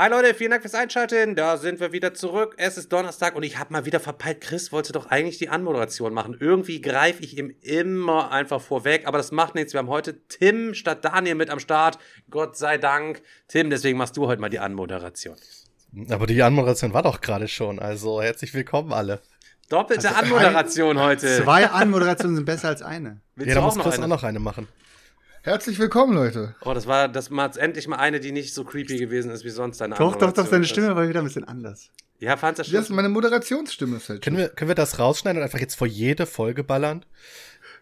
Hi Leute, vielen Dank fürs Einschalten. Da sind wir wieder zurück. Es ist Donnerstag und ich habe mal wieder verpeilt. Chris wollte doch eigentlich die Anmoderation machen. Irgendwie greife ich ihm immer einfach vorweg, aber das macht nichts. Wir haben heute Tim statt Daniel mit am Start. Gott sei Dank. Tim, deswegen machst du heute mal die Anmoderation. Aber die Anmoderation war doch gerade schon. Also herzlich willkommen alle. Doppelte Also Anmoderation heute. Zwei Anmoderationen sind besser als eine. Willst ja, du da auch muss noch Chris eine? auch noch eine machen. Herzlich willkommen, Leute. Oh, das war das war jetzt endlich mal eine, die nicht so creepy gewesen ist wie sonst deine Doch, doch, doch, deine Stimme war wieder ein bisschen anders. Ja, fandst du Das ist schon? meine Moderationsstimme. Ist halt Können wir, können wir das rausschneiden und einfach jetzt vor jede Folge ballern?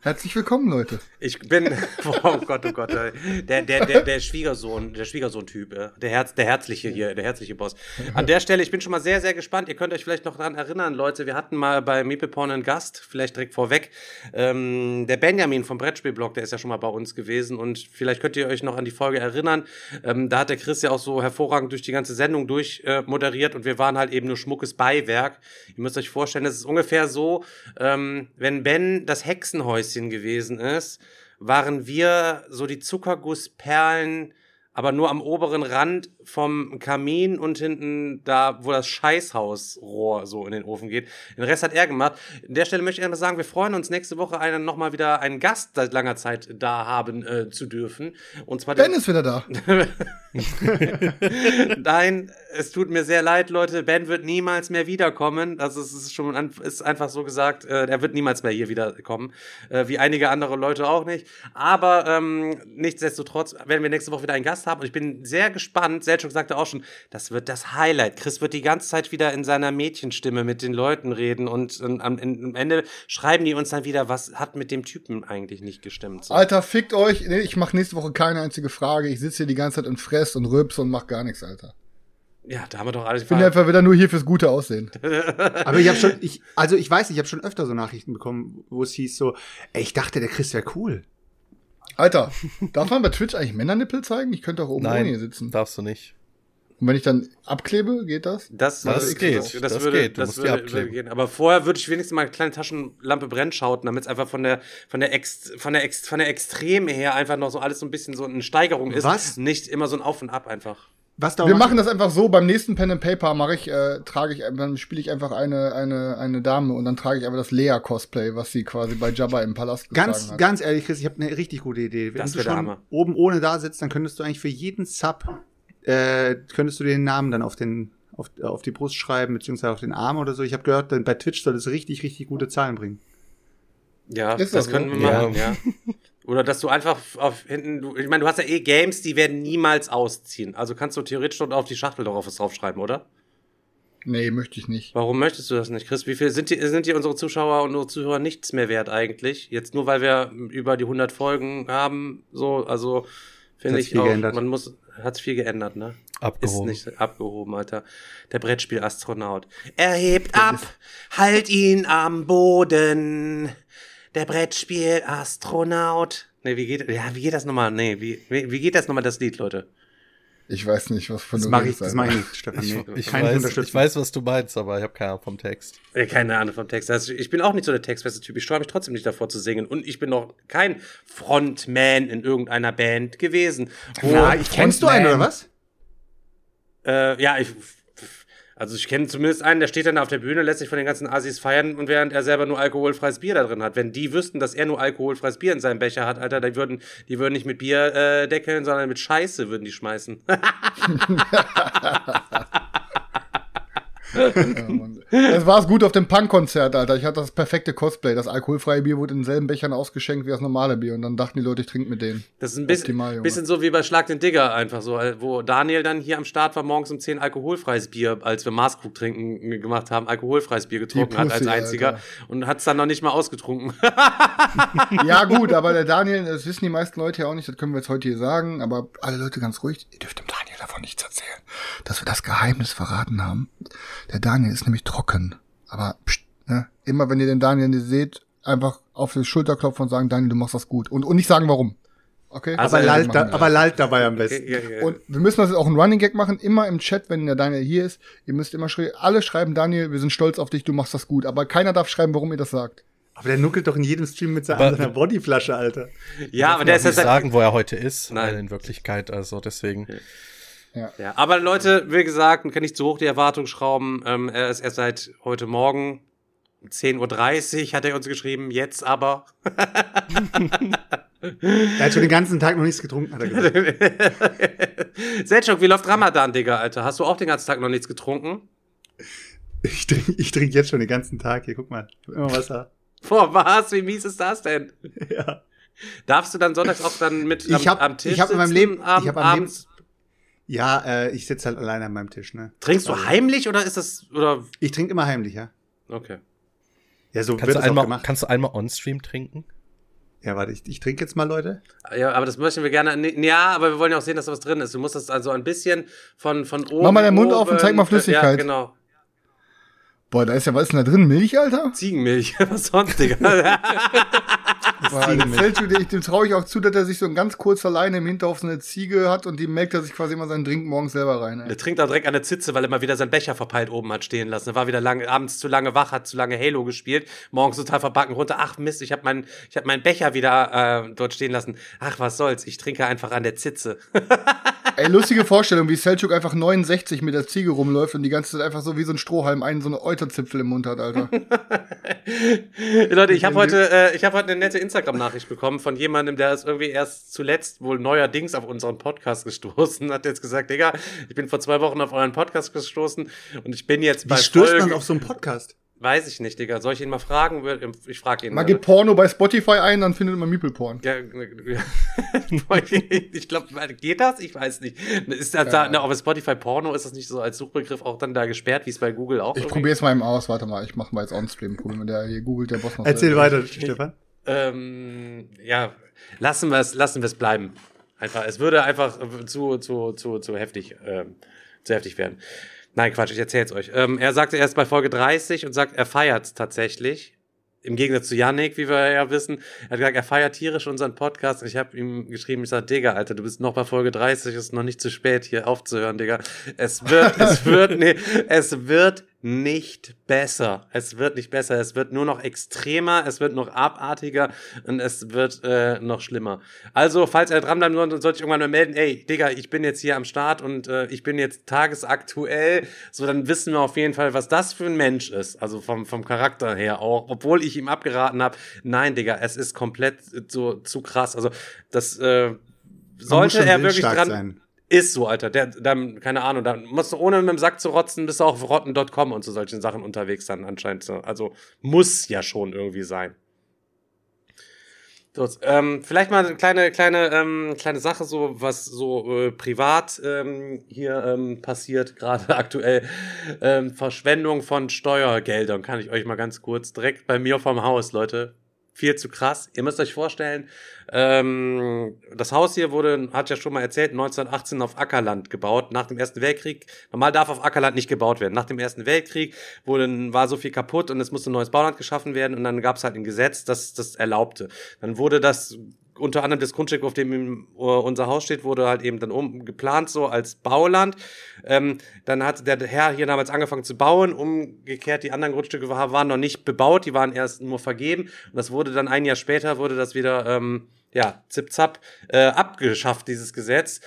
Herzlich willkommen, Leute. Ich bin, oh Gott, oh Gott, der, der, der, der Schwiegersohn, der Schwiegersohn-Typ, der Herz, der herzliche hier, der herzliche Boss. An der Stelle, ich bin schon mal sehr, sehr gespannt. Ihr könnt euch vielleicht noch daran erinnern, Leute, wir hatten mal bei Meeple einen Gast, vielleicht direkt vorweg. Ähm, der Benjamin vom Brettspielblog, der ist ja schon mal bei uns gewesen und vielleicht könnt ihr euch noch an die Folge erinnern. Ähm, da hat der Chris ja auch so hervorragend durch die ganze Sendung durch äh, moderiert und wir waren halt eben nur schmuckes Beiwerk. Ihr müsst euch vorstellen, das ist ungefähr so, ähm, wenn Ben das Hexenhäuschen gewesen ist, waren wir so die Zuckergussperlen, aber nur am oberen Rand vom Kamin und hinten da, wo das Scheißhausrohr so in den Ofen geht. Den Rest hat er gemacht. An der Stelle möchte ich einfach sagen, wir freuen uns nächste Woche einen, nochmal wieder einen Gast seit langer Zeit da haben äh, zu dürfen. Und zwar Ben ist wieder da. Nein, es tut mir sehr leid, Leute. Ben wird niemals mehr wiederkommen. Also es ist schon ist einfach so gesagt. Äh, er wird niemals mehr hier wiederkommen, äh, wie einige andere Leute auch nicht. Aber ähm, nichtsdestotrotz werden wir nächste Woche wieder einen Gast haben und ich bin sehr gespannt. Selchuk sagte auch schon, das wird das Highlight. Chris wird die ganze Zeit wieder in seiner Mädchenstimme mit den Leuten reden und, und am, am Ende schreiben die uns dann wieder, was hat mit dem Typen eigentlich nicht gestimmt. So. Alter, fickt euch. Nee, ich mache nächste Woche keine einzige Frage. Ich sitze hier die ganze Zeit und fress und rülps und mach gar nichts, Alter. Ja, da haben wir doch alles. Ich bin einfach wieder nur hier fürs gute Aussehen. Aber ich habe schon, ich, also ich weiß, ich habe schon öfter so Nachrichten bekommen, wo es hieß so, ey, ich dachte, der Chris wäre cool. Alter, darf man bei Twitch eigentlich Männernippel zeigen? Ich könnte auch oben ohne hier Nein, sitzen. darfst du nicht. Und wenn ich dann abklebe, geht das? Das, Das geht, Das, das würde, geht, du das würde, abkleben. würde gehen. Aber vorher würde ich wenigstens mal eine kleine Taschenlampe brennschauten, damit es einfach von der, von der, Ex, von der, Ex, von der Extreme her einfach noch so alles so ein bisschen so eine Steigerung ist. Was? Nicht immer so ein Auf und Ab einfach. Was da Wir machen das einfach so, beim nächsten Pen and Paper mache ich, äh, trage ich, dann spiele ich einfach eine, eine, eine Dame und dann trage ich einfach das Lea-Cosplay, was sie quasi bei Jabba im Palast Ganz, hat. ganz ehrlich, Chris, ich habe eine richtig gute Idee. Wenn Das du schon Hammer. oben ohne da sitzt, dann könntest du eigentlich für jeden Sub, äh, könntest du den Namen dann auf den, auf, auf die Brust schreiben, beziehungsweise auf den Arm oder so. Ich habe gehört, bei Twitch soll es richtig, richtig gute Zahlen bringen. Ja, Ist das das könnten so? wir machen, ja. Oder dass du einfach auf hinten, du, ich meine, du hast ja eh Games, die werden niemals ausziehen. Also kannst du theoretisch dort auf die Schachtel drauf was draufschreiben, oder? Nee, möchte ich nicht. Warum möchtest du das nicht, Chris? Wie viel sind die, sind die unsere Zuschauer und unsere Zuhörer nichts mehr wert eigentlich? Jetzt nur, weil wir über die 100 Folgen haben, so, also finde ich viel auch, geändert. man muss, hat's viel geändert, ne? Abgehoben. Ist nicht abgehoben, Alter. Der Brettspiel-Astronaut. Er hebt ab, halt ihn am Boden. Der Brettspiel-Astronaut. Nee, wie geht, ja, wie geht das nochmal? Nee, wie, wie, wie geht das nochmal, das Lied, Leute? Ich weiß nicht, was von Das du mache ich, das mache ich nicht, Stefan. Nee. Ich Keine weiß, ich weiß, was du meinst, aber ich habe keine Ahnung vom Text. Keine Ahnung vom Text. Also ich bin auch nicht so der textfeste Typ. Ich sträube mich trotzdem nicht davor zu singen. Und ich bin noch kein Frontman in irgendeiner Band gewesen. Ja, ich kennst du einen oder was? Äh, ja, ich. Also ich kenne zumindest einen, der steht dann auf der Bühne, lässt sich von den ganzen Asis feiern und während er selber nur alkoholfreies Bier da drin hat. Wenn die wüssten, dass er nur alkoholfreies Bier in seinem Becher hat, Alter, die würden, die würden nicht mit Bier äh, deckeln, sondern mit Scheiße würden die schmeißen. Es war gut auf dem Punk-Konzert, Alter. Ich hatte das perfekte Cosplay. Das alkoholfreie Bier wurde in denselben Bechern ausgeschenkt wie das normale Bier. Und dann dachten die Leute, ich trinke mit denen. Das ist ein bisschen, Optimal, bisschen so wie bei Schlag den Digger einfach so, äh, wo Daniel dann hier am Start war, morgens um 10 alkoholfreies Bier, als wir Maßkrug trinken gemacht haben, alkoholfreies Bier getrunken hat als Pussy, einziger Alter. und hat es dann noch nicht mal ausgetrunken. Ja, gut, aber der Daniel, das wissen die meisten Leute ja auch nicht, das können wir jetzt heute hier sagen, aber alle Leute ganz ruhig, ihr dürft dem Daniel davon nichts erzählen, dass wir das Geheimnis verraten haben. Der Daniel ist nämlich trocken, aber pst, ne, immer wenn ihr den Daniel seht, einfach auf die Schulter klopfen und sagen, Daniel, du machst das gut. Und, und nicht sagen, warum. Okay? Also Aber lallt, da, aber lallt dabei am besten. Ja, ja, ja. Und wir müssen das jetzt auch ein Running Gag machen, immer im Chat, wenn der Daniel hier ist. Ihr müsst immer schreiben, alle schreiben, Daniel, wir sind stolz auf dich, du machst das gut. Aber keiner darf schreiben, warum ihr das sagt. Aber der nuckelt doch in jedem Stream mit seiner, Aber- Bodyflasche, Alter. ja, aber der ist nicht jetzt sagen, wo er heute ist, Nein. in Wirklichkeit, also deswegen. Ja, aber Leute, wie gesagt, man kann nicht zu hoch die Erwartung schrauben. Ähm, er ist erst seit heute Morgen um 10.30 Uhr, hat er uns geschrieben, jetzt aber. Er hat schon den ganzen Tag noch nichts getrunken, hat er gesagt. Selchuk, wie läuft Ramadan, Digga, Alter? Hast du auch den ganzen Tag noch nichts getrunken? Ich trinke ich trink jetzt schon den ganzen Tag. Hier, guck mal. Ich hab immer Wasser. Boah, was? Wie mies ist das denn? Ja. Darfst du dann sonntags auch dann mit Ich hab- am Tisch ich hab in meinem sitzen, Leben- abend, ich hab am Leben- abends? Ja, äh, ich sitze halt alleine an meinem Tisch, ne? Trinkst du Also, heimlich oder ist das, oder? Ich trinke immer heimlich, ja. Okay. Ja, so Kannst wird du, einmal, gemacht. kannst du einmal on-stream trinken? Ja, warte, ich, ich trinke jetzt mal, Leute. Ja, aber das möchten wir gerne. nee, Ja, aber wir wollen ja auch sehen, dass da was drin ist. Du musst das also ein bisschen von, von oben. Mach mal den Mund auf und oben- zeig mal Ja, Flüssigkeit. genau. Boah, da ist ja, was ist denn da drin? Milch, Alter? Ziegenmilch. was sonst, Digga? Dem Selchuk, dem, dem traue ich auch zu, dass er sich so ganz kurz alleine im Hinterhof so eine Ziege hat und die melkt er sich quasi immer seinen Drink morgens selber rein. Ey. Der trinkt auch direkt an der Zitze, weil er mal wieder seinen Becher verpeilt oben hat stehen lassen. Er war wieder lange, abends zu lange wach, hat zu lange Halo gespielt, morgens total verbacken runter. Ach Mist, ich habe meinen hab meinen Becher wieder äh, dort stehen lassen. Ach, was soll's, ich trinke einfach an der Zitze. Ey, lustige Vorstellung, wie Selchuk einfach 69 mit der Ziege rumläuft und die ganze Zeit einfach so wie so ein Strohhalm einen so eine Euterzipfel im Mund hat, Alter. Leute, ich habe heute, äh, ich habe heute eine nette Instagram-Nachricht bekommen von jemandem, der ist irgendwie erst zuletzt wohl neuerdings auf unseren Podcast gestoßen. Hat jetzt gesagt, Digga, ich bin vor zwei Wochen auf euren Podcast gestoßen und ich bin jetzt Wie bei stößt Folge, man auf so einen Podcast? weiß ich nicht, Digga. Soll ich ihn mal fragen? Ich frage ihn. Man gibt Porno bei Spotify ein, dann findet man Meeple-Porn. Ja, ich glaube, geht das? Ich weiß nicht. Ist das da, na, aber Spotify Porno ist das nicht so als Suchbegriff auch dann da gesperrt, wie es bei Google auch Ich irgendwie- probier's mal eben aus, warte mal, ich mach mal jetzt on-stream. Probieren wir der hier googelt der Boss noch. Erzähl selber. weiter, Stefan. Ähm, ja, lassen wir es, lassen bleiben. Einfach, es würde einfach zu, zu, zu, zu heftig, ähm, zu heftig werden. Nein, Quatsch, ich erzähl's euch. Ähm, er sagte erst bei Folge 30 und sagt, er feiert tatsächlich. Im Gegensatz zu Yannick, wie wir ja wissen. Er hat gesagt, er feiert tierisch unseren Podcast. Ich habe ihm geschrieben, ich sage, Digga, Alter, du bist noch bei Folge 30, ist noch nicht zu spät, hier aufzuhören, Digga. Es wird, es wird, nee, es wird nicht besser. Es wird nicht besser. Es wird nur noch extremer, es wird noch abartiger und es wird äh, noch schlimmer. Also, falls er dranbleiben soll, dann sollte ich irgendwann mal melden, ey, Digga, ich bin jetzt hier am Start und äh, ich bin jetzt tagesaktuell. So, dann wissen wir auf jeden Fall, was das für ein Mensch ist. Also vom, vom Charakter her auch. Obwohl ich ihm abgeraten habe, nein, Digga, es ist komplett so zu krass. Also, das äh, sollte er wirklich dran. sein. Ist so, Alter. Der, dann, keine Ahnung, da musst du ohne mit dem Sack zu rotzen, bist du auch auf rotten.com und zu solchen Sachen unterwegs dann anscheinend. so. Also muss ja schon irgendwie sein. So, ähm, vielleicht mal eine kleine, kleine, ähm, kleine Sache, so was so äh, privat ähm, hier ähm, passiert, gerade aktuell. Ähm, Verschwendung von Steuergeldern, kann ich euch mal ganz kurz direkt bei mir vom Haus, Leute. Viel zu krass. Ihr müsst euch vorstellen, ähm, das Haus hier wurde, hat ja schon mal erzählt, 1918 auf Ackerland gebaut, nach dem Ersten Weltkrieg. Normal darf auf Ackerland nicht gebaut werden. Nach dem Ersten Weltkrieg wurde, war so viel kaputt und es musste ein neues Bauland geschaffen werden und dann gab es halt ein Gesetz, das das erlaubte. Dann wurde das unter anderem das Grundstück, auf dem äh, unser Haus steht, wurde halt eben dann um, geplant so als Bauland. Ähm, dann hat der Herr hier damals angefangen zu bauen. Umgekehrt, die anderen Grundstücke war- waren noch nicht bebaut, die waren erst nur vergeben. Und das wurde dann ein Jahr später, wurde das wieder, ähm, ja, zip-zap, äh, abgeschafft, dieses Gesetz.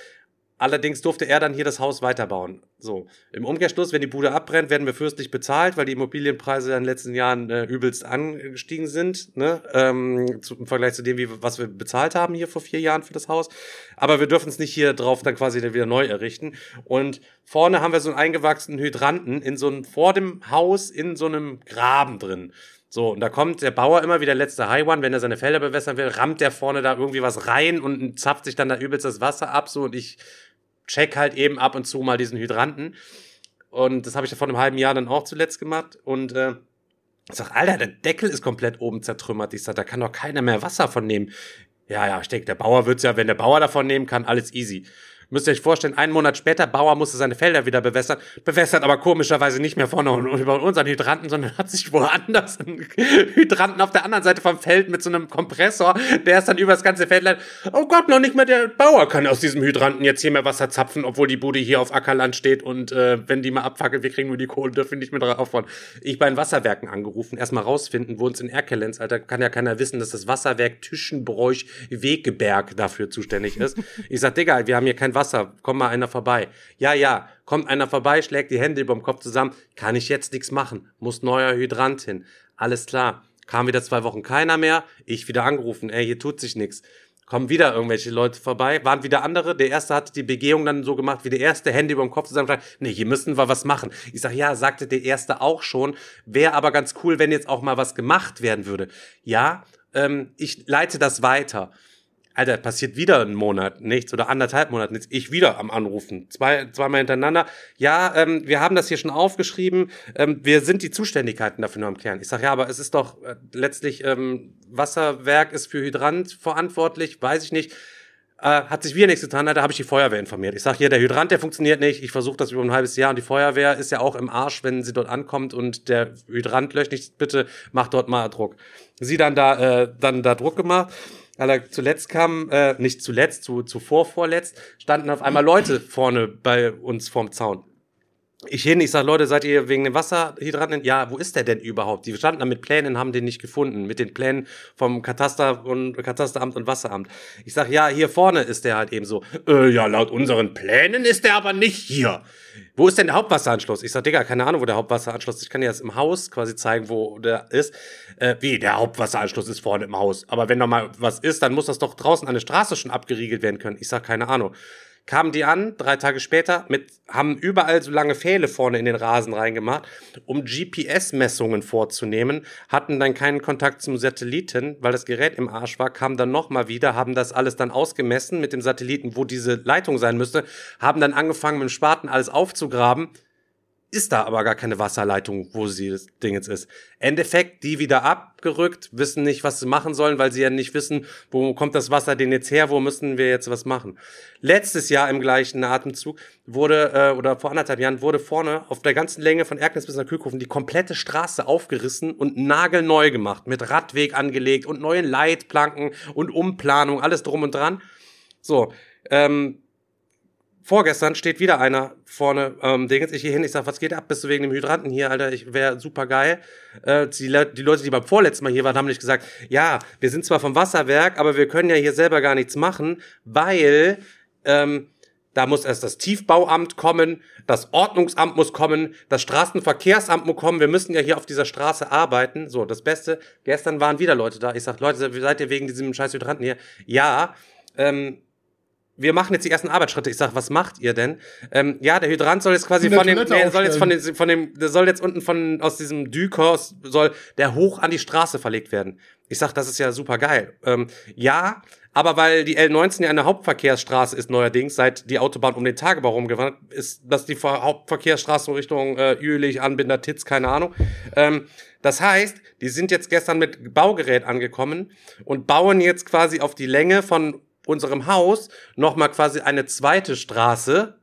Allerdings durfte er dann hier das Haus weiterbauen. So, im Umkehrschluss, wenn die Bude abbrennt, werden wir fürstlich bezahlt, weil die Immobilienpreise in den letzten Jahren äh, übelst angestiegen sind, ne? ähm, zu, im Vergleich zu dem, wie, was wir bezahlt haben hier vor vier Jahren für das Haus. Aber wir dürfen es nicht hier drauf dann quasi wieder neu errichten. Und vorne haben wir so einen eingewachsenen Hydranten in so einem, vor dem Haus in so einem Graben drin. So, und da kommt der Bauer immer wie der letzte High One, wenn er seine Felder bewässern will, rammt der vorne da irgendwie was rein und zapft sich dann da übelst das Wasser ab, so, und ich check halt eben ab und zu mal diesen Hydranten. Und das habe ich vor einem halben Jahr dann auch zuletzt gemacht. Und äh, ich sag, Alter, der Deckel ist komplett oben zertrümmert. Ich sag, da kann doch keiner mehr Wasser von nehmen. Ja, ja, ich denke, der Bauer wird's ja, wenn der Bauer davon nehmen kann, alles easy. Müsst ihr euch vorstellen, einen Monat später, Bauer musste seine Felder wieder bewässern, bewässert aber komischerweise nicht mehr vorne und über unseren Hydranten, sondern hat sich woanders einen Hydranten auf der anderen Seite vom Feld mit so einem Kompressor, der ist dann über das ganze Feld, oh Gott, noch nicht mehr der Bauer kann aus diesem Hydranten jetzt hier mehr Wasser zapfen, obwohl die Bude hier auf Ackerland steht und äh, wenn die mal abfackelt, wir kriegen nur die Kohle, dürfen nicht mehr drauf aufbauen. Ich bei den Wasserwerken angerufen, erstmal rausfinden, wo uns in Erkelenz, Alter, kann ja keiner wissen, dass das Wasserwerk Tischenbräuch Wegeberg dafür zuständig ist. Ich sag, Digga, wir haben hier kein Wasser Wasser, komm mal einer vorbei. Ja, ja, kommt einer vorbei, schlägt die Hände über dem Kopf zusammen, kann ich jetzt nichts machen, muss neuer Hydrant hin. Alles klar. Kam wieder zwei Wochen keiner mehr, ich wieder angerufen, ey, hier tut sich nichts. Kommen wieder irgendwelche Leute vorbei, waren wieder andere. Der erste hatte die Begehung dann so gemacht, wie der erste Hände über dem Kopf zusammen. Nee, hier müssen wir was machen. Ich sag, ja, sagte der erste auch schon. Wäre aber ganz cool, wenn jetzt auch mal was gemacht werden würde. Ja, ähm, ich leite das weiter. Alter, passiert wieder ein Monat nichts oder anderthalb Monate nichts. Ich wieder am Anrufen. Zwei, zweimal hintereinander. Ja, ähm, wir haben das hier schon aufgeschrieben. Ähm, wir sind die Zuständigkeiten dafür nur am Klären. Ich sage, ja, aber es ist doch äh, letztlich ähm, Wasserwerk ist für Hydrant verantwortlich, weiß ich nicht. Äh, hat sich wieder nichts getan, da habe ich die Feuerwehr informiert. Ich sage hier, der Hydrant, der funktioniert nicht. Ich versuche das über ein halbes Jahr und die Feuerwehr ist ja auch im Arsch, wenn sie dort ankommt und der Hydrant löscht nicht. Bitte mach dort mal Druck. Sie dann da, äh, dann da Druck gemacht Alter, zuletzt kam, äh, nicht zuletzt, zu, zuvor vorletzt, standen auf einmal Leute vorne bei uns vorm Zaun. Ich hin, ich sag, Leute, seid ihr wegen dem Wasserhydranten? Ja, wo ist der denn überhaupt? Die standen da mit Plänen, haben den nicht gefunden. Mit den Plänen vom Kataster und Katasteramt und Wasseramt. Ich sag, ja, hier vorne ist der halt eben so. Äh, ja, laut unseren Plänen ist der aber nicht hier. Wo ist denn der Hauptwasseranschluss? Ich sag, Digga, keine Ahnung, wo der Hauptwasseranschluss ist. Ich kann dir das im Haus quasi zeigen, wo der ist. Äh, wie, der Hauptwasseranschluss ist vorne im Haus. Aber wenn noch mal was ist, dann muss das doch draußen an der Straße schon abgeriegelt werden können. Ich sag, keine Ahnung kamen die an, drei Tage später, mit, haben überall so lange Pfähle vorne in den Rasen reingemacht, um GPS-Messungen vorzunehmen, hatten dann keinen Kontakt zum Satelliten, weil das Gerät im Arsch war, kamen dann nochmal wieder, haben das alles dann ausgemessen mit dem Satelliten, wo diese Leitung sein müsste, haben dann angefangen mit dem Spaten alles aufzugraben, ist da aber gar keine Wasserleitung, wo sie das Ding jetzt ist. Endeffekt, die wieder abgerückt, wissen nicht, was sie machen sollen, weil sie ja nicht wissen, wo kommt das Wasser denn jetzt her, wo müssen wir jetzt was machen. Letztes Jahr im gleichen Atemzug wurde, äh, oder vor anderthalb Jahren, wurde vorne auf der ganzen Länge von Erknes bis nach Kühlkofen die komplette Straße aufgerissen und nagelneu gemacht, mit Radweg angelegt und neuen Leitplanken und Umplanung, alles drum und dran. So, ähm, vorgestern steht wieder einer vorne, ähm, Ding jetzt ich hier hin, ich sag, was geht ab? Bist du wegen dem Hydranten hier, Alter? Ich wäre super geil. Äh, die, Le die Leute, die beim vorletzten Mal hier waren, haben nicht gesagt, ja, wir sind zwar vom Wasserwerk, aber wir können ja hier selber gar nichts machen, weil ähm, da muss erst das Tiefbauamt kommen, das Ordnungsamt muss kommen, das Straßenverkehrsamt muss kommen. Wir müssen ja hier auf dieser Straße arbeiten. So, das Beste, gestern waren wieder Leute da. Ich sag, Leute, seid ihr wegen diesem scheiß Hydranten hier? Ja, ähm, wir machen jetzt die ersten Arbeitsschritte. Ich sag, was macht ihr denn? Ähm, ja, der Hydrant soll jetzt quasi von dem, nee, soll jetzt von dem, von dem, der soll jetzt unten von aus diesem Dükos soll der hoch an die Straße verlegt werden. Ich sag, das ist ja super geil. Ähm, ja, aber weil die L19 ja eine Hauptverkehrsstraße ist neuerdings, seit die Autobahn um den Tagebau rumgewandert ist, dass die Hauptverkehrsstraße Richtung äh, Jülich, Anbinder, Titz, keine Ahnung. Ähm, das heißt, die sind jetzt gestern mit Baugerät angekommen und bauen jetzt quasi auf die Länge von unserem Haus nochmal quasi eine zweite Straße,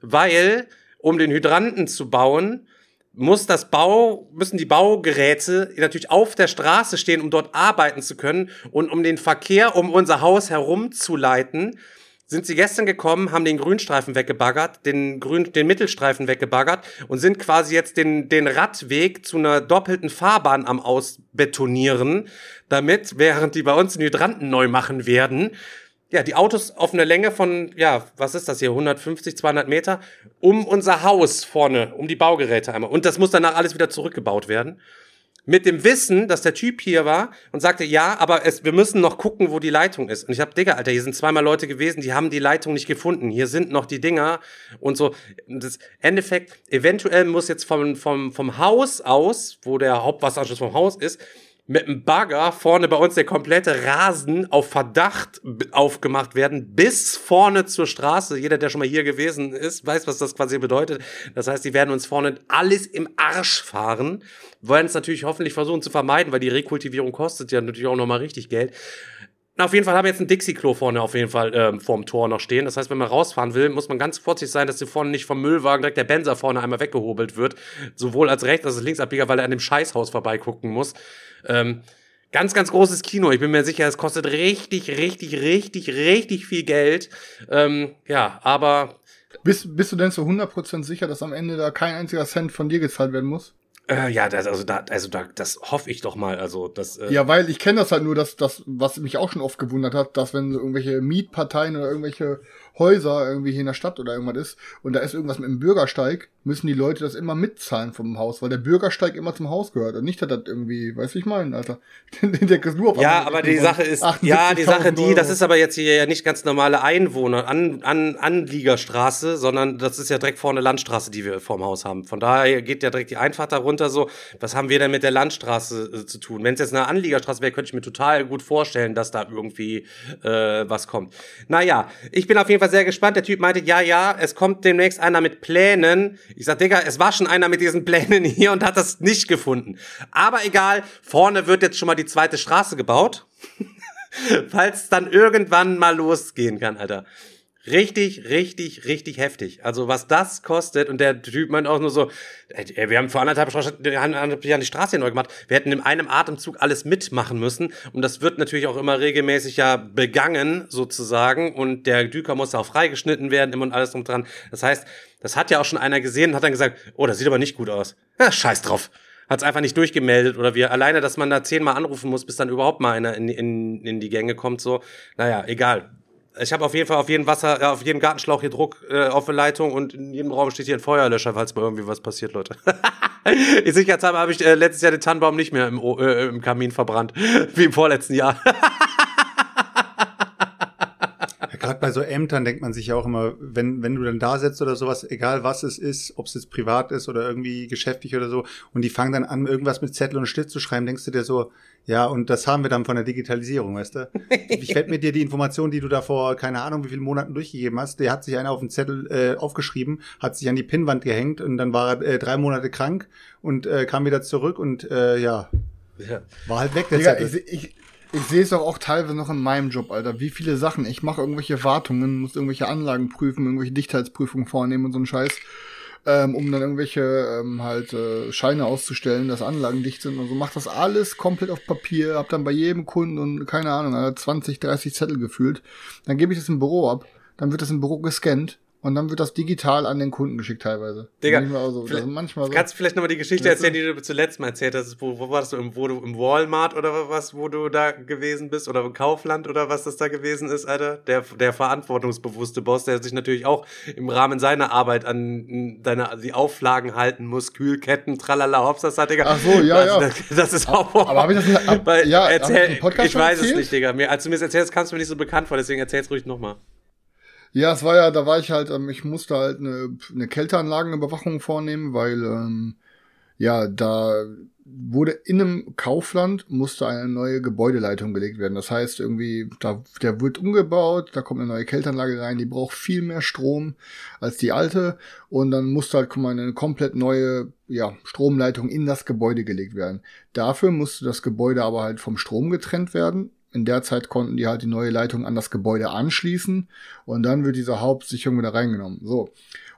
weil um den Hydranten zu bauen, muss das Bau, müssen die Baugeräte natürlich auf der Straße stehen, um dort arbeiten zu können. Und um den Verkehr um unser Haus herum zu leiten, sind sie gestern gekommen, haben den Grünstreifen weggebaggert, den Grün, den Mittelstreifen weggebaggert und sind quasi jetzt den, den Radweg zu einer doppelten Fahrbahn am Ausbetonieren, damit, während die bei uns den Hydranten neu machen werden, ja, die Autos auf eine Länge von, ja, was ist das hier, 150, 200 Meter, um unser Haus vorne, um die Baugeräte einmal. Und das muss danach alles wieder zurückgebaut werden. Mit dem Wissen, dass der Typ hier war und sagte, ja, aber es, wir müssen noch gucken, wo die Leitung ist. Und ich hab, Digga, Alter, hier sind zweimal Leute gewesen, die haben die Leitung nicht gefunden. Hier sind noch die Dinger und so. Das Endeffekt, eventuell muss jetzt vom, vom, vom Haus aus, wo der Hauptwasseranschluss vom Haus ist, mit einem Bagger vorne bei uns der komplette Rasen auf Verdacht aufgemacht werden, bis vorne zur Straße. Jeder, der schon mal hier gewesen ist, weiß, was das quasi bedeutet. Das heißt, die werden uns vorne alles im Arsch fahren, wollen es natürlich hoffentlich versuchen zu vermeiden, weil die Rekultivierung kostet ja natürlich auch nochmal richtig Geld. Na, auf jeden Fall haben wir jetzt ein Dixie-Klo vorne auf jeden Fall ähm, vorm Tor noch stehen. Das heißt, wenn man rausfahren will, muss man ganz vorsichtig sein, dass hier vorne nicht vom Müllwagen direkt der Benzer vorne einmal weggehobelt wird. Sowohl als rechts als auch Linksabbieger, weil er an dem Scheißhaus vorbeigucken muss. Ähm, ganz, ganz großes Kino. Ich bin mir sicher, es kostet richtig, richtig, richtig, richtig viel Geld. Ähm, ja, aber Bist, bist du denn zu 100% sicher, dass am Ende da kein einziger Cent von dir gezahlt werden muss? Äh, ja, das, also da, also da, das hoffe ich doch mal. Also das. Äh, Ja, weil ich kenne das halt nur, dass das, was mich auch schon oft gewundert hat, dass wenn so irgendwelche Mietparteien oder irgendwelche Häuser irgendwie hier in der Stadt oder irgendwas ist und da ist irgendwas mit dem Bürgersteig, müssen die Leute das immer mitzahlen vom Haus, weil der Bürgersteig immer zum Haus gehört und nicht, dass das irgendwie, weißt du, ich meine, Alter. Den deckst du nur auf Ja, aber die Sache ist, ja, die 78.000 Sache die, das Euro. ist aber jetzt hier ja nicht ganz normale Einwohner, an, an, Anliegerstraße, sondern das ist ja direkt vorne Landstraße, die wir vorm Haus haben. Von daher geht ja direkt die Einfahrt darunter so. Was haben wir denn mit der Landstraße äh, zu tun? Wenn es jetzt eine Anliegerstraße wäre, könnte ich mir total gut vorstellen, dass da irgendwie äh, was kommt. Naja, ich bin auf jeden Fall sehr gespannt. Der Typ meinte, ja, ja, es kommt demnächst einer mit Plänen. Ich sag, Digga, es war schon einer mit diesen Plänen hier und hat das nicht gefunden. Aber egal, vorne wird jetzt schon mal die zweite Straße gebaut. Falls es dann irgendwann mal losgehen kann, Alter. Richtig, richtig, richtig heftig. Also was das kostet und der Typ meint auch nur so, ey, wir haben vor anderthalb, anderthalb Jahren die Straße neu gemacht. Wir hätten in einem Atemzug alles mitmachen müssen und das wird natürlich auch immer regelmäßig ja begangen sozusagen und der Düker muss auch freigeschnitten werden immer und alles drum dran. Das heißt, das hat ja auch schon einer gesehen und hat dann gesagt, oh, das sieht aber nicht gut aus. Ja, scheiß drauf. Hat es einfach nicht durchgemeldet oder wir alleine, dass man da zehnmal anrufen muss, bis dann überhaupt mal einer in, in, in die Gänge kommt. So, naja, egal. Ich habe auf jeden Fall auf jedem Wasser, äh, auf jedem Gartenschlauch hier Druck äh, auf der Leitung und in jedem Raum steht hier ein Feuerlöscher, falls mal irgendwie was passiert, Leute. In Sicherheitshalber habe ich äh, letztes Jahr den Tannenbaum nicht mehr im, äh, im Kamin verbrannt, wie im vorletzten Jahr. Ja, Gerade bei so Ämtern denkt man sich ja auch immer, wenn, wenn du dann da sitzt oder sowas, egal was es ist, ob es jetzt privat ist oder irgendwie geschäftlich oder so, und die fangen dann an, irgendwas mit Zettel und Stift zu schreiben, denkst du dir so, ja, und das haben wir dann von der Digitalisierung, weißt du? Ich werde mit dir die Information, die du da vor, keine Ahnung, wie vielen Monaten durchgegeben hast, der hat sich einer auf den Zettel äh, aufgeschrieben, hat sich an die Pinnwand gehängt und dann war er äh, drei Monate krank und äh, kam wieder zurück und äh, ja, war halt weg der Digga, Zettel. ich, ich, ich sehe es doch auch teilweise noch in meinem Job, Alter. Wie viele Sachen. Ich mache irgendwelche Wartungen, muss irgendwelche Anlagen prüfen, irgendwelche Dichtheitsprüfungen vornehmen und so einen Scheiß, ähm, um dann irgendwelche ähm, halt äh, Scheine auszustellen, dass Anlagen dicht sind und so. Mach das alles komplett auf Papier, hab dann bei jedem Kunden und keine Ahnung, Alter, 20, 30 Zettel gefühlt. Dann gebe ich das im Büro ab, dann wird das im Büro gescannt und dann wird das digital an den Kunden geschickt teilweise. Digga, Manchmal so, ist manchmal so. Kannst du vielleicht nochmal die Geschichte erzählen, die du zuletzt mal erzählt hast? Wo, wo warst du? Im, wo du? Im Walmart oder was, wo du da gewesen bist? Oder im Kaufland oder was das da gewesen ist, Alter? Der, der verantwortungsbewusste Boss, der sich natürlich auch im Rahmen seiner Arbeit an deine, die Auflagen halten muss. Kühlketten, tralala, hops, das hat, Digga. Ach so, ja, also, ja. Das, das ist auch... Aber hab ich das nicht- Weil, ja, ich erzähl, ich schon weiß es erzählt? nicht, Digga. Mir, als du mir das erzählst, kamst du mir nicht so bekannt vor, deswegen erzähl's ruhig nochmal. Ja, es war ja, da war ich halt, ähm, ich musste halt eine, eine Kälteanlagenüberwachung vornehmen, weil ähm, ja, da wurde in einem Kaufland musste eine neue Gebäudeleitung gelegt werden. Das heißt irgendwie, da der wird umgebaut, da kommt eine neue Kälteanlage rein, die braucht viel mehr Strom als die alte und dann musste halt guck mal, eine komplett neue ja, Stromleitung in das Gebäude gelegt werden. Dafür musste das Gebäude aber halt vom Strom getrennt werden. In der Zeit konnten die halt die neue Leitung an das Gebäude anschließen und dann wird diese Hauptsicherung wieder reingenommen. So.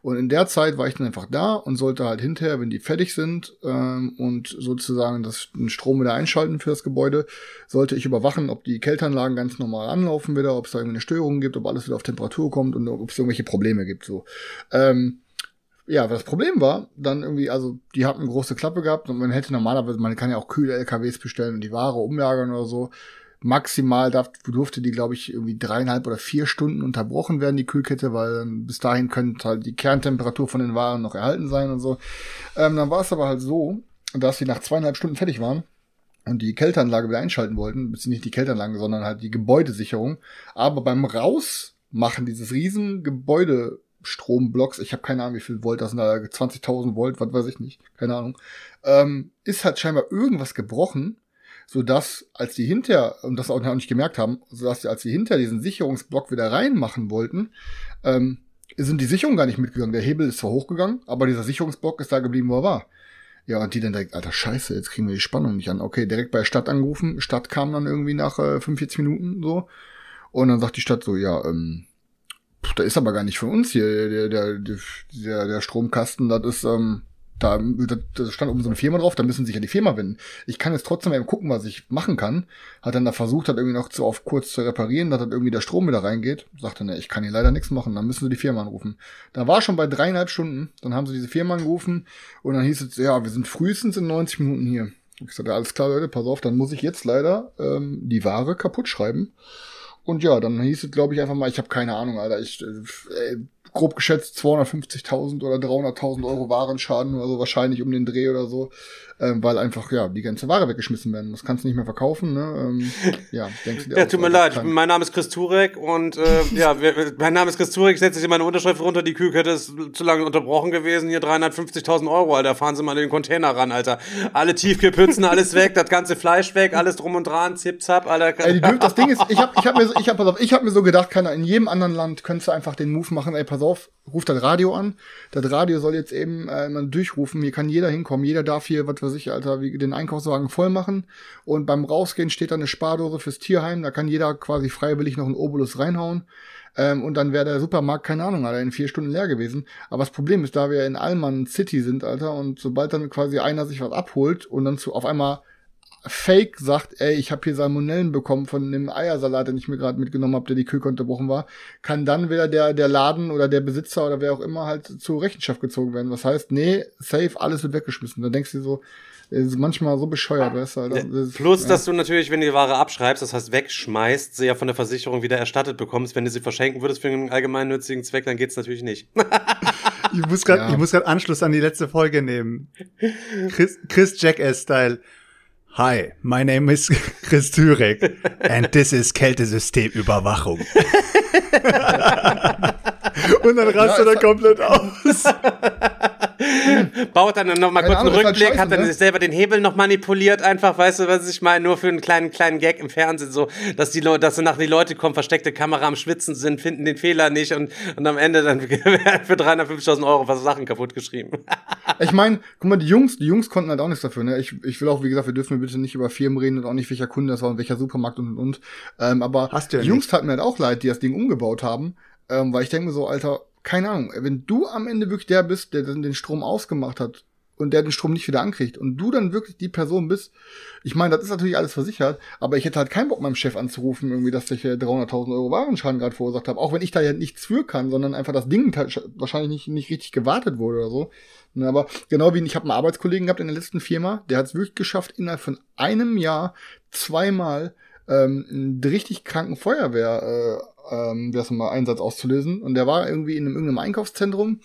Und in der Zeit war ich dann einfach da und sollte halt hinterher, wenn die fertig sind ähm, und sozusagen das, den Strom wieder einschalten für das Gebäude, sollte ich überwachen, ob die Kälteanlagen ganz normal anlaufen wieder, ob es da irgendeine Störung gibt, ob alles wieder auf Temperatur kommt und ob es irgendwelche Probleme gibt. So. Ähm, ja, das Problem war, dann irgendwie, also die hatten eine große Klappe gehabt und man hätte normalerweise, man kann ja auch kühle LKWs bestellen und die Ware umlagern oder so. Maximal darf, durfte die, glaube ich, irgendwie dreieinhalb oder vier Stunden unterbrochen werden, die Kühlkette, weil bis dahin könnte halt die Kerntemperatur von den Waren noch erhalten sein und so. Ähm, dann war es aber halt so, dass sie nach zweieinhalb Stunden fertig waren und die Kälteanlage wieder einschalten wollten, beziehungsweise nicht die Kälteanlage, sondern halt die Gebäudesicherung. Aber beim Rausmachen dieses riesen Gebäudestromblocks, ich habe keine Ahnung, wie viel Volt das sind, da 20.000 Volt, was weiß ich nicht, keine Ahnung, ähm, ist halt scheinbar irgendwas gebrochen so dass als die hinter und das auch nicht gemerkt haben, so dass als die hinter diesen Sicherungsblock wieder reinmachen wollten, ähm, sind die Sicherungen gar nicht mitgegangen. Der Hebel ist zwar hochgegangen, aber dieser Sicherungsblock ist da geblieben, wo er war. Ja, und die dann direkt, alter Scheiße, jetzt kriegen wir die Spannung nicht an. Okay, direkt bei Stadt angerufen. Stadt kam dann irgendwie nach äh, 45 Minuten so. Und dann sagt die Stadt so, ja, ähm, da ist aber gar nicht von uns hier der, der, der, der Stromkasten, das ist, ähm, da, da stand oben so eine Firma drauf, da müssen sich ja die Firma wenden. Ich kann jetzt trotzdem eben gucken, was ich machen kann. Hat dann da versucht, hat irgendwie noch zu auf kurz zu reparieren, dass dann irgendwie der Strom wieder reingeht. Sagte, ne, ich kann hier leider nichts machen, dann müssen sie die Firma anrufen. Da war schon bei dreieinhalb Stunden, dann haben sie diese Firma angerufen und dann hieß es, ja, wir sind frühestens in 90 Minuten hier. Ich sagte, alles klar, Leute, pass auf, dann muss ich jetzt leider ähm, die Ware kaputt schreiben. Und ja, dann hieß es, glaube ich, einfach mal, ich habe keine Ahnung, Alter, ich, äh, grob geschätzt 250.000 oder 300.000 Euro Warenschaden oder so, wahrscheinlich um den Dreh oder so, ähm, weil einfach, ja, die ganze Ware weggeschmissen werden. Das kannst du nicht mehr verkaufen, ne? Ähm, ja, denkst du dir Ja, auch tut mir leid. kann- Mein Name ist Chris Turek und äh, ja, wir, mein Name ist Chris Turek. Ich setze hier meine Unterschrift runter. Die Kühlkette ist zu lange unterbrochen gewesen. Hier 350.000 Euro, Alter. Fahren Sie mal in den Container ran, Alter. Alle Tiefkühlpützen, alles weg, das ganze Fleisch weg, alles drum und dran, zip zap, Alter. Ey, die das Ding ist, ich habe ich hab mir, so- ich hab, pass auf, ich hab mir so gedacht, keiner, in jedem anderen Land könntest du einfach den Move machen, ey, pass auf, ruf das Radio an. Das Radio soll jetzt eben äh, mal durchrufen, hier kann jeder hinkommen, jeder darf hier, was weiß ich, Alter, wie den Einkaufswagen voll machen. Und beim Rausgehen steht da eine Spardose fürs Tierheim, da kann jeder quasi freiwillig noch einen Obolus reinhauen. Ähm, und dann wäre der Supermarkt, keine Ahnung, Alter, in vier Stunden leer gewesen. Aber das Problem ist, da wir in Allmann City sind, Alter, und sobald dann quasi einer sich was abholt und dann zu auf einmal Fake sagt, ey, ich habe hier Salmonellen bekommen von dem Eiersalat, den ich mir gerade mitgenommen habe, der die Küche unterbrochen war, kann dann wieder der, der Laden oder der Besitzer oder wer auch immer halt zur Rechenschaft gezogen werden. Was heißt, nee, safe, alles wird weggeschmissen. Da denkst du dir so, ist manchmal so bescheuert, weißt du, Alter. Das Plus, ja. dass du natürlich, wenn du die Ware abschreibst, das heißt wegschmeißt, sie ja von der Versicherung wieder erstattet bekommst. Wenn du sie verschenken würdest für einen allgemeinnützigen Zweck, dann geht's natürlich nicht. Ich muss gerade Ja. ich muss Anschluss an die letzte Folge nehmen. Chris, Chris Jackass-Style. Hi, my name is Chris Türek and this is Kältesystemüberwachung. Und dann rastet Ja, er ist- komplett aus. Baut dann noch mal Keine kurz einen Ahnung, halt Rückblick, scheiße, hat dann ne? sich selber den Hebel noch manipuliert, einfach, weißt du, was ich meine, nur für einen kleinen, kleinen Gag im Fernsehen, so, dass die Leute, dass dann nachher die Leute kommen, versteckte Kamera am Schwitzen sind, finden den Fehler nicht und, und am Ende dann für 350.000 Euro was Sachen kaputt geschrieben. Ich meine, guck mal, die Jungs, die Jungs konnten halt auch nichts dafür. Ne? Ich, ich will auch, wie gesagt, wir dürfen bitte nicht über Firmen reden und auch nicht welcher Kunde das war und welcher Supermarkt und und und. Ähm, aber Hast du ja die Jungs nicht. taten mir halt auch leid, die das Ding umgebaut haben, ähm, weil ich denke mir so, Alter, keine Ahnung, wenn du am Ende wirklich der bist, der den Strom ausgemacht hat und der den Strom nicht wieder ankriegt und du dann wirklich die Person bist, ich meine, das ist natürlich alles versichert, aber ich hätte halt keinen Bock, meinem Chef anzurufen, irgendwie, dass ich äh, 300.000 Euro Warenschaden gerade verursacht habe, auch wenn ich da ja nichts für kann, sondern einfach das Ding ta- wahrscheinlich nicht, nicht richtig gewartet wurde oder so. Ne, aber genau wie ich habe einen Arbeitskollegen gehabt in der letzten Firma, der hat es wirklich geschafft, innerhalb von einem Jahr zweimal ähm, einen richtig kranken Feuerwehr äh, ähm, das mal Einsatz auszulösen. Und der war irgendwie in einem, irgendeinem Einkaufszentrum,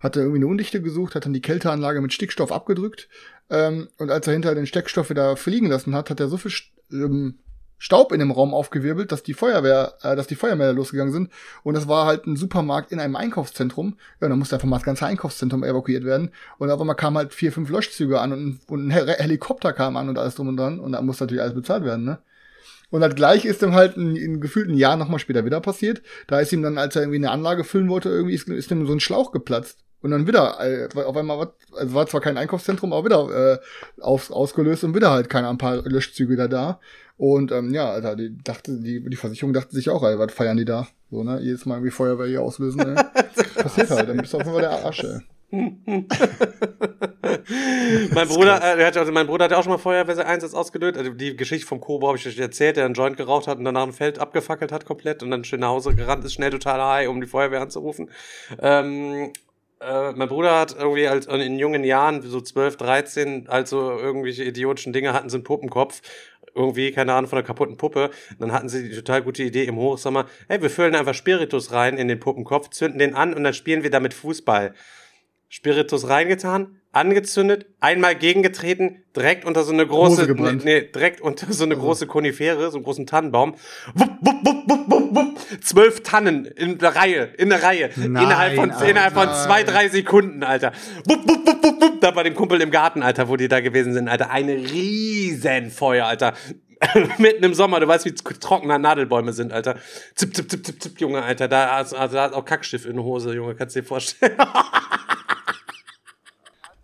hatte irgendwie eine Undichte gesucht, hat dann die Kälteanlage mit Stickstoff abgedrückt. Ähm, und als er hinterher den Steckstoff wieder fliegen lassen hat, hat er so viel ähm, Staub in dem Raum aufgewirbelt, dass die Feuerwehr, äh, dass die Feuermelder losgegangen sind. Und das war halt ein Supermarkt in einem Einkaufszentrum. Ja, und dann musste einfach mal das ganze Einkaufszentrum evakuiert werden. Und auf einmal kamen halt vier, fünf Löschzüge an und, ein- und ein Hel Helikopter kam an und alles drum und dran. Und da musste natürlich alles bezahlt werden, ne? Und das gleiche ist ihm halt ein, ein gefühlten Jahr nochmal später wieder passiert. Da ist ihm dann, als er irgendwie eine Anlage füllen wollte, irgendwie ist, ist ihm so ein Schlauch geplatzt. Und dann wieder, äh, auf einmal, was- also war zwar kein Einkaufszentrum, aber wieder äh, aus, ausgelöst und wieder halt keine ein paar Löschzüge da da. Und ähm, ja, Alter, die dachte, die, die Versicherung dachte sich auch, ey, was feiern die da? So, ne? Jedes Mal irgendwie Feuerwehr hier auslösen, ne? Passiert halt, dann bist du auf jeden Fall der Arsch, ey. mein Bruder, äh, hat, also mein Bruder hat ja auch schon mal Feuerwehreinsatz ausgelöst. Also die Geschichte vom Kobo habe ich euch erzählt, der einen Joint geraucht hat und danach ein Feld abgefackelt hat komplett und dann schön nach Hause gerannt ist, schnell total high, um die Feuerwehr anzurufen. Ähm, äh, mein Bruder hat irgendwie als in jungen Jahren, so 12, 13, also irgendwelche idiotischen Dinge hatten, so einen Puppenkopf irgendwie, keine Ahnung, von einer kaputten Puppe. Dann hatten sie die total gute Idee im Hochsommer, hey, wir füllen einfach Spiritus rein in den Puppenkopf, zünden den an und dann spielen wir damit Fußball. Spiritus reingetan, angezündet, einmal gegengetreten, direkt unter so eine große, gebrannt. nee, direkt unter so eine große Konifere, so einen großen Tannenbaum. Wupp, wupp, wupp, wupp, wupp, wupp. Zwölf Tannen in der Reihe, in der Reihe. Nein, innerhalb von, Alter. innerhalb von zwei, drei Sekunden, Alter. Wupp, wupp, wupp, wupp, wupp. Da bei dem Kumpel im Garten, Alter, wo die da gewesen sind, Alter. Eine riesen Feuer, Alter. Mitten im Sommer, du weißt, wie trockener Nadelbäume sind, Alter. Zip, zip, zip, zip, zip, Junge, Alter. Da, also, da hat auch Kackstift in der Hose, Junge, kannst du dir vorstellen.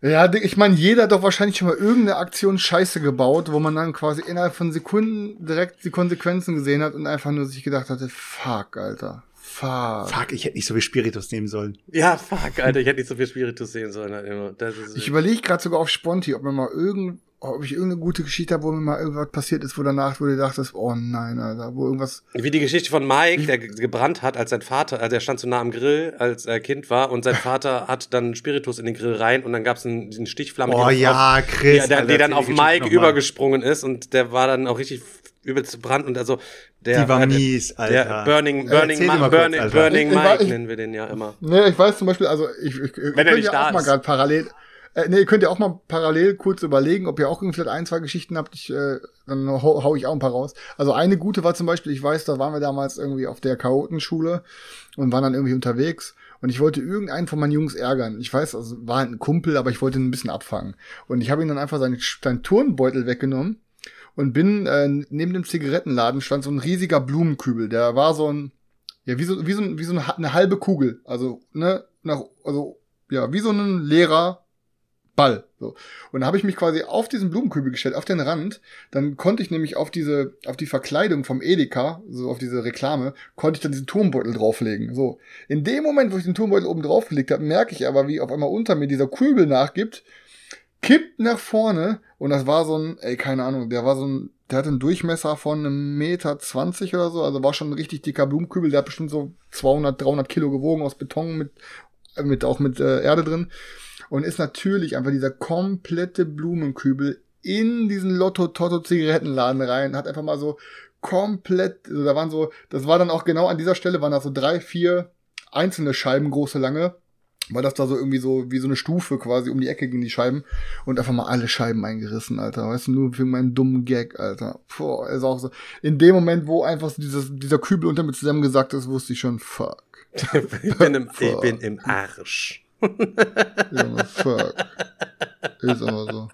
Ja, ich meine, jeder hat doch wahrscheinlich schon mal irgendeine Aktion Scheiße gebaut, wo man dann quasi innerhalb von Sekunden direkt die Konsequenzen gesehen hat und einfach nur sich gedacht hatte, fuck, Alter. Fuck. Fuck, ich hätte nicht so viel Spiritus nehmen sollen. ja, fuck, Alter, ich hätte nicht so viel Spiritus sehen sollen. Halt immer. Das ist, Ich überlege gerade sogar auf Sponti, ob mir mal irgend, ob ich irgendeine gute Geschichte habe, wo mir mal irgendwas passiert ist, wo danach, wo du dachtest, oh nein, Alter, wo irgendwas. Wie die Geschichte von Mike, der ge- gebrannt hat, als sein Vater, also er stand so nah am Grill, als er Kind war, und sein Vater hat dann Spiritus in den Grill rein und dann gab es einen, diesen Stichflamme, Oh die, ja, auf, Chris, die, der, Alter, die dann auf Mike mal. übergesprungen ist und der war dann auch richtig übelst gebrannt und also der Die war der- mies, Alter. Der Burning, Äh, Burning, erzähl Ma mal kurz, Burning. Burning Ich- ich Mike ich- nennen wir den ja immer. Ne, ich weiß zum Beispiel, also ich, ich, ihr Wenn er nicht ja da auch mal ist. gerade parallel, äh, ne, ihr könnt ja auch mal parallel kurz überlegen, ob ihr auch irgendwie vielleicht ein, zwei Geschichten habt, ich, äh, dann hau, hau ich auch ein paar raus. Also eine gute war zum Beispiel, ich weiß, da waren wir damals irgendwie auf der Chaotenschule und waren dann irgendwie unterwegs und ich wollte irgendeinen von meinen Jungs ärgern. Ich weiß, also war halt ein Kumpel, aber ich wollte ihn ein bisschen abfangen. Und ich habe ihm dann einfach seinen, seinen Turnbeutel weggenommen und bin äh, neben dem Zigarettenladen stand so ein riesiger Blumenkübel. Der war so ein ja wie so wie so wie so eine, eine halbe Kugel, also ne nach also ja wie so ein leerer Ball. So. Und da habe ich mich quasi auf diesen Blumenkübel gestellt, auf den Rand. Dann konnte ich nämlich auf diese, auf die Verkleidung vom Edeka, so auf diese Reklame, konnte ich dann diesen Turmbeutel drauflegen. So. In dem Moment, wo ich den Turmbeutel oben draufgelegt habe, merke ich aber, wie auf einmal unter mir dieser Kübel nachgibt, kippt nach vorne und das war so ein, ey, keine Ahnung, der war so ein, der hatte einen Durchmesser von einem Meter zwanzig oder so, also war schon ein richtig dicker Blumenkübel, der hat bestimmt so 200, 300 Kilo gewogen aus Beton mit, mit auch mit äh, Erde drin und ist natürlich einfach dieser komplette Blumenkübel in diesen Lotto-Totto-Zigarettenladen rein, hat einfach mal so komplett, also da waren so, das war dann auch genau an dieser Stelle, waren da so drei, vier einzelne Scheiben, große, lange, weil das da so irgendwie so wie so eine Stufe quasi um die Ecke ging die Scheiben und einfach mal alle Scheiben eingerissen, Alter. Weißt du, nur für meinen dummen Gag, Alter. Boah, ist auch so. In dem Moment, wo einfach so dieses, dieser Kübel unter mir zusammengesackt ist, wusste ich schon, fuck. Ich bin im, ich bin im Arsch. Junge, fuck. Ist aber so.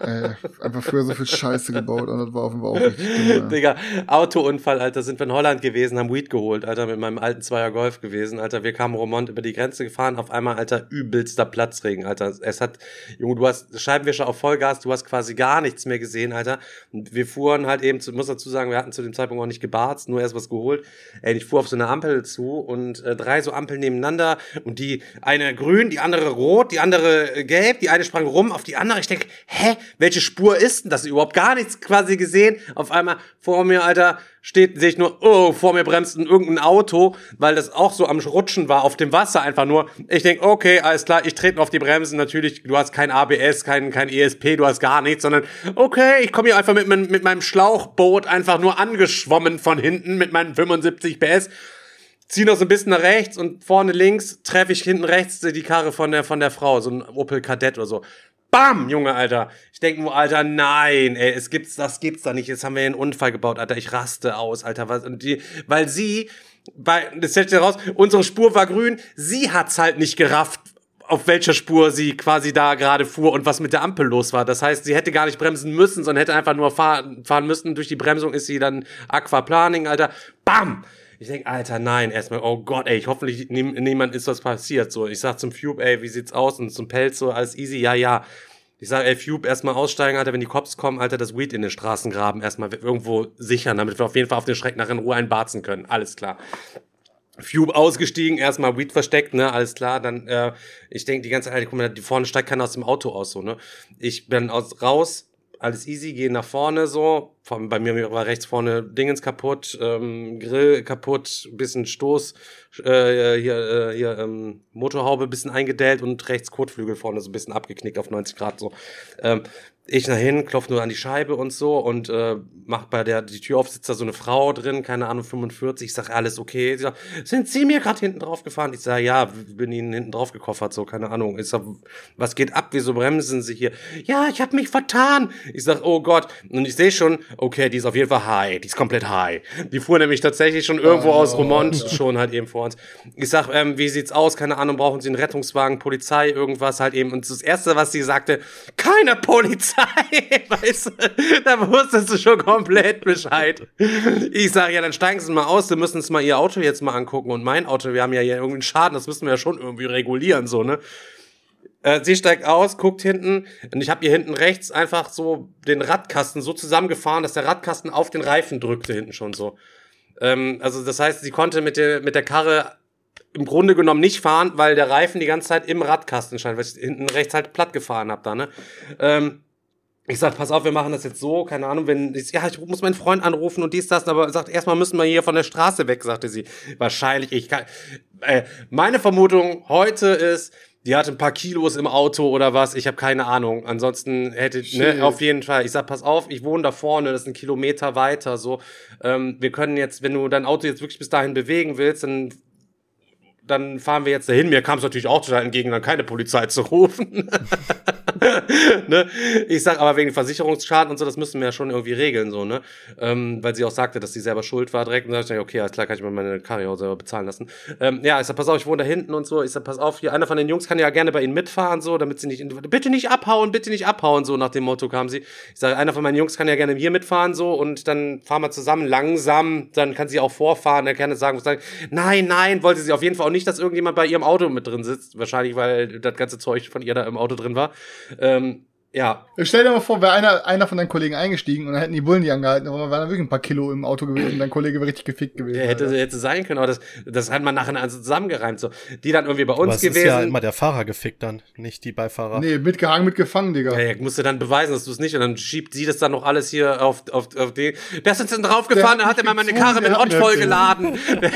Ey, einfach früher so viel Scheiße gebaut und das war offenbar auch richtig dumm, ja. Digga, Autounfall, Alter, sind wir in Holland gewesen, haben Weed geholt, Alter, mit meinem alten Zweier Golf gewesen, Alter, wir kamen Romont über die Grenze gefahren, auf einmal, Alter, übelster Platzregen, Alter, es hat, Junge, du hast Scheibenwischer auf Vollgas, du hast quasi gar nichts mehr gesehen, Alter, und wir fuhren halt eben, zu, muss dazu sagen, wir hatten zu dem Zeitpunkt auch nicht gebarzt, nur erst was geholt, ey, ich fuhr auf so eine Ampel zu und äh, drei so Ampeln nebeneinander und die eine grün, die andere rot, die andere äh, gelb, die eine sprang rum auf die andere, ich denk, hä, welche Spur ist denn das? Überhaupt gar nichts quasi gesehen. Auf einmal vor mir, Alter, steht, sehe ich nur, oh, vor mir bremst ein, irgendein Auto, weil das auch so am Rutschen war, auf dem Wasser einfach nur. Ich denk, okay, alles klar, ich trete auf die Bremsen, natürlich, du hast kein ABS, kein, kein ESP, du hast gar nichts, sondern, okay, ich komme hier einfach mit, mit meinem Schlauchboot einfach nur angeschwommen von hinten mit meinen 75 PS zieh noch so ein bisschen nach rechts und vorne links treffe ich hinten rechts die Karre von der, von der Frau, so ein Opel Kadett oder so. Bam, Junge, Alter. Ich denke nur, Alter, nein, ey, es gibt's, das gibt's da nicht. Jetzt haben wir einen Unfall gebaut, Alter. Ich raste aus, Alter. Was, und die, weil sie, bei, das stellt sich raus, unsere Spur war grün. Sie hat's halt nicht gerafft, auf welcher Spur sie quasi da gerade fuhr und was mit der Ampel los war. Das heißt, sie hätte gar nicht bremsen müssen, sondern hätte einfach nur fahren, fahren müssen. Durch die Bremsung ist sie dann Aquaplaning, Alter. Bam! Ich denk, Alter, nein, erstmal, oh Gott, ey, ich hoffentlich niem- niemand ist was passiert. So, ich sag zum Fube, ey, wie sieht's aus? Und zum Pelz so, alles easy, ja, ja. Ich sag, ey, Fube, erstmal aussteigen, Alter, wenn die Cops kommen, Alter, das Weed in den Straßengraben erstmal irgendwo sichern, damit wir auf jeden Fall auf den Schreck nach in Ruhe einbarzen können. Alles klar. Fube ausgestiegen, erstmal Weed versteckt, ne, alles klar, dann, äh, ich denk die ganze Zeit, guck mal, die vorne steigt keiner aus dem Auto aus, so, ne. Ich bin aus, raus, alles easy, gehe nach vorne, so, Von, bei mir war rechts vorne Dingens kaputt, ähm, Grill kaputt, bisschen Stoß, äh, hier, äh, hier ähm, Motorhaube bisschen eingedellt und rechts Kotflügel vorne so ein bisschen abgeknickt auf 90 Grad so. Ähm, ich nach hin, klopf nur an die Scheibe und so und äh, mach bei der die Tür auf, sitzt da so eine Frau drin, keine Ahnung, 45. Ich sag, alles okay. Sie sagt, sind Sie mir gerade hinten drauf gefahren? Ich sag, ja, bin Ihnen hinten drauf gekoffert, so, keine Ahnung. Ich sag, was geht ab? Wieso bremsen Sie hier? Ja, ich habe mich vertan. Ich sag, oh Gott. Und ich sehe schon, okay, die ist auf jeden Fall high. Die ist komplett high. Die fuhr nämlich tatsächlich schon irgendwo Oh, aus. Romont schon halt eben vor uns. Ich sag, ähm, wie sieht's aus? Keine Ahnung, brauchen Sie einen Rettungswagen, Polizei, irgendwas halt eben. Und das Erste, was sie sagte, keine Polizei. weißt du, da wusstest du schon komplett Bescheid. Ich sage, ja, dann steigen Sie mal aus, Sie müssen uns mal Ihr Auto jetzt mal angucken und mein Auto, wir haben ja hier irgendwie einen Schaden, das müssen wir ja schon irgendwie regulieren, so, ne? Äh, sie steigt aus, guckt hinten und ich habe hier hinten rechts einfach so den Radkasten so zusammengefahren, dass der Radkasten auf den Reifen drückte hinten schon so. Ähm, also das heißt, sie konnte mit der, mit der Karre im Grunde genommen nicht fahren, weil der Reifen die ganze Zeit im Radkasten stand, weil ich hinten rechts halt platt gefahren hab da, ne? Ähm, ich sag, pass auf, wir machen das jetzt so, keine Ahnung, wenn, ich, ja, ich muss meinen Freund anrufen und dies, das, aber sagt, erstmal müssen wir hier von der Straße weg, sagte sie. Wahrscheinlich, ich kann, äh, meine Vermutung heute ist, die hatte ein paar Kilos im Auto oder was, ich habe keine Ahnung. Ansonsten hätte, ne, auf jeden Fall. Ich sag, pass auf, ich wohne da vorne, das ist ein Kilometer weiter, so. Ähm, wir können jetzt, wenn du dein Auto jetzt wirklich bis dahin bewegen willst, dann dann fahren wir jetzt dahin. Mir kam es natürlich auch total entgegen, dann keine Polizei zu rufen. ne? Ich sag aber wegen Versicherungsschaden und so, das müssen wir ja schon irgendwie regeln, so, ne? Ähm, weil sie auch sagte, dass sie selber schuld war direkt. Und dann dachte ich, okay, alles klar, kann ich mir meine Karre auch selber bezahlen lassen. Ähm, ja, ich sag, pass auf, ich wohne da hinten und so. Ich sag, pass auf, hier, einer von den Jungs kann ja gerne bei ihnen mitfahren, so, damit sie nicht, bitte nicht abhauen, bitte nicht abhauen, so nach dem Motto kam sie. Ich sage, einer von meinen Jungs kann ja gerne hier mitfahren, so, und dann fahren wir zusammen langsam, dann kann sie auch vorfahren, er kann sagen, sagen, nein, nein, wollte sie auf jeden Fall auch nicht, dass irgendjemand bei ihrem Auto mit drin sitzt. Wahrscheinlich, weil das ganze Zeug von ihr da im Auto drin war. Ähm, ja, Stell dir mal vor, wäre einer, einer von deinen Kollegen eingestiegen und dann hätten die Bullen die angehalten, aber wären da wirklich ein paar Kilo im Auto gewesen und dein Kollege wäre richtig gefickt gewesen. hätte, Alter. hätte sein können, aber das, das hat man nachher also zusammengereimt. So. Die dann irgendwie bei Aber uns es ist gewesen. ja immer der Fahrer gefickt dann, nicht die Beifahrer. Nee, mitgehangen, mitgefangen, Digga. Ja, ja, musst du dann beweisen, dass du es nicht und dann schiebt sie das dann noch alles hier auf, auf, auf den. Wer ist jetzt denn draufgefahren? Der Da hat hat er mal mich meine Karre mit Ott der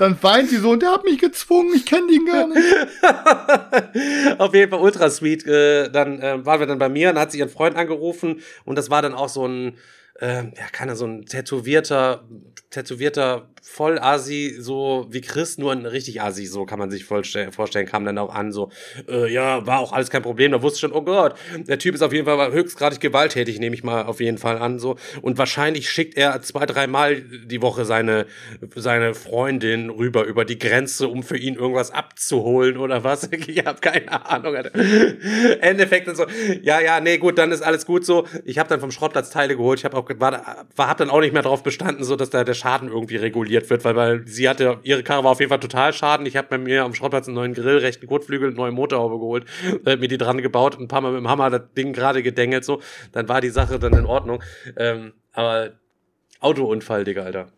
Dann weint sie so und der hat mich gezwungen, ich kenne den gar nicht. Auf jeden Fall ultra sweet. Äh, dann äh, waren wir dann bei mir und hat sie ihren Freund angerufen und das war dann auch so ein, äh, ja, keine so ein tätowierter, tätowierter Vollasi, so wie Chris, nur ein richtig Asi, so kann man sich vorstellen, kam dann auch an, so, äh, ja, war auch alles kein Problem, da wusste ich schon, oh Gott, der Typ ist auf jeden Fall höchstgradig gewalttätig, nehme ich mal auf jeden Fall an, so, und wahrscheinlich schickt er zwei, dreimal die Woche seine, seine Freundin rüber über die Grenze, um für ihn irgendwas abzuholen oder was, ich habe keine Ahnung. Endeffekt und so, ja, ja, nee, gut, dann ist alles gut so, ich habe dann vom Schrottplatz Teile geholt, ich habe auch, war, war, hab dann auch nicht mehr darauf bestanden, so, dass da der Schaden irgendwie reguliert wird, weil, weil sie hatte, ihre Karre war auf jeden Fall total Schaden. Ich habe mir am Schrottplatz einen neuen Grill, rechten Kotflügel, eine neue Motorhaube geholt, äh, mir die dran gebaut, ein paar Mal mit dem Hammer das Ding gerade gedengelt, so. Dann war die Sache dann in Ordnung. Ähm, aber Autounfall, Digga, Alter.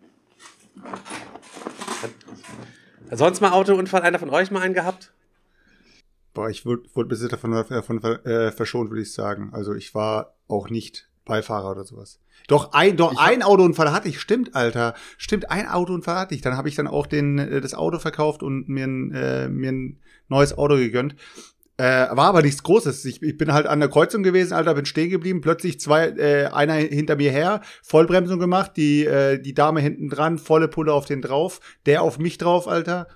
Hat sonst mal Autounfall einer von euch mal einen gehabt? Boah, ich wurde, bis jetzt davon, davon äh, verschont, würde ich sagen. Also ich war auch nicht Beifahrer oder sowas. Doch ein, doch ein Autounfall hatte ich, stimmt, Alter. Stimmt, ein Autounfall hatte ich. Dann habe ich dann auch den, äh, das Auto verkauft und mir ein, äh, mir ein neues Auto gegönnt. Äh, war aber nichts Großes. Ich, ich bin halt an der Kreuzung gewesen, Alter, bin stehen geblieben. Plötzlich zwei, äh, einer hinter mir her, Vollbremsung gemacht, die, äh, die Dame hinten dran, volle Pulle auf den drauf, der auf mich drauf, Alter.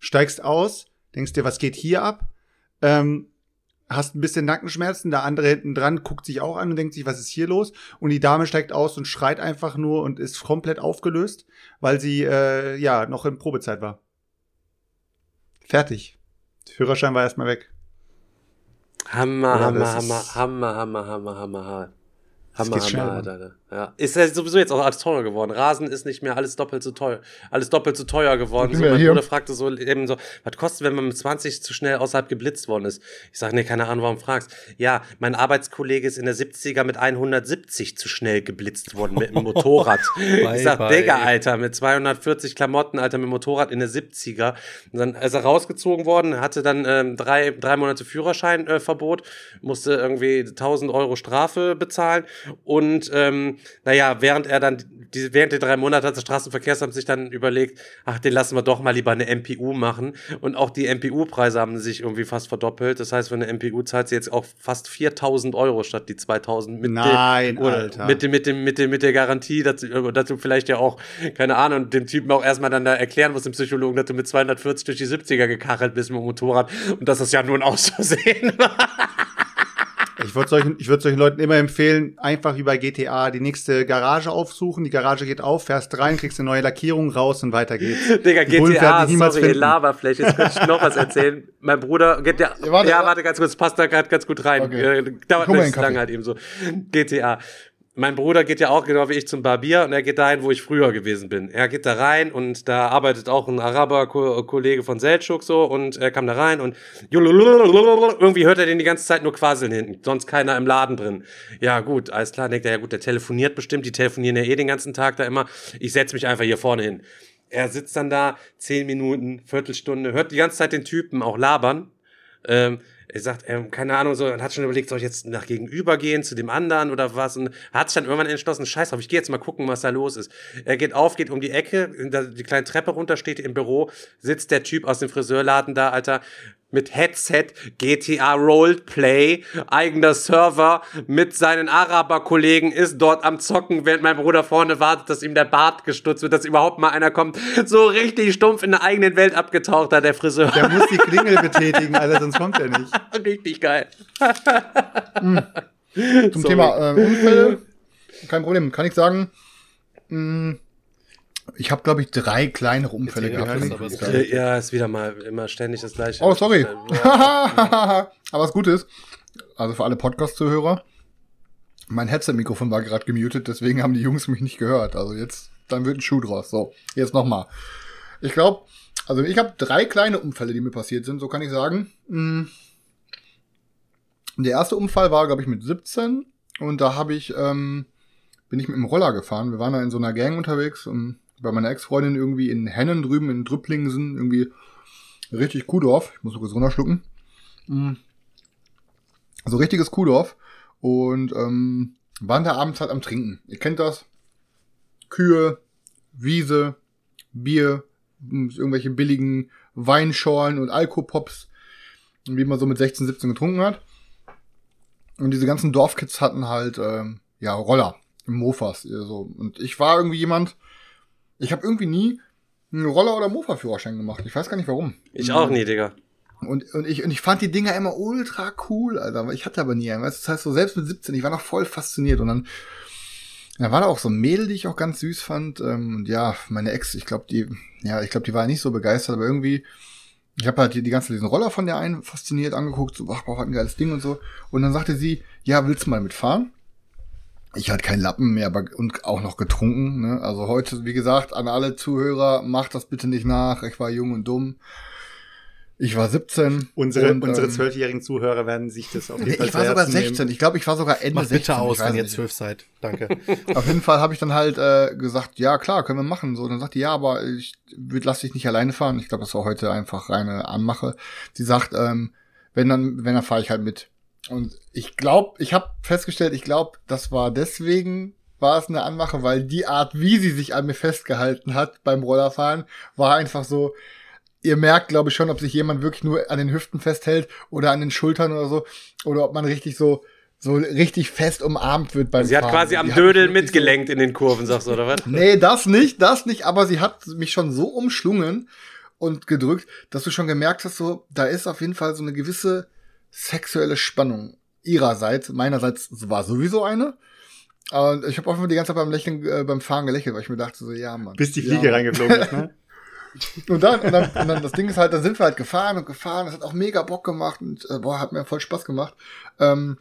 Steigst aus, denkst dir, was geht hier ab? Ähm, hast ein bisschen Nackenschmerzen, der andere hinten dran guckt sich auch an und denkt sich, was ist hier los? Und die Dame steigt aus und schreit einfach nur und ist komplett aufgelöst, weil sie äh, ja noch in Probezeit war. Fertig. Führerschein war erstmal weg. Hammer, Ja, Hammer, das Hammer, ist- Hammer, Hammer, Hammer, Hammer, Hammer. Das Hammer, geht schnell, Hammer, Mann. Alter. Ja, ist ja sowieso jetzt auch alles teurer geworden. Rasen ist nicht mehr alles doppelt so teuer, alles doppelt so teuer geworden. So, mein hier. Bruder fragte so eben so, was kostet, wenn man mit 20 zu schnell außerhalb geblitzt worden ist? Ich sage, nee, keine Ahnung, warum fragst? Ja, mein Arbeitskollege ist in der 70er mit 170 zu schnell geblitzt worden mit dem Motorrad. ich sag. Digga, Alter, mit 240 Klamotten, Alter, mit dem Motorrad in der 70er. Und dann ist er rausgezogen worden, hatte dann ähm, drei, drei Monate Führerscheinverbot, äh, musste irgendwie 1000 Euro Strafe bezahlen und ähm, naja, während er dann, die, während der drei Monate hat das Straßenverkehrsamt sich dann überlegt, ach, den lassen wir doch mal lieber eine MPU machen und auch die MPU-Preise haben sich irgendwie fast verdoppelt. Das heißt, für eine MPU zahlt sie jetzt auch fast 4000 Euro statt die 2000 mit Nein, dem, Alter. mit dem, mit dem, mit dem, mit der Garantie, dass, du- dass du vielleicht ja auch, keine Ahnung, dem Typen auch erstmal dann da erklären musst, dem Psychologen, dass du mit 240 durch die 70er gekachelt bist mit dem Motorrad und dass das ja nur ein Auszusehen war. Ich würde solchen, ich würd solchen Leuten immer empfehlen, einfach wie bei GTA die nächste Garage aufsuchen. Die Garage geht auf, fährst rein, kriegst eine neue Lackierung raus und weiter geht's. Digga, Die GTA, niemals sorry, finden. Laberfläche. Jetzt könnte ich noch was erzählen. Mein Bruder, geht ja, Ja, warte, ja, ja. warte ganz kurz, passt da gerade ganz gut rein. Okay. Äh, dauert nicht lange halt eben so. GTA. Mein Bruder geht ja auch genau wie ich zum Barbier und er geht dahin, wo ich früher gewesen bin. Er geht da rein und da arbeitet auch ein Araber-Kollege von Seltschuk so und er kam da rein und irgendwie hört er den die ganze Zeit nur quasseln hinten, sonst keiner im Laden drin. Ja gut, alles klar, denkt er, ja gut, der telefoniert bestimmt, die telefonieren ja eh den ganzen Tag da immer. Ich setz mich einfach hier vorne hin. Er sitzt dann da, zehn Minuten, Viertelstunde, hört die ganze Zeit den Typen auch labern. Ähm, er sagt, ähm, keine Ahnung, so, und hat schon überlegt, soll ich jetzt nach gegenüber gehen zu dem anderen oder was? Und hat sich dann irgendwann entschlossen, scheiß drauf, ich gehe jetzt mal gucken, was da los ist. Er geht auf, geht um die Ecke, die kleine Treppe runter, steht im Büro, sitzt der Typ aus dem Friseurladen da, Alter, mit Headset, GTA Roleplay, eigener Server, mit seinen Araber-Kollegen, ist dort am Zocken, während mein Bruder vorne wartet, dass ihm der Bart gestutzt wird, dass überhaupt mal einer kommt, so richtig stumpf in der eigenen Welt abgetaucht da, der Friseur. Der muss die Klingel betätigen, Alter, sonst kommt er nicht. Richtig geil. Zum Sorry. Thema äh, Unfälle, kein Problem. Kann ich sagen, mh, ich habe, glaube ich, drei kleinere Unfälle gehabt. was, Zeit. Äh, Ja, ist wieder mal immer ständig das gleiche. Oh, sorry. Aber das Gute ist, also für alle Podcast-Zuhörer, mein Headset-Mikrofon war gerade gemutet, deswegen haben die Jungs mich nicht gehört. Also jetzt, dann wird ein Schuh draus. So, jetzt nochmal. Ich glaube, also ich habe drei kleine Unfälle, die mir passiert sind, so kann ich sagen. Mm. Der erste Unfall war, glaube ich, mit 17 und da habe ich, ähm, bin ich mit dem Roller gefahren. Wir waren da in so einer Gang unterwegs und bei meiner Ex-Freundin irgendwie in Hennen drüben in Drüpplingsen, irgendwie richtig Kuhdorf. Ich muss so kurz runterschlucken. Mm. So richtiges Kuhdorf. Und ähm, waren da abends halt am Trinken. Ihr kennt das. Kühe, Wiese, Bier, irgendwelche billigen Weinschorlen und Alkopops, wie man so mit 16, 17 getrunken hat. Und diese ganzen Dorfkids hatten halt ähm, ja Roller, Mofas, so. Und ich war irgendwie jemand, ich habe irgendwie nie einen Roller- oder Mofa-Führerschein gemacht. Ich weiß gar nicht warum. Ich auch nie, Digga. Und, und, ich, und ich fand die Dinger immer ultra cool, Alter. Ich hatte aber nie einen. Weißt, das heißt, so selbst mit 17, ich war noch voll fasziniert. Und dann, da war da auch so ein Mädel, die ich auch ganz süß fand. Ähm, und ja, meine Ex, ich glaube, die, ja, ich glaube, die war nicht so begeistert, aber irgendwie, ich habe halt die, die ganze diesen Roller von der einen fasziniert angeguckt, so, ach, boah, was ein geiles Ding und so. Und dann sagte sie, ja, willst du mal mitfahren? Ich hatte keinen Lappen mehr, aber und auch noch getrunken. Ne? Also heute, wie gesagt, an alle Zuhörer, macht das bitte nicht nach. Ich war jung und dumm. Ich war 17. Unsere, und, unsere ähm, zwölfjährigen Zuhörer werden sich das auf jeden Fall ich war sogar Herzen nehmen. 16. Ich glaube, ich war sogar Ende Macht 16. bitte aus, wenn ihr zwölf seid. Danke. Auf jeden Fall habe ich dann halt äh, gesagt, ja klar, können wir machen. So, dann sagt die, ja, aber ich lass dich nicht alleine fahren. Ich glaube, das war heute einfach reine Anmache. Sie sagt, ähm, wenn dann, wenn dann fahre ich halt mit. Und ich glaube, ich habe festgestellt, ich glaube, das war deswegen war es eine Anmache, weil die Art, wie sie sich an mir festgehalten hat beim Rollerfahren, war einfach so. Ihr merkt, glaube ich, schon, ob sich jemand wirklich nur an den Hüften festhält oder an den Schultern oder so, oder ob man richtig so so richtig fest umarmt wird beim Sie hat Fahren. quasi am Die hat Dödel wirklich so- mitgelenkt in den Kurven, sagst du, oder was? Nee, das nicht, das nicht, aber sie hat mich schon so umschlungen und gedrückt, dass du schon gemerkt hast, so, da ist auf jeden Fall so eine gewisse sexuelle Spannung ihrerseits. Meinerseits war sowieso eine. Aber ich habe Fall die ganze Zeit beim Lächeln, äh, beim Fahren gelächelt, weil ich mir dachte, so, ja, Mann. Bis die ja, Fliege Mann. reingeflogen ist, ne? Und dann, und dann, und dann, das Ding ist halt, da sind wir halt gefahren und gefahren. Das hat auch mega Bock gemacht und, äh, boah, hat mir voll Spaß gemacht. Ähm,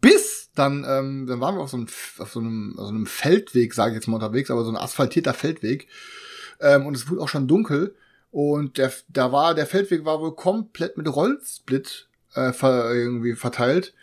Bis dann, ähm, dann waren wir auf so einem, auf so einem, auf so einem Feldweg, sage ich jetzt mal unterwegs, aber so ein asphaltierter Feldweg. Ähm, und es wurde auch schon dunkel. Und der, da war, der Feldweg war wohl komplett mit Rollsplit äh, ver, irgendwie verteilt.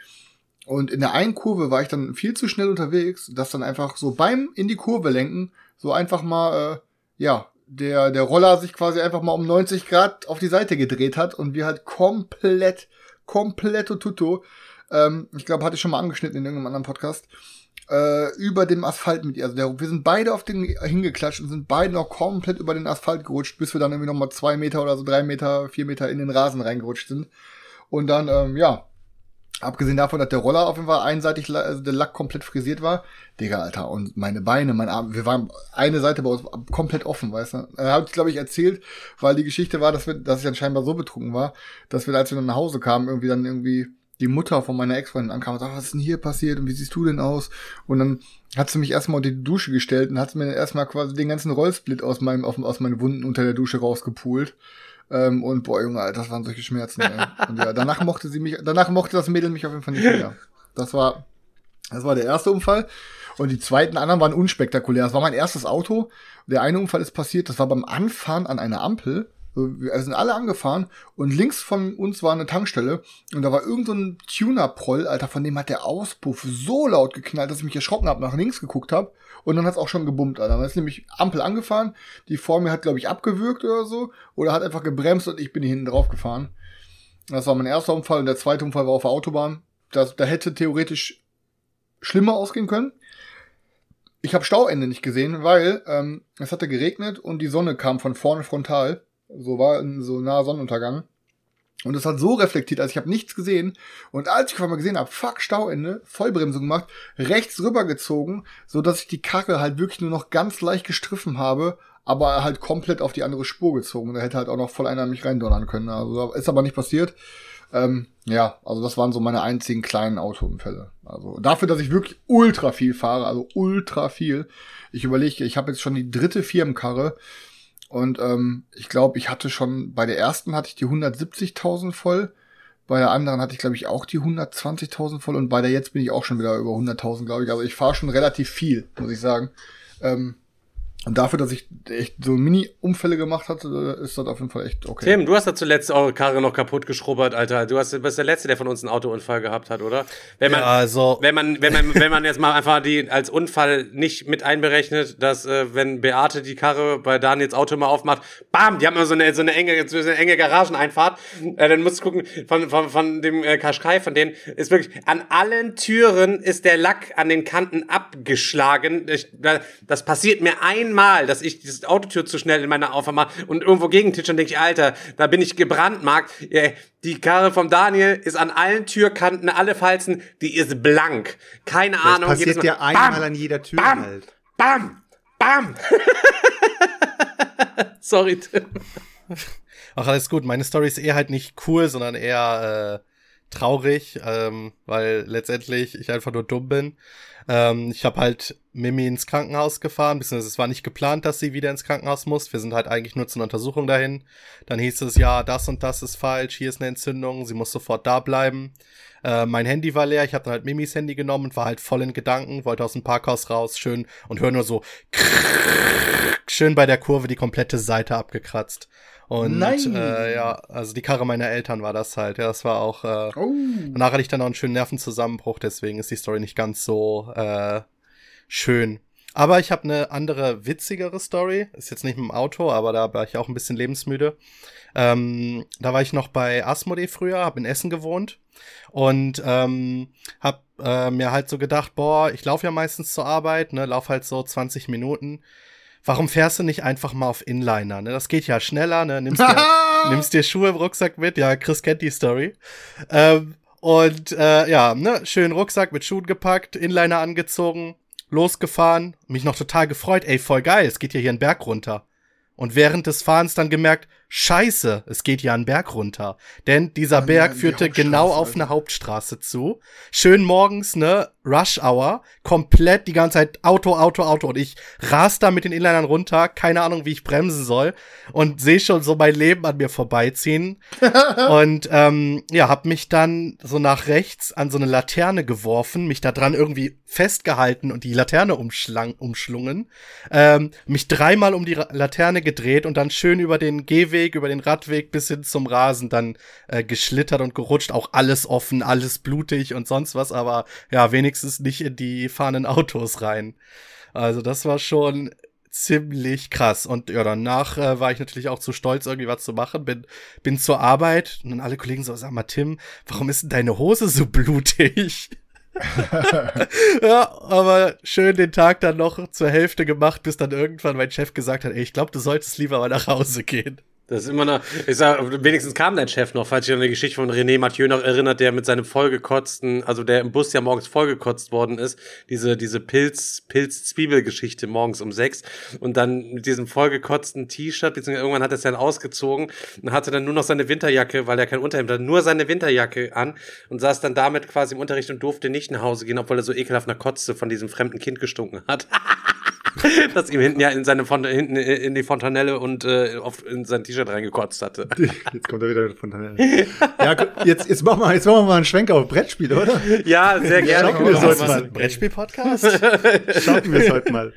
Und in der einen Kurve war ich dann viel zu schnell unterwegs, dass dann einfach so beim in die Kurve lenken, so einfach mal, äh, ja, der, der Roller sich quasi einfach mal um 90 Grad auf die Seite gedreht hat und wir halt komplett, komplett tutto, ähm, ich glaube, hatte ich schon mal angeschnitten in irgendeinem anderen Podcast, äh, über dem Asphalt mit ihr. Also der, wir sind beide auf den hingeklatscht und sind beide noch komplett über den Asphalt gerutscht, bis wir dann irgendwie noch mal zwei Meter oder so drei Meter, vier Meter in den Rasen reingerutscht sind. Und dann, ähm, ja, abgesehen davon, dass der Roller auf jeden Fall einseitig, also der Lack komplett frisiert war. Digga, Alter, und meine Beine, mein Arm, wir waren eine Seite bei uns komplett offen, weißt du. Er hat, glaube ich, erzählt, weil die Geschichte war, dass wir, dass ich dann scheinbar so betrunken war, dass wir, als wir dann nach Hause kamen, irgendwie dann irgendwie die Mutter von meiner Ex-Freundin ankam und sagte, was ist denn hier passiert und wie siehst du denn aus? Und dann hat sie mich erstmal unter die Dusche gestellt und hat mir erstmal quasi den ganzen Rollsplit aus meinem, aus meinen Wunden unter der Dusche rausgepult. Ähm, und boah, Junge, Alter, das waren solche Schmerzen. Ey. Und ja, danach mochte sie mich, danach mochte das Mädel mich auf jeden Fall nicht mehr. Das war, das war der erste Unfall. Und die zweiten anderen waren unspektakulär. Das war mein erstes Auto. Der eine Unfall ist passiert, das war beim Anfahren an einer Ampel. Wir sind alle angefahren und links von uns war eine Tankstelle und da war irgend so Tuner-Proll, Alter, von dem hat der Auspuff so laut geknallt, dass ich mich erschrocken habe, nach links geguckt habe und dann hat's auch schon gebummt, Alter. Dann ist nämlich Ampel angefahren, die vor mir hat, glaube ich, abgewürgt oder so oder hat einfach gebremst und ich bin hinten drauf gefahren. Das war mein erster Unfall und der zweite Unfall war auf der Autobahn. Das, da hätte theoretisch schlimmer ausgehen können. Ich habe Stauende nicht gesehen, weil ähm, es hatte geregnet und die Sonne kam von vorne frontal. So war ein so naher Sonnenuntergang. Und es hat so reflektiert, als ich habe nichts gesehen. Und als ich auf einmal gesehen habe, fuck, Stauende, Vollbremsung gemacht, rechts rübergezogen, so dass ich die Karre halt wirklich nur noch ganz leicht gestriffen habe, aber halt komplett auf die andere Spur gezogen. Da hätte halt auch noch voll einer mich reindonnern können. Also ist aber nicht passiert. Ähm, ja, also das waren so meine einzigen kleinen Autounfälle. Also dafür, dass ich wirklich ultra viel fahre, also ultra viel. Ich überlege, ich habe jetzt schon die dritte Firmenkarre. Und ähm, ich glaube, ich hatte schon, bei der ersten hatte ich die 170.000 voll, bei der anderen hatte ich, glaube ich, auch die 120.000 voll und bei der jetzt bin ich auch schon wieder über 100.000, glaube ich. Also ich fahre schon relativ viel, muss ich sagen. Ähm, und dafür, dass ich echt so Mini-Unfälle gemacht hatte, ist das auf jeden Fall echt okay. Tim, du hast da zuletzt eure Karre noch kaputt geschrubbert, Alter. Du hast, bist der Letzte, der von uns einen Autounfall gehabt hat, oder? Wenn man, Ja, also- wenn man, wenn man, wenn man jetzt mal einfach die als Unfall nicht mit einberechnet, dass äh, wenn Beate die Karre bei Daniels Auto mal aufmacht, bam, die haben immer so eine so eine enge, so eine enge Garageneinfahrt. Äh, dann musst du gucken von von von dem äh, Kaschkai, von denen ist wirklich an allen Türen ist der Lack an den Kanten abgeschlagen. Ich, da- das passiert mir einmal, dass ich dieses Autotür zu schnell in meiner mache und irgendwo gegentitsche und denke ich, Alter, da bin ich gebrandmarkt. Äh, Die Karre vom Daniel ist an allen Türkanten, alle Falzen, die ist blank. Keine Das Ahnung. passiert jedes Mal- ja einmal Bam! an jeder Tür Bam! halt. Bam! Bam! Sorry, Tim. Ach, alles gut. Meine Story ist eher halt nicht cool, sondern eher äh, traurig, ähm, weil letztendlich ich einfach nur dumm bin. Ähm, ich habe halt Mimi ins Krankenhaus gefahren, beziehungsweise es war nicht geplant, dass sie wieder ins Krankenhaus muss. Wir sind halt eigentlich nur zu einer Untersuchung dahin. Dann hieß es, ja, das und das ist falsch, hier ist eine Entzündung, sie muss sofort da bleiben. Äh, mein Handy war leer, ich habe dann halt Mimis Handy genommen und war halt voll in Gedanken, wollte aus dem Parkhaus raus, schön, und höre nur so schön bei der Kurve die komplette Seite abgekratzt. Und Nein. äh, ja, also die Karre meiner Eltern war das halt. Ja, das war auch. Äh, Oh. Danach hatte ich dann auch einen schönen Nervenzusammenbruch, deswegen ist die Story nicht ganz so äh, schön. Aber ich habe eine andere, witzigere Story. Ist jetzt nicht mit dem Auto, aber da war ich auch ein bisschen lebensmüde. Ähm, da war ich noch bei Asmodee früher, habe in Essen gewohnt und ähm, hab äh, mir halt so gedacht, boah, ich laufe ja meistens zur Arbeit, ne, lauf halt so 20 Minuten. Warum fährst du nicht einfach mal auf Inliner? Ne? Das geht ja schneller, ne? Nimmst dir, nimmst dir Schuhe im Rucksack mit. Ja, Chris kennt die Story. Ähm, und äh, ja, ne, schön Rucksack mit Schuhen gepackt, Inliner angezogen, losgefahren, mich noch total gefreut, ey, voll geil, es geht ja hier einen Berg runter. Und während des Fahrens dann gemerkt, Scheiße, es geht ja einen Berg runter. Denn dieser Oh Berg nein, die führte genau auf eine Hauptstraße zu. Schön morgens, ne, Rush Hour, komplett die ganze Zeit Auto, Auto, Auto. Und ich ras da mit den Inlinern runter, keine Ahnung, wie ich bremsen soll. Und sehe schon so mein Leben an mir vorbeiziehen. und ähm, ja, hab mich dann so nach rechts an so eine Laterne geworfen, mich da dran irgendwie festgehalten und die Laterne umschlang, umschlungen. Ähm, mich dreimal um die Laterne gedreht und dann schön über den Gehweg, über den Radweg bis hin zum Rasen dann äh, geschlittert und gerutscht. Auch alles offen, alles blutig und sonst was, aber ja, wenigstens nicht in die fahrenden Autos rein. Also das war schon ziemlich krass. Und ja, danach äh, war ich natürlich auch zu stolz, irgendwie was zu machen. Bin, bin zur Arbeit und dann alle Kollegen so, sag mal, Tim, warum ist denn deine Hose so blutig? ja, aber schön den Tag dann noch zur Hälfte gemacht, bis dann irgendwann mein Chef gesagt hat, ey, ich glaube, du solltest lieber mal nach Hause gehen. Das ist immer noch, ich sag, wenigstens kam dein Chef noch, falls sich an die Geschichte von René Mathieu noch erinnert, der mit seinem vollgekotzten, also der im Bus ja morgens vollgekotzt worden ist, diese, diese Pilz, Pilz-Zwiebel-Geschichte morgens um sechs und dann mit diesem vollgekotzten T-Shirt, beziehungsweise irgendwann hat er es dann ausgezogen und hatte dann nur noch seine Winterjacke, weil er kein Unterhemd hatte, nur seine Winterjacke an und saß dann damit quasi im Unterricht und durfte nicht nach Hause gehen, obwohl er so ekelhaft nach Kotzte von diesem fremden Kind gestunken hat. das ihm hinten ja in seine Font hinten in die Fontanelle und äh, auf, in sein T-Shirt reingekotzt hatte. Jetzt kommt er wieder von der Ja, gu- jetzt, jetzt machen wir, jetzt machen wir mal einen Schwenker auf Brettspiel, oder? Ja, sehr gerne. Schaffen wir das mal, Brettspiel-Podcast? Schaffen wir es heute mal.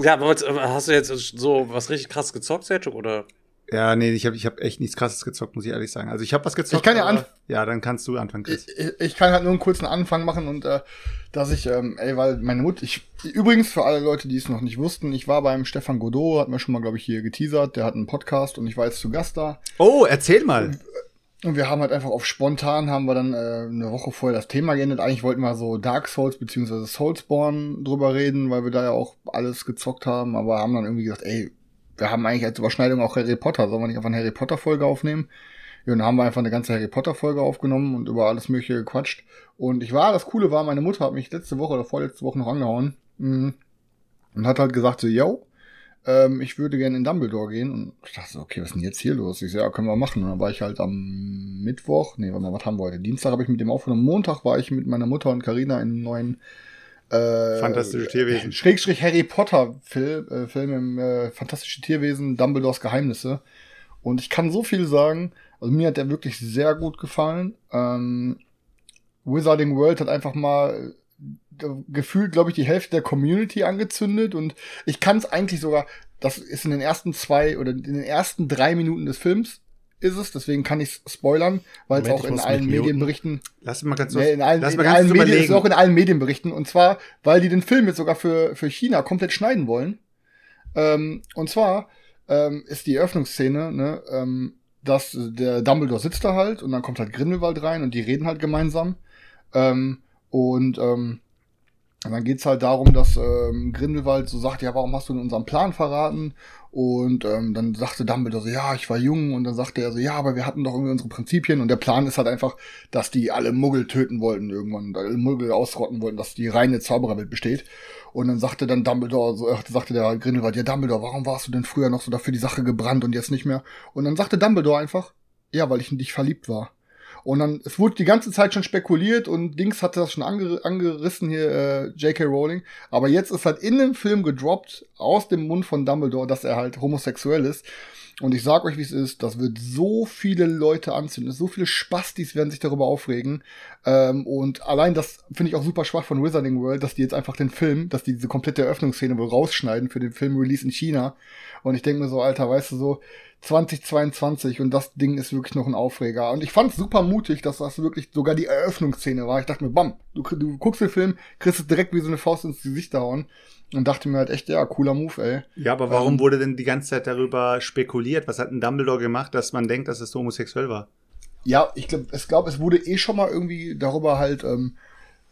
Ja, hast du jetzt so was richtig krass gezockt, Sergio, oder? Ja, nee, ich habe ich hab echt nichts krasses gezockt, muss ich ehrlich sagen. Also ich habe was gezockt. Ich kann ja aber- anf- Ja, dann kannst du anfangen, Chris. Ich, ich- kann halt nur einen kurzen Anfang machen und äh, dass ich, ähm, ey, weil meine Mutter, ich, übrigens für alle Leute, die es noch nicht wussten, ich war beim Stefan Godot, hat mir schon mal, glaube ich, hier geteasert, der hat einen Podcast und ich war jetzt zu Gast da. Oh, erzähl mal. Und wir haben halt einfach auf spontan, haben wir dann äh, eine Woche vorher das Thema geändert. Eigentlich wollten wir so Dark Souls beziehungsweise Soulsborne drüber reden, weil wir da ja auch alles gezockt haben, aber haben dann irgendwie gesagt, ey, wir haben eigentlich als Überschneidung auch Harry Potter, sollen wir nicht einfach eine Harry Potter Folge aufnehmen? Ja, und dann haben wir einfach eine ganze Harry Potter Folge aufgenommen und über alles mögliche gequatscht. Und ich war, das Coole war, meine Mutter hat mich letzte Woche oder vorletzte Woche noch angehauen mm, und hat halt gesagt so, yo, ähm, ich würde gerne in Dumbledore gehen. Und ich dachte so, okay, was ist denn jetzt hier los? Ich so, ja, können wir machen. Und dann war ich halt am Mittwoch, nee, warte mal, was haben wir heute? Dienstag habe ich mit dem aufgenommen. Montag war ich mit meiner Mutter und Karina in einem neuen äh, Fantastische Tierwesen. Schrägstrich Harry Potter Film, äh, Film im äh, Fantastische Tierwesen, Dumbledores Geheimnisse. Und ich kann so viel sagen. Also mir hat der wirklich sehr gut gefallen. Ähm, Wizarding World hat einfach mal äh, gefühlt, glaube ich, die Hälfte der Community angezündet und ich kann es eigentlich sogar, das ist in den ersten zwei oder in den ersten drei Minuten des Films ist es, deswegen kann ich spoilern, weil es auch in allen. Medienberichten Lass mal ganz Nee, in allen, lass in mal ganz allen kurz Medien, ist auch in allen Medienberichten. Und zwar, weil die den Film jetzt sogar für, für China komplett schneiden wollen. Ähm, und zwar ähm, ist die Eröffnungsszene, ne, ähm, dass der Dumbledore sitzt da halt und dann kommt halt Grindelwald rein und die reden halt gemeinsam. Ähm, und ähm, und dann geht's halt darum, dass ähm, Grindelwald so sagt, ja, warum hast du denn unseren Plan verraten? Und ähm, dann sagte Dumbledore so, ja, ich war jung. Und dann sagte er so, ja, aber wir hatten doch irgendwie unsere Prinzipien. Und der Plan ist halt einfach, dass die alle Muggel töten wollten irgendwann, alle Muggel ausrotten wollten, dass die reine Zaubererwelt besteht. Und dann sagte dann Dumbledore, so, äh, sagte der Grindelwald, ja, Dumbledore, warum warst du denn früher noch so dafür die Sache gebrannt und jetzt nicht mehr? Und dann sagte Dumbledore einfach, ja, weil ich in dich verliebt war. Und dann, es wurde die ganze Zeit schon spekuliert und Dings hatte das schon ange, angerissen hier, äh, J.K. Rowling. Aber jetzt ist halt in dem Film gedroppt, aus dem Mund von Dumbledore, dass er halt homosexuell ist. Und ich sag euch, wie es ist, das wird so viele Leute anzünden, so viele Spastis werden sich darüber aufregen. Ähm, und allein das finde ich auch super schwach von Wizarding World, dass die jetzt einfach den Film, dass die diese komplette Eröffnungsszene wohl rausschneiden für den Film-Release in China. Und ich denke mir so, Alter, weißt du so, 2022 und das Ding ist wirklich noch ein Aufreger. Und ich fand es super mutig, dass das wirklich sogar die Eröffnungsszene war. Ich dachte mir, bam, du, du guckst den Film, kriegst es direkt wie so eine Faust ins Gesicht hauen. Und dachte mir halt echt, ja, cooler Move, ey. Ja, aber warum Ähm, wurde denn die ganze Zeit darüber spekuliert? Was hat ein Dumbledore gemacht, dass man denkt, dass es homosexuell war? Ja, ich glaube, es, glaub, es wurde eh schon mal irgendwie darüber halt ähm,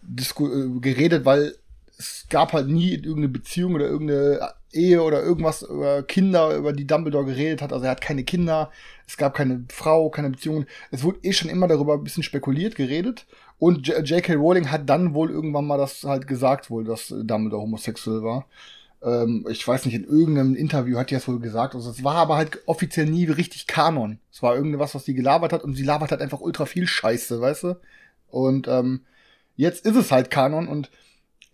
äh, geredet, weil es gab halt nie irgendeine Beziehung oder irgendeine Ehe oder irgendwas über Kinder, über die Dumbledore geredet hat. Also er hat keine Kinder, es gab keine Frau, keine Beziehungen. Es wurde eh schon immer darüber ein bisschen spekuliert, geredet. Und J.K. Rowling hat dann wohl irgendwann mal das halt gesagt, wohl, dass Dumbledore homosexuell war. ähm, ich weiß nicht, in irgendeinem Interview hat die das wohl gesagt. Also es war aber halt offiziell nie richtig Kanon. Es war irgendwas, was die gelabert hat und sie labert halt einfach ultra viel Scheiße, weißt du? Und ähm, jetzt ist es halt Kanon und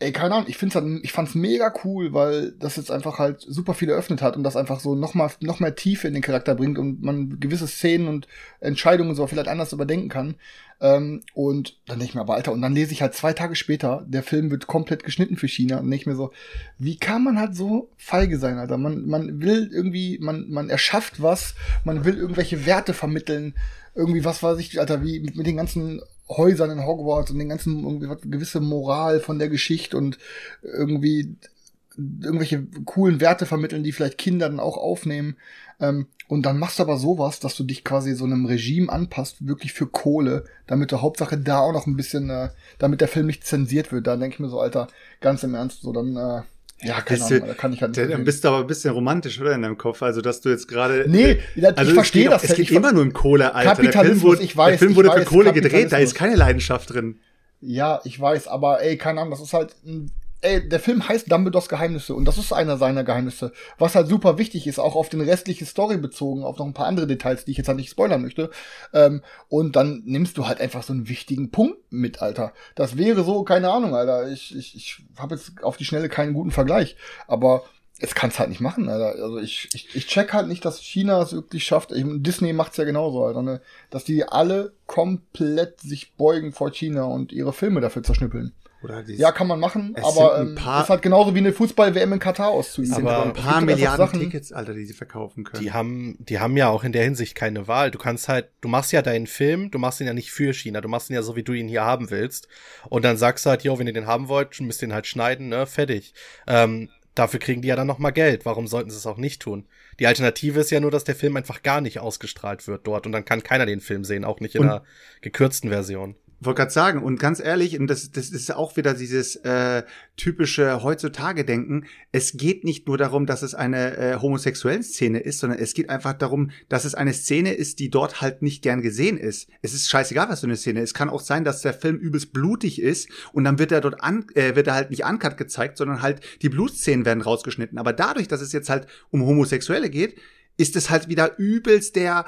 ey, keine Ahnung, ich find's halt, ich fand's mega cool, weil das jetzt einfach halt super viel eröffnet hat und das einfach so noch mal, noch mehr Tiefe in den Charakter bringt und man gewisse Szenen und Entscheidungen so vielleicht anders überdenken kann. Ähm, und dann denke ich mir, aber Alter, und dann lese ich halt zwei Tage später, der Film wird komplett geschnitten für China und denke ich mir so, wie kann man halt so feige sein, Alter? Man, man will irgendwie, man, man erschafft was, man will irgendwelche Werte vermitteln, irgendwie, was weiß ich, Alter, wie mit, mit den ganzen Häusern in Hogwarts und den ganzen irgendwie was, gewisse Moral von der Geschichte und irgendwie irgendwelche coolen Werte vermitteln, die vielleicht Kinder dann auch aufnehmen. Ähm, und dann machst du aber sowas, dass du dich quasi so einem Regime anpasst, wirklich für Kohle, damit du Hauptsache da auch noch ein bisschen, äh, damit der Film nicht zensiert wird. Da denke ich mir so, Alter, ganz im Ernst, so dann, äh, ja, keine Ahnung, da kann ich halt Dann nicht. bist du aber ein bisschen romantisch, oder, in deinem Kopf? Also, dass du jetzt gerade. Nee, ich also es verstehe geht das. auch- Es geht ich immer nur um Kohle, Alter. Der Film Kapitalismus, wurde, ich weiß, der Film ich wurde für weiß, Kohle gedreht, da ist Kapitalismus. keine Leidenschaft drin. Ja, ich weiß, aber ey, keine Ahnung, das ist halt, ein- ey, der Film heißt Dumbledores Geheimnisse und das ist einer seiner Geheimnisse, was halt super wichtig ist, auch auf den restliche Story bezogen, auf noch ein paar andere Details, die ich jetzt halt nicht spoilern möchte. Ähm, und dann nimmst du halt einfach so einen wichtigen Punkt mit, Alter. Das wäre so, keine Ahnung, Alter. Ich, ich, ich habe jetzt auf die Schnelle keinen guten Vergleich, aber es kann's halt nicht machen, Alter. Also ich, ich, ich check halt nicht, dass China es wirklich schafft. Ich, Disney macht's ja genauso, Alter, ne? Dass die alle komplett sich beugen vor China und ihre Filme dafür zerschnippeln. Oder die Ja, kann man machen, Es aber ähm, paar- ist halt genauso wie eine Fußball-WM in Katar auszuüben. Aber ein paar Milliarden Sachen- Tickets, Alter, die sie verkaufen können. Die haben, die haben ja auch in der Hinsicht keine Wahl. Du kannst halt, du machst ja deinen Film, du machst ihn ja nicht für China, du machst ihn ja so, wie du ihn hier haben willst. Und dann sagst du halt, jo, wenn ihr den haben wollt, müsst ihr ihn halt schneiden, ne, fertig. Ähm, dafür kriegen die ja dann nochmal Geld. Warum sollten sie es auch nicht tun? Die Alternative ist ja nur, dass der Film einfach gar nicht ausgestrahlt wird dort und dann kann keiner den Film sehen, auch nicht in Und- einer gekürzten Version. Wollte gerade sagen, und ganz ehrlich, und das, das ist auch wieder dieses äh, typische heutzutage Denken, es geht nicht nur darum, dass es eine äh, homosexuellen Szene ist, sondern es geht einfach darum, dass es eine Szene ist, die dort halt nicht gern gesehen ist. Es ist scheißegal, was für eine Szene ist. Es kann auch sein, dass der Film übelst blutig ist und dann wird er dort an, äh, wird er halt nicht uncut gezeigt, sondern halt die Blutszenen werden rausgeschnitten. Aber dadurch, dass es jetzt halt um Homosexuelle geht, ist es halt wieder übelst der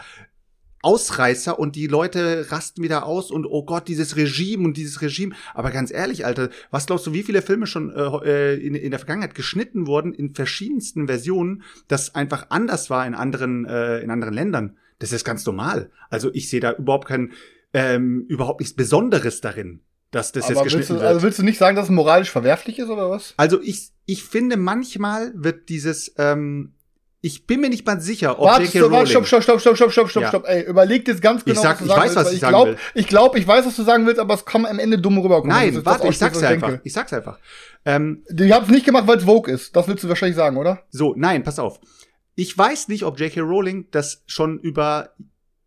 Ausreißer und die Leute rasten wieder aus und oh Gott, dieses Regime und dieses Regime. Aber ganz ehrlich, Alter, was glaubst du, wie viele Filme schon äh, in, in der Vergangenheit geschnitten wurden in verschiedensten Versionen, das einfach anders war in anderen, äh, in anderen Ländern? Das ist ganz normal. Also ich sehe da überhaupt kein, ähm, überhaupt nichts Besonderes darin, dass das jetzt aber willst geschnitten du, wird. also willst du nicht sagen, dass es moralisch verwerflich ist oder was? Also ich, ich finde, manchmal wird dieses, ähm, ich bin mir nicht mal sicher, ob Warte, J.K. Rowling... stopp, stopp, stopp, stopp, stopp, stopp, stopp, Ja. stopp. Ey, überleg dir ganz Ich genau, sag- was du ich sagen weiß, willst, was ich ich sagen glaub, will. ich glaube, ich weiß, was du sagen willst, aber es kann am Ende dumm rüberkommen. Nein, warte, ich sag's dir einfach. Ich sag's einfach. Ähm, Die haben's nicht gemacht, weil es Vogue ist. Das willst du wahrscheinlich sagen, oder? so, nein, pass auf. Ich weiß nicht, ob J.K. Rowling das schon über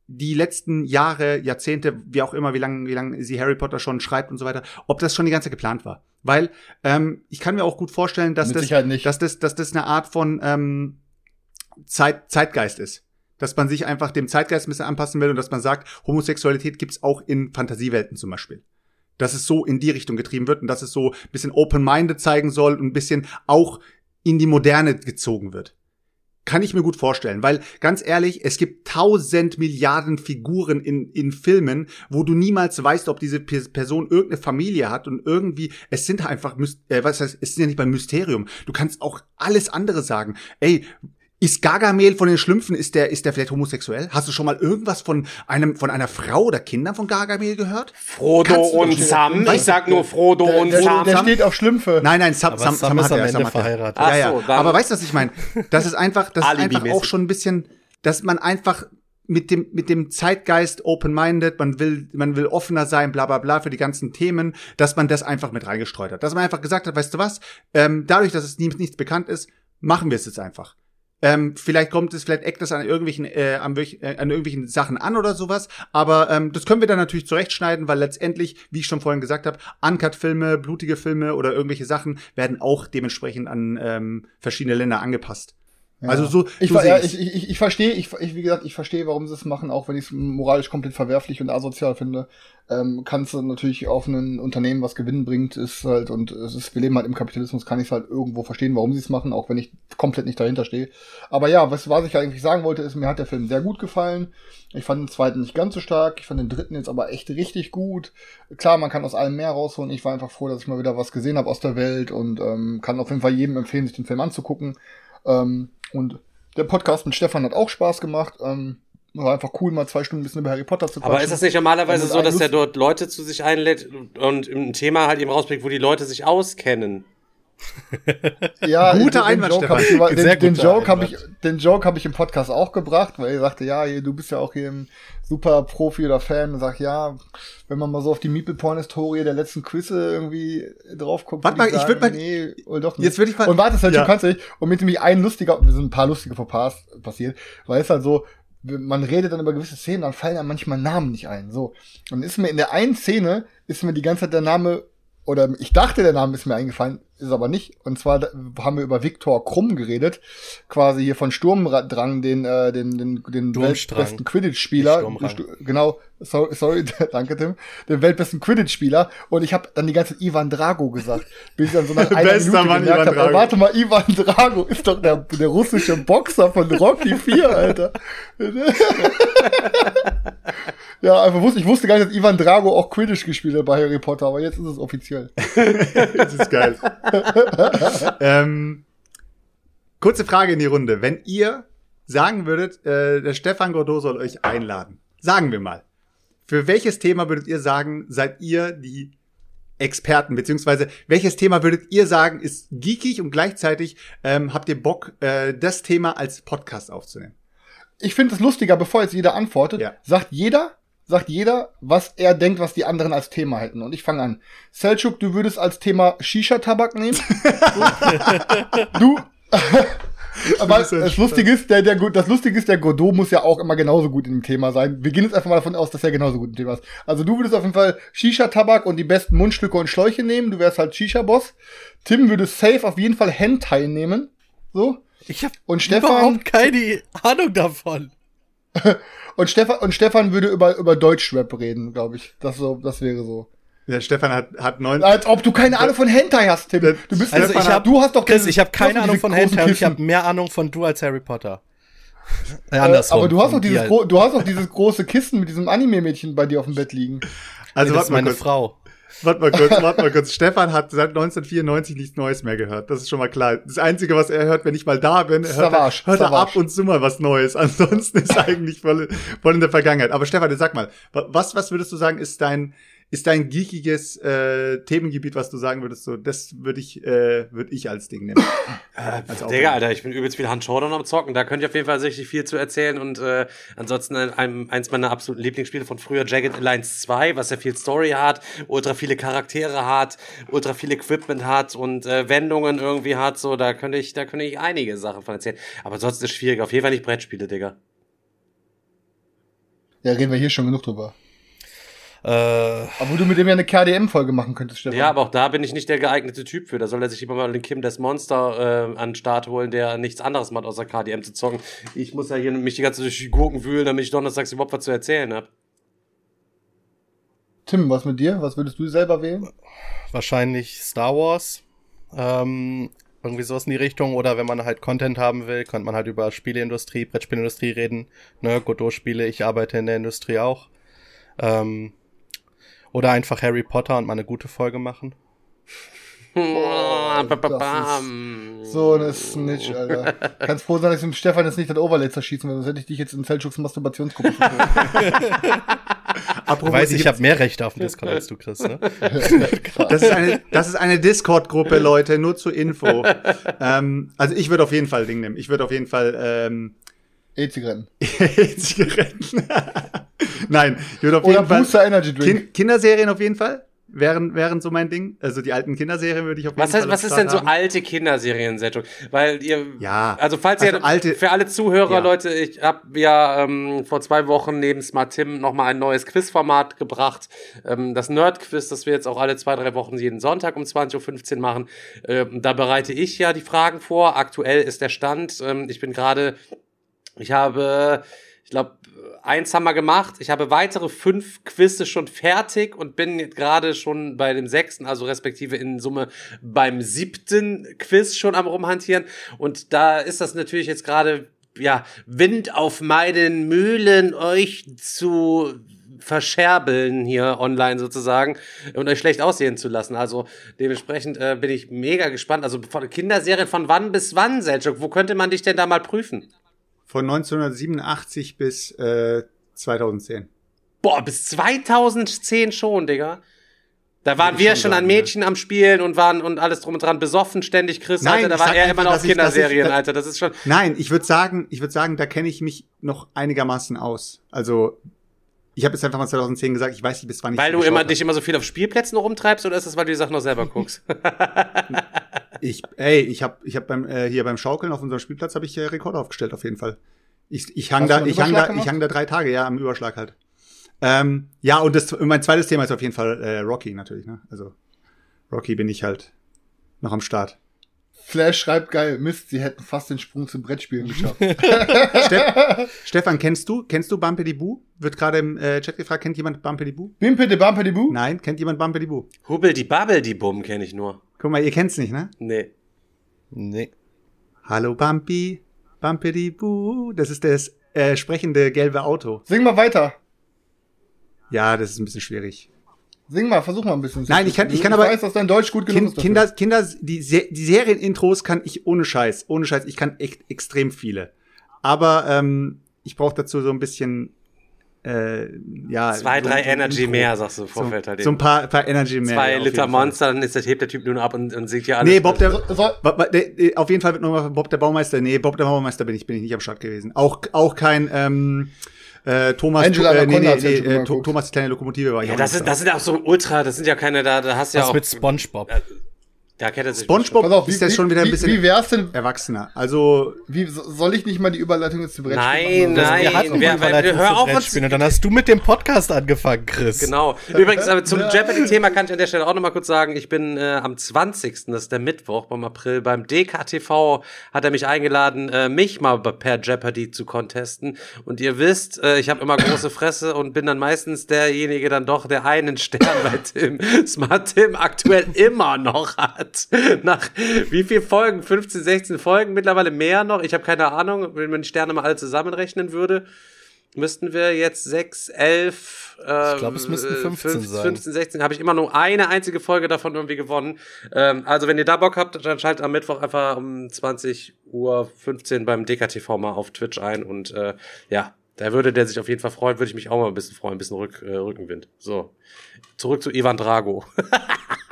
die letzten Jahre, Jahrzehnte, wie auch immer, wie lange wie lang sie Harry Potter schon schreibt und so weiter, ob das schon die ganze Zeit geplant war. Weil ähm, ich kann mir auch gut vorstellen, dass Mit das, dass das, dass das eine Art von ähm, Zeit, Zeitgeist ist. Dass man sich einfach dem Zeitgeist ein bisschen anpassen will und dass man sagt, Homosexualität gibt's auch in Fantasiewelten zum Beispiel. Dass es so in die Richtung getrieben wird und dass es so ein bisschen open-minded zeigen soll und ein bisschen auch in die Moderne gezogen wird. Kann ich mir gut vorstellen, weil ganz ehrlich, es gibt tausend Milliarden Figuren in, in Filmen, wo du niemals weißt, ob diese Pe- Person irgendeine Familie hat und irgendwie, es sind einfach, äh, was heißt, es ist ja nicht beim Mysterium. Du kannst auch alles andere sagen. Ey, ist Gargamel von den Schlümpfen, ist der, ist der vielleicht homosexuell? Hast du schon mal irgendwas von einem, von einer Frau oder Kindern von Gargamel gehört? Frodo und Sam. Ich Weißt du, sag nur Frodo Der, und der, Sam. der steht auf Schlümpfe. Nein, nein, Sam, Sam, Sam Sam, ist hat am er, Ende Sam hat er. verheiratet. Ja, ja. so, Aber weißt du, was ich meine? Das ist einfach, das ist einfach auch schon ein bisschen, dass man einfach mit dem, mit dem Zeitgeist open-minded, man will, man will offener sein, bla, bla, bla, für die ganzen Themen, dass man das einfach mit reingestreut hat. Dass man einfach gesagt hat, weißt du was, ähm, dadurch, dass es nie, nichts bekannt ist, machen wir es jetzt einfach. Ähm, vielleicht kommt es, vielleicht eckt das an irgendwelchen, äh, an, äh, an irgendwelchen Sachen an oder sowas. Aber ähm, das können wir dann natürlich zurechtschneiden, weil letztendlich, wie ich schon vorhin gesagt habe, Uncut-Filme, blutige Filme oder irgendwelche Sachen werden auch dementsprechend an ähm, verschiedene Länder angepasst. Also so, Ich, so ja, ich, ich, ich verstehe, ich, ich, wie gesagt, ich verstehe, warum sie es machen, auch wenn ich es moralisch komplett verwerflich und asozial finde. Ähm, kannst du natürlich auf ein Unternehmen, was Gewinn bringt, ist halt, und es ist, wir leben halt im Kapitalismus, kann ich es halt irgendwo verstehen, warum sie es machen, auch wenn ich komplett nicht dahinter stehe. Aber ja, was, was ich eigentlich sagen wollte, ist, mir hat der Film sehr gut gefallen. Ich fand den zweiten nicht ganz so stark, ich fand den dritten jetzt aber echt richtig gut. Klar, man kann aus allem mehr rausholen. Ich war einfach froh, dass ich mal wieder was gesehen habe aus der Welt und ähm, kann auf jeden Fall jedem empfehlen, sich den Film anzugucken. Ähm, und der Podcast mit Stefan hat auch Spaß gemacht. Ähm, war einfach cool, mal zwei Stunden ein bisschen über Harry Potter zu quatschen. Aber ist das nicht normalerweise so, dass er dort Leute zu sich einlädt und ein Thema halt eben rausbringt, wo die Leute sich auskennen? Ja, Guter den- Einwand, den Joke hab ich, Stefan. über- Sehr den, den Joke habe ich, den Joke habe ich im Podcast auch gebracht, weil er sagte, ja, du bist ja auch hier ein super Profi oder Fan und sag, ja, wenn man mal so auf die Meeple Porn Historie der letzten Quizze irgendwie drauf guckt, Warte mal, ich sagen, würd mal- nee, oder doch nicht. Jetzt würd ich mal- und warte, halt, Ja. du kannst nicht. Und mit nämlich ein lustiger, wir sind ein paar lustige Fauxpas passiert, weil es halt so, man redet dann über gewisse Szenen, dann fallen einem manchmal Namen nicht ein. So. Und ist mir in der einen Szene, ist mir die ganze Zeit der Name, oder ich dachte, der Name ist mir eingefallen, ist aber nicht. Und zwar haben wir über Viktor Krumm geredet, quasi hier von Sturmdrang, den, äh, den, den, den weltbesten Quidditch-Spieler. Genau, sorry, sorry, danke Tim, den weltbesten Quidditch-Spieler. Und ich habe dann die ganze Zeit Ivan Drago gesagt, bis ich dann so nach einer Bester Minute Mann, gemerkt Ivan habe, Drago. warte mal, Ivan Drago ist doch der, der russische Boxer von Rocky 4, Alter. Ja, einfach wusste, ich wusste gar nicht, dass Ivan Drago auch Quidditch gespielt hat bei Harry Potter, aber jetzt ist es offiziell. Das ist geil. ähm, kurze Frage in die Runde. Wenn ihr sagen würdet, äh, der Stefan Godot soll euch einladen, sagen wir mal, für welches Thema würdet ihr sagen, seid ihr die Experten, beziehungsweise welches Thema würdet ihr sagen, ist geekig und gleichzeitig ähm, habt ihr Bock, äh, das Thema als Podcast aufzunehmen? Ich finde es lustiger, bevor jetzt jeder antwortet, Ja. sagt jeder, sagt jeder, was er denkt, was die anderen als Thema hätten. Und ich fange an. Selchuk, du würdest als Thema Shisha-Tabak nehmen? du. Aber das Lustige ist, der, der, das Lustige ist, der Godot muss ja auch immer genauso gut in dem Thema sein. Wir gehen jetzt einfach mal davon aus, dass er genauso gut im Thema ist. Also du würdest auf jeden Fall Shisha-Tabak und die besten Mundstücke und Schläuche nehmen. Du wärst halt Shisha-Boss. Tim würde safe auf jeden Fall Hentai nehmen. So. Ich habe Und Stefan, überhaupt keine Ahnung davon. Und Stefan, und Stefan würde über, über Deutschrap reden, glaube ich. Das so, das wäre so. Der Stefan hat, hat neun. Als ob du keine Ahnung von Hentai hast, Tim. Du bist Also Stefan, ich hab, du hast doch Chris, diese- ich habe keine Ahnung von Hentai und ich habe mehr Ahnung von du als Harry Potter. Äh, Äh, andersrum. aber du hast doch dieses, gro du hast doch dieses große Kissen mit diesem Anime-Mädchen bei dir auf dem Bett liegen. Also nee, das ist mal meine kurz. Frau. Warte mal kurz, warte mal kurz. Stefan hat seit 1994 nichts Neues mehr gehört. Das ist schon mal klar. Das Einzige, was er hört, wenn ich mal da bin, hört, er, hört er ab und zu mal was Neues. Ansonsten ist eigentlich voll, voll in der Vergangenheit. Aber Stefan, sag mal, wa- was, was würdest du sagen, ist dein, ist dein geekiges äh, Themengebiet, was du sagen würdest, so, das würde ich, äh, würde ich als Ding nehmen. als Digga. Alter, ich bin übelst viel Hand Showdown am Zocken. Da könnt ihr auf jeden Fall richtig viel zu erzählen. Und äh, ansonsten ein, ein, eins meiner absoluten Lieblingsspiele von früher, Jagged Alliance 2, was ja viel Story hat, ultra viele Charaktere hat, ultra viel Equipment hat und äh, Wendungen irgendwie hat. So, da könnte ich, da könnte ich einige Sachen von erzählen. Aber ansonsten ist es schwierig. Auf jeden Fall nicht Brettspiele, Digga. Ja, reden wir hier schon genug drüber. Äh, Aber du mit dem ja eine KDM-Folge machen könntest, Stefan. Ja, aber auch da bin ich nicht der geeignete Typ für. Da soll er sich lieber mal den Kim des Monster äh, an den Start holen, der nichts anderes macht, außer KDM zu zocken. Ich muss ja hier mich die ganze Zeit durch die Gurken wühlen, damit ich donnerstags überhaupt was zu erzählen habe. Tim, was mit dir? Was würdest du selber wählen? wahrscheinlich Star Wars. Ähm, irgendwie sowas in die Richtung. Oder wenn man halt Content haben will, könnte man halt über Spieleindustrie, Brettspielindustrie reden. Ne, Godot-Spiele, ich arbeite in der Industrie auch. Ähm, oder einfach Harry Potter und mal eine gute Folge machen. Bam. So eine Snitch, Alter. Kannst froh sein, dass ich dem Stefan jetzt nicht das Overlay zerschießen will, sonst hätte ich dich jetzt in Selchuks Masturbationsgruppe. Apropos, Weiß ich gibt's- habe mehr Rechte auf dem Discord als du, Chris, ne? Das ist eine, eine Discord-Gruppe, Leute, nur zur Info. ähm, also ich würde auf jeden Fall Ding nehmen. Ich würde auf jeden Fall ähm, E-Zigaretten. Zigaretten. Nein, ich würde auf Oder jeden Fall Booster Energy Drink. Kin Kinderserien auf jeden Fall. wären, wären so mein Ding. Also die alten Kinderserien würde ich auf jeden Was, Fall heißt, am was ist denn so haben. alte Kinderserien-Sendung? Weil ihr, Ja, also falls also ihr, alte- für alle Zuhörer, Ja. Leute, ich habe ja ähm, vor zwei Wochen neben Smart Tim nochmal ein neues Quizformat gebracht. Ähm, das Nerd-Quiz, das wir jetzt auch alle zwei, drei Wochen jeden Sonntag um 20.15 Uhr machen. Ähm, da bereite ich ja die Fragen vor. Aktuell ist der Stand. Ähm, ich bin gerade, ich habe, ich glaube, eins haben wir gemacht. Ich habe weitere fünf Quizze schon fertig und bin gerade schon bei dem sechsten, also respektive in Summe beim siebten Quiz schon am rumhantieren. Und da ist das natürlich jetzt gerade, ja, Wind auf meinen Mühlen, euch zu verscherbeln hier online sozusagen und euch schlecht aussehen zu lassen. Also dementsprechend äh, bin ich mega gespannt. Also von Kinderserien von wann bis wann, Selchuk? Wo könnte man dich denn da mal prüfen? Von 1987 bis äh, 2010. Boah, bis 2010 schon, Digga. Da waren wir schon schon an Mädchen am Spielen und waren und alles drum und dran besoffen, ständig Chris, Nein, Alter, da war er immer noch auf ich- Kinderserien, da- Alter. Das ist schon. Nein, ich würde sagen, ich würde sagen, da kenne ich mich noch einigermaßen aus. Also ich habe jetzt einfach mal 2010 gesagt, ich weiß nicht, bis wann ich Weil du immer dich immer so viel auf Spielplätzen rumtreibst oder ist das, weil du die Sachen noch selber guckst? Ich, ey, ich habe ich hab beim äh, hier beim Schaukeln auf unserem Spielplatz habe ich äh, Rekord aufgestellt auf jeden Fall. Ich, ich hang Hast da, ich hang da, gemacht? ich hang da drei Tage, ja, am Überschlag halt. Ähm, ja, und das, mein zweites Thema ist auf jeden Fall äh, Rocky natürlich, ne? Also Rocky bin ich halt noch am Start. Flash schreibt geil, Mist, sie hätten fast den Sprung zum Brettspielen geschafft. Steff, Stefan, kennst du, kennst du Bumpedy Boo? Wird gerade im äh, Chat gefragt, kennt jemand Bumpedy Boo? Bumpe de Boo? Nein, kennt jemand Bumpedy Boo? Hubbel die Babbel, die Bumm kenne ich nur. Guck mal, ihr kennt's nicht, ne? Nee. Nee. Hallo Bumpy, Bumpedy Boo. Das ist das äh, sprechende gelbe Auto. Sing mal weiter. Ja, das ist ein bisschen schwierig. Sing mal, versuch mal ein bisschen. zu Nein, ich kann- ich kann ich aber- weiß, dass dein Deutsch gut genug Kind, ist. Kinder, Kinder, die, Se die Serienintros kann ich ohne Scheiß, ohne Scheiß, ich kann echt extrem viele. Aber ähm, ich brauche dazu so ein bisschen, äh, ja. Zwei, so, drei so Energy Intro. mehr, sagst du im So, Vorfeld halt. so ein paar, paar Energy mehr. Zwei ja, Liter. Monster, dann ist das, hebt der Typ nur ab und, und singt hier alles. Nee, Bob der, So, der- äh, auf jeden Fall wird nochmal Bob der Baumeister. Nee, Bob der Baumeister bin ich, bin ich nicht am Start gewesen. Auch, auch kein ähm, äh, Thomas, Angela äh, nee, nee, ja nee, äh. Thomas die kleine Lokomotive war ich Ja, das da. das sind auch so Ultra, das sind ja keine, da, da hast du ja Was auch. mit SpongeBob? Da kennt er sich SpongeBob auf, wie, ist ja schon wieder ein wie, bisschen wie wär's denn, erwachsener. Also wie, so- soll ich nicht mal die Überleitung jetzt zu Nein, Brettspielen machen? nein. Wir hatten wer- eine wer- Überleitung hör auf, uns- und dann hast du mit dem Podcast angefangen, Chris. Genau. Übrigens, aber zum Jeopardy-Thema kann ich an der Stelle auch nochmal kurz sagen, ich bin äh, am 20., das ist der Mittwoch beim April, beim DKTV hat er mich eingeladen, äh, mich mal per Jeopardy zu contesten. Und ihr wisst, äh, ich habe immer große Fresse und bin dann meistens derjenige dann doch, der einen Stern bei Tim, Smart Tim aktuell immer noch hat. Nach wie viel Folgen? 15, 16 Folgen, mittlerweile mehr noch. Ich habe keine Ahnung, wenn man die Sterne mal alle zusammenrechnen würde müssten wir jetzt 6, 11, äh, Ich glaub, es müssten 15 fünf- sein. 15, 16, habe ich immer nur eine einzige Folge davon irgendwie gewonnen. Ähm, also wenn ihr da Bock habt, dann schaltet am Mittwoch einfach um 20 Uhr 15 beim DKTV mal auf Twitch ein und äh, ja, da würde der sich auf jeden Fall freuen, würde ich mich auch mal ein bisschen freuen, ein bisschen Rück, äh, Rückenwind. So, zurück zu Ivan Drago.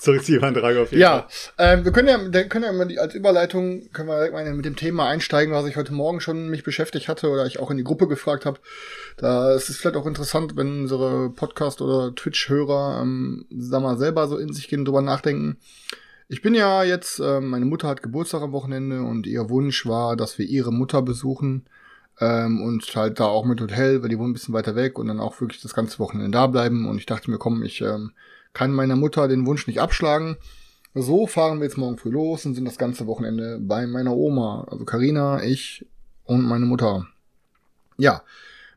zurück zu Ivan Drago auf jeden Ja, Fall. ähm, wir können ja, wir können ja mal die, als Überleitung können wir direkt mal mit dem Thema einsteigen, was ich heute Morgen schon mich beschäftigt hatte oder ich auch in die Gruppe gefragt habe. Da ist es vielleicht auch interessant, wenn unsere Podcast- oder Twitch-Hörer, ähm, mal, selber so in sich gehen und drüber nachdenken. Ich bin ja jetzt, ähm, meine Mutter hat Geburtstag am Wochenende und ihr Wunsch war, dass wir ihre Mutter besuchen ähm, und halt da auch mit Hotel, weil die wohnen ein bisschen weiter weg und dann auch wirklich das ganze Wochenende da bleiben. Und ich dachte mir, komm, ich ähm, kann meiner Mutter den Wunsch nicht abschlagen. So fahren wir jetzt morgen früh los und sind das ganze Wochenende bei meiner Oma. Also Karina, ich und meine Mutter. Ja,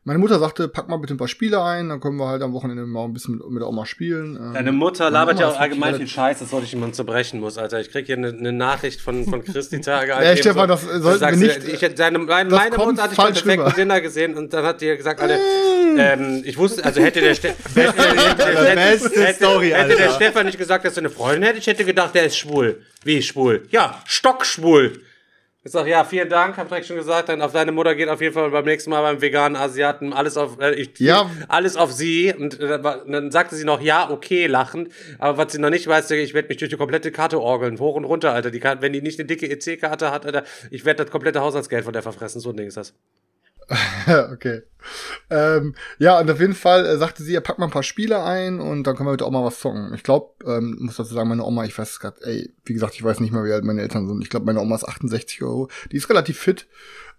meine Mutter sagte, pack mal bitte ein paar Spiele ein, dann können wir halt am Wochenende mal ein bisschen mit, mit der Oma spielen. Ähm, Deine Mutter meine labert Oma ja auch allgemein viel Scheiß, das wollte ich ihm unterbrechen muss, Alter. Ich krieg hier eine, eine Nachricht von, von Chris die Tage. Ja, eben Stefan, das sollten wir sagst du, nicht- Ich, hätte deine, meine, das meine Mutter hatte ich falsch beim perfekten. Dinner gesehen und dann hat die gesagt, Alter, ähm, ich wusste, also hätte der, Ste hätte, hätte, Beste hätte, Story, hätte der. Stefan nicht gesagt, dass er eine Freundin hätte, ich hätte gedacht, der ist schwul. Wie schwul? Ja, stockschwul. Ich sag, ja, vielen Dank, hab direkt schon gesagt, dann auf deine Mutter geht auf jeden Fall beim nächsten Mal beim veganen Asiaten alles auf, äh, ich, Ja. alles auf sie und äh, dann sagte sie noch, ja, okay, lachend, aber was sie noch nicht weiß, ich werde mich durch die komplette Karte orgeln, hoch und runter, Alter, die kann, wenn die nicht eine dicke EC-Karte hat, Alter, ich werde das komplette Haushaltsgeld von der verfressen, so ein Ding ist das. okay. Ähm, ja, und auf jeden Fall äh, sagte sie, er packt mal ein paar Spiele ein und dann können wir heute auch mal was zocken. Ich glaube, ähm, muss dazu sagen, meine Oma, ich weiß gerade, ey, wie gesagt, ich weiß nicht mehr, wie alt meine Eltern sind. Ich glaube, meine Oma ist 68 Euro. Die ist relativ fit.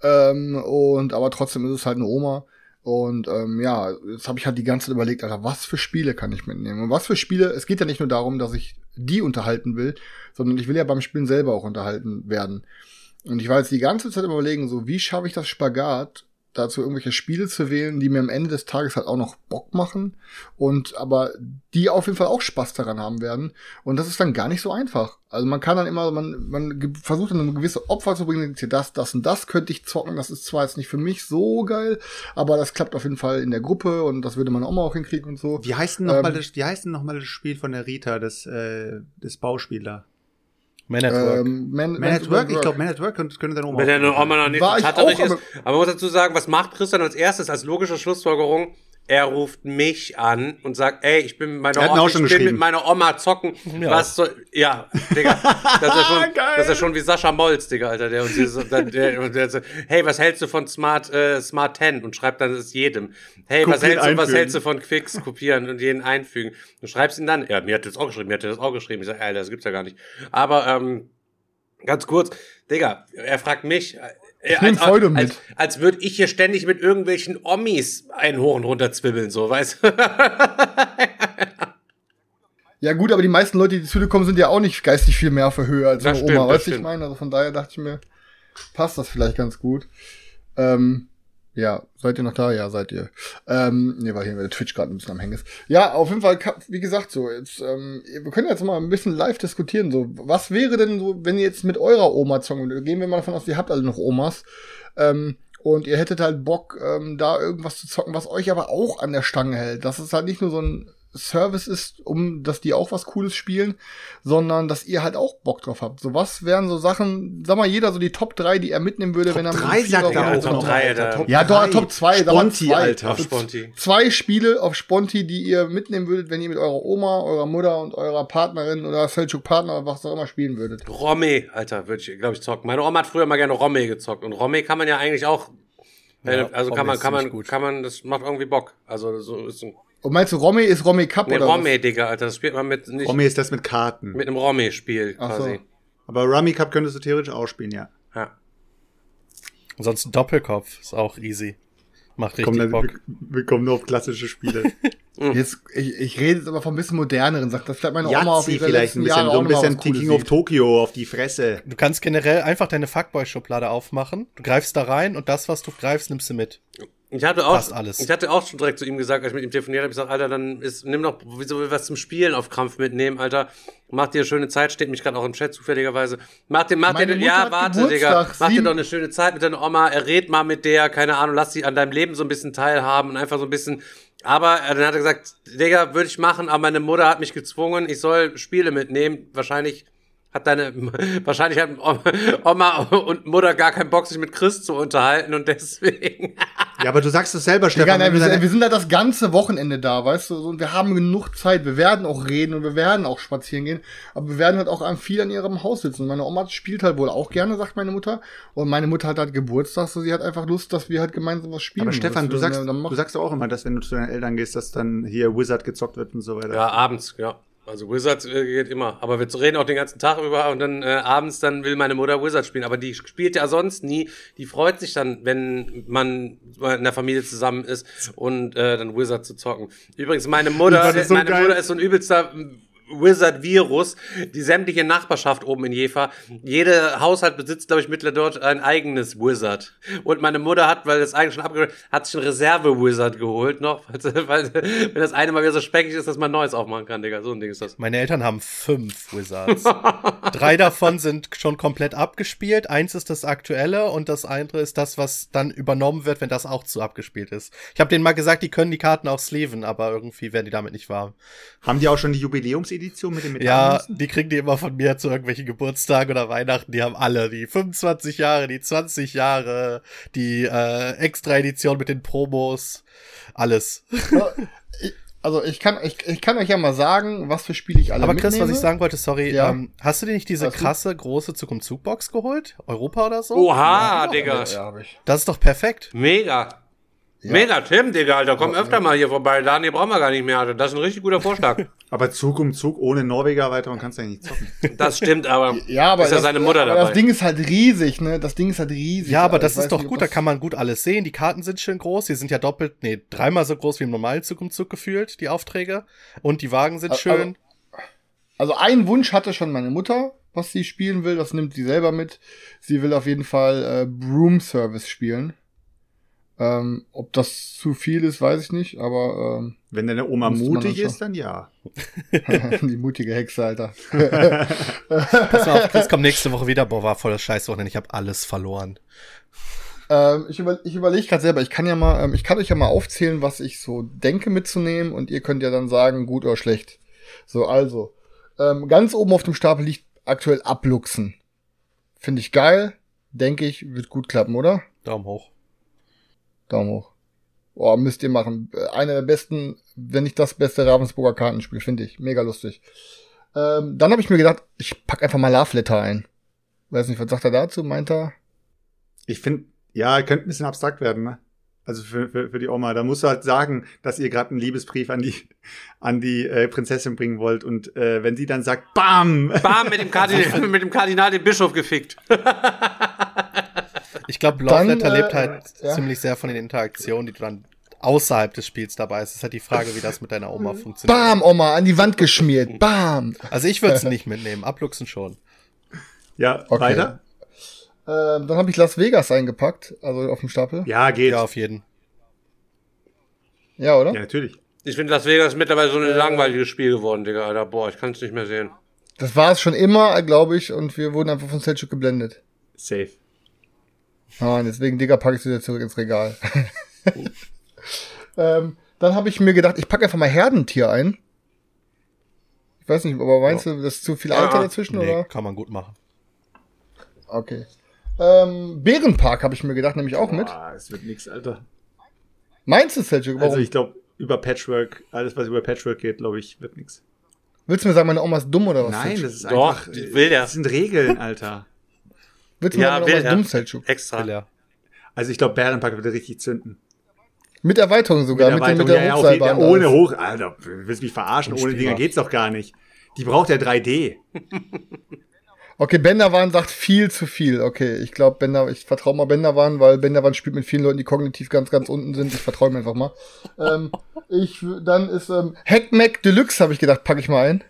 Ähm, und aber trotzdem ist es halt eine Oma. Und ähm, ja, jetzt habe ich halt die ganze Zeit überlegt, Alter, was für Spiele kann ich mitnehmen? Und was für Spiele, es geht ja nicht nur darum, dass ich die unterhalten will, sondern ich will ja beim Spielen selber auch unterhalten werden. Und ich war jetzt die ganze Zeit überlegen, so, wie schaffe ich das Spagat, dazu irgendwelche Spiele zu wählen, die mir am Ende des Tages halt auch noch Bock machen und aber die auf jeden Fall auch Spaß daran haben werden. Und das ist dann gar nicht so einfach. Also man kann dann immer, man, man versucht dann eine gewisse Opfer zu bringen, hier, das, das und das könnte ich zocken. Das ist zwar jetzt nicht für mich so geil, aber das klappt auf jeden Fall in der Gruppe und das würde man auch mal auch hinkriegen und so. Wie heißt denn nochmal Ähm, das, wie heißt denn noch mal das Spiel von der Rita, das, äh, das Bauspieler? Man at Work. Ähm, Man, Man at Work? Ich glaube, Man at Work könnte, könnte dann auch Wenn der Oma noch nicht War ich auch, ist. aber- Aber man muss dazu sagen, was macht Christian als erstes, als logische Schlussfolgerung? Er ruft mich an und sagt, ey, ich bin mit meiner Er Oma, ich bin mit meiner Oma zocken. Ja. Was soll, ja, Digga, das ist schon, das ist schon wie Sascha Molz, Digga, Alter, der uns dieses, der, der, der, der, hey, was hältst du von Smart, äh, Smart 10? Und schreibt dann es jedem. Hey, was hältst du, was hältst du von Quicks kopieren und jeden einfügen? Du schreibst ihn dann, ja, mir hat das auch geschrieben, mir hat das auch geschrieben. Ich sag, Alter, das gibt's ja gar nicht. Aber, ähm, Ganz kurz, Digga, er fragt mich, äh, nehm Freude mit. als, als würde ich hier ständig mit irgendwelchen Omis einen hoch und runter zwibbeln, so, weißt du? Ja gut, aber die meisten Leute, die zu dir kommen, sind ja auch nicht geistig viel mehr auf der Höhe als Das eine stimmt, Oma. Weißt du, ich meine? Also von daher dachte ich mir, passt das vielleicht ganz gut. Ähm, ja, seid ihr noch da? Ja, seid ihr. Ähm, nee, weil hier der Twitch gerade ein bisschen am Hängen ist. Ja, auf jeden Fall, wie gesagt, so, jetzt, ähm, wir können jetzt mal ein bisschen live diskutieren. So, was wäre denn so, wenn ihr jetzt mit eurer Oma zocken? Gehen wir mal davon aus, ihr habt alle noch Omas. Ähm, und ihr hättet halt Bock, ähm, da irgendwas zu zocken, was euch aber auch an der Stange hält. Dass es halt nicht nur so ein Service ist, um dass die auch was Cooles spielen, sondern dass ihr halt auch Bock drauf habt. So was wären so Sachen, sag mal jeder so die Top 3, die er mitnehmen würde, Top wenn er mit drei sagt er auch Top noch- drei, Alter. Top Ja, doch. Top 2, sag mal Sponti, zwei. Alter. Auf Sponti. Zwei Spiele auf Sponti, die ihr mitnehmen würdet, wenn ihr mit eurer Oma, eurer Mutter und eurer Partnerin oder Selchuk-Partner oder was auch immer spielen würdet. Romme, Alter, würde ich, glaube ich, zocken. Meine Oma hat früher mal gerne Romme gezockt. Und Romme kann man ja eigentlich auch, äh, Ja, also kann man, kann man, gut. kann man, das macht irgendwie Bock. Also, so ist ein, Und meinst du, Romme ist Romme Cup nee, oder Romme, Digga, Alter, das spielt man mit, nicht, Romy ist das mit Karten. mit einem Romme-Spiel Ach so. quasi. Aber Rummy Cup könntest du theoretisch auch spielen, ja. Ja. Ansonsten Doppelkopf ist auch easy. Macht richtig Komm, Bock. wir, wir kommen nur auf klassische Spiele. was? Jetzt, ich, ich rede jetzt aber von ein bisschen moderneren Sachen. Das vielleicht meine Oma auf Yahtzee ihre vielleicht ein bisschen, Jahre so ein bisschen was Cooles King of. Tokyo auf die Fresse. Du kannst generell einfach deine Fuckboy-Schublade aufmachen. Du greifst da rein und das, was du greifst, nimmst du mit. Ich hatte auch, alles. ich hatte auch schon direkt zu ihm gesagt, als ich mit ihm telefoniert habe, ich gesagt, Alter, dann ist, nimm doch, wieso was zum Spielen auf Krampf mitnehmen, Alter. Mach dir eine schöne Zeit, steht mich gerade auch im Chat zufälligerweise. Mach dir, mach Meine dir, Mutter ja, warte, Digga. Geburtstag, Mach dir doch eine schöne Zeit mit deiner Oma, red mal mit der, keine Ahnung, lass sie an deinem Leben so ein bisschen teilhaben und einfach so ein bisschen, aber äh, dann hat er gesagt, Digga, würde ich machen, aber meine Mutter hat mich gezwungen, ich soll Spiele mitnehmen. Wahrscheinlich hat deine, wahrscheinlich hat Oma und Mutter gar keinen Bock, sich mit Chris zu unterhalten und deswegen. Ja, aber du sagst es selber, Stefan. nein, wenn wir, sind, wir sind da das ganze Wochenende da, weißt du, und wir haben genug Zeit. Wir werden auch reden und wir werden auch spazieren gehen, aber wir werden halt auch viel an ihrem Haus sitzen. Meine Oma spielt halt wohl auch gerne, sagt meine Mutter. Und meine Mutter hat halt Geburtstag, so sie hat einfach Lust, dass wir halt gemeinsam was spielen. aber Stefan, du sagst, du sagst doch auch immer, dass wenn du zu deinen Eltern gehst, dass dann hier Wizard gezockt wird und so weiter. Ja, abends, ja. Also Wizards äh, geht immer. Aber wir reden auch den ganzen Tag über und dann äh, abends dann will meine Mutter Wizards spielen. Aber die spielt ja sonst nie. Die freut sich dann, wenn man in der Familie zusammen ist und äh, dann Wizard zu zocken. Übrigens, meine Mutter, so meine geil. Mutter ist so ein übelster Wizard-Virus. Die sämtliche Nachbarschaft oben in Jefa. Jeder Haushalt besitzt, glaube ich, mittlerweile dort ein eigenes Wizard. Und meine Mutter hat, weil das eigentlich schon abgehört, hat sich ein Reserve-Wizard geholt noch, weil, weil wenn das eine mal wieder so speckig ist, dass man neues aufmachen kann, Digga. So ein Ding ist das. Meine Eltern haben fünf Wizards. Drei davon sind schon komplett abgespielt. Eins ist das aktuelle und das andere ist das, was dann übernommen wird, wenn das auch zu abgespielt ist. Ich habe denen mal gesagt, die können die Karten auch sleeven, aber irgendwie werden die damit nicht warm. Haben die auch schon die Jubiläumsedition mit dem Ja, Metallmünzen? die kriegen die immer von mir zu irgendwelchen Geburtstagen oder Weihnachten. Die haben alle die 25 Jahre, die 20 Jahre, die äh, Extra-Edition mit den Promos, alles. Also ich kann, ich, ich kann euch ja mal sagen, was für Spiele ich alle Aber Chris, mitnehme. was ich sagen wollte, sorry, Ja. ähm, hast du dir nicht diese krasse, große Zug-um-Zug-Box geholt? Europa oder so? Oha, Digga. Ja, ich. Das ist doch perfekt. Mega. Mega, Tim, Digga, Alter, komm öfter mal hier vorbei. Daniel brauchen wir gar nicht mehr, Alter. Das ist ein richtig guter Vorschlag. Aber Zug um Zug ohne Norweger-Erweiterung kannst du ja nicht zocken. Das stimmt, aber Ja, aber ist ja das, seine Mutter aber dabei. das Ding ist halt riesig, ne? Das Ding ist halt riesig. Ja, aber Alter. das ist doch nicht, gut, da kann man gut alles sehen. Die Karten sind schön groß, die sind ja doppelt, nee, dreimal so groß wie im normalen Zug um Zug gefühlt, die Aufträge. Und die Wagen sind schön. Also ein Wunsch hatte schon meine Mutter, was sie spielen will, das nimmt sie selber mit. Sie will auf jeden Fall äh, Broom Service spielen. Ähm, ob das zu viel ist, weiß ich nicht, aber ähm, Wenn deine Oma mutig dann ist, dann ja. die mutige Hexe, Alter. Pass mal auf, Chris kommt nächste Woche wieder. Boah, war voll das Scheißwochenende, ich habe alles verloren. Ähm, ich über, ich überlege gerade selber, ich kann ja mal, ähm, ich kann euch ja mal aufzählen, was ich so denke mitzunehmen und ihr könnt ja dann sagen, gut oder schlecht. So, also. Ähm, ganz oben auf dem Stapel liegt aktuell Abluchsen. Finde ich geil. Denke ich, wird gut klappen, oder? Daumen hoch. Daumen hoch. Oh, müsst ihr machen. Einer der besten, wenn nicht das beste Ravensburger Kartenspiel, finde ich. Mega lustig. Ähm, dann habe ich mir gedacht, ich pack einfach mal Love Letter ein. Weiß nicht, was sagt er dazu? Meint er? Ich finde, ja, könnte ein bisschen abstrakt werden, ne? Also für, für, für die Oma. Da musst du halt sagen, dass ihr gerade einen Liebesbrief an die, an die äh, Prinzessin bringen wollt. Und äh, wenn sie dann sagt, BAM! Bam, mit dem, Kardinal, mit dem Kardinal den Bischof gefickt. Ich glaube, Love Letter äh, lebt halt ja. ziemlich sehr von den Interaktionen, die du dann außerhalb des Spiels dabei hast. Es ist halt die Frage, wie das mit deiner Oma funktioniert. Bam, Oma, an die Wand geschmiert. Bam. Also ich würde es nicht mitnehmen, abluchsen schon. Ja, Okay. weiter? Ähm, dann habe ich Las Vegas eingepackt, also auf dem Stapel. Ja, geht. Ja, Ja, auf jeden. Ja, oder? natürlich. Ich finde, Las Vegas ist mittlerweile so ein langweiliges Spiel geworden, Digga, Alter. Boah, ich kann es nicht mehr sehen. Das war es schon immer, glaube ich, und wir wurden einfach von Selchuk geblendet. Safe. Ah, deswegen, Digga, packe ich sie wieder zurück ins Regal. ähm, dann habe ich mir gedacht, ich packe einfach mal Herdentier ein. Ich weiß nicht, aber meinst du, das ist zu viel Alter Ah, dazwischen, Nee, oder? kann man gut machen. Okay. Ähm, Bärenpark habe ich mir gedacht, nehme ich auch mit. Boah, es wird nix, Alter. Meinst du, Selchuk? Warum? Also ich glaube, über Patchwork, alles was über Patchwork geht, glaube ich, wird nix. Willst du mir sagen, meine Oma ist dumm oder was? Nein, das ist Doch, einfach. die will der. Das sind Regeln, Alter. Willst du mir Ja, sagen, meine will Oma ist er. dumm, Selchuk? Extra. Also ich glaube, Bärenpark wird richtig zünden. Mit Erweiterung sogar, mit, dem, mit Erweiterung, der ja, jeden- Hochseilbahn. ja, ohne. Hoch, Alter, du willst mich verarschen, ohne. Dinger geht's doch gar nicht. Die braucht ja 3D. Okay, Benderwan sagt viel zu viel. Okay, ich glaube, Bender, ich vertraue mal Benderwan, weil Benderwan spielt mit vielen Leuten, die kognitiv ganz, ganz unten sind. Ich vertraue ihm einfach mal. ähm, ich, dann ist ähm, Hackmack Deluxe, habe ich gedacht, packe ich mal ein.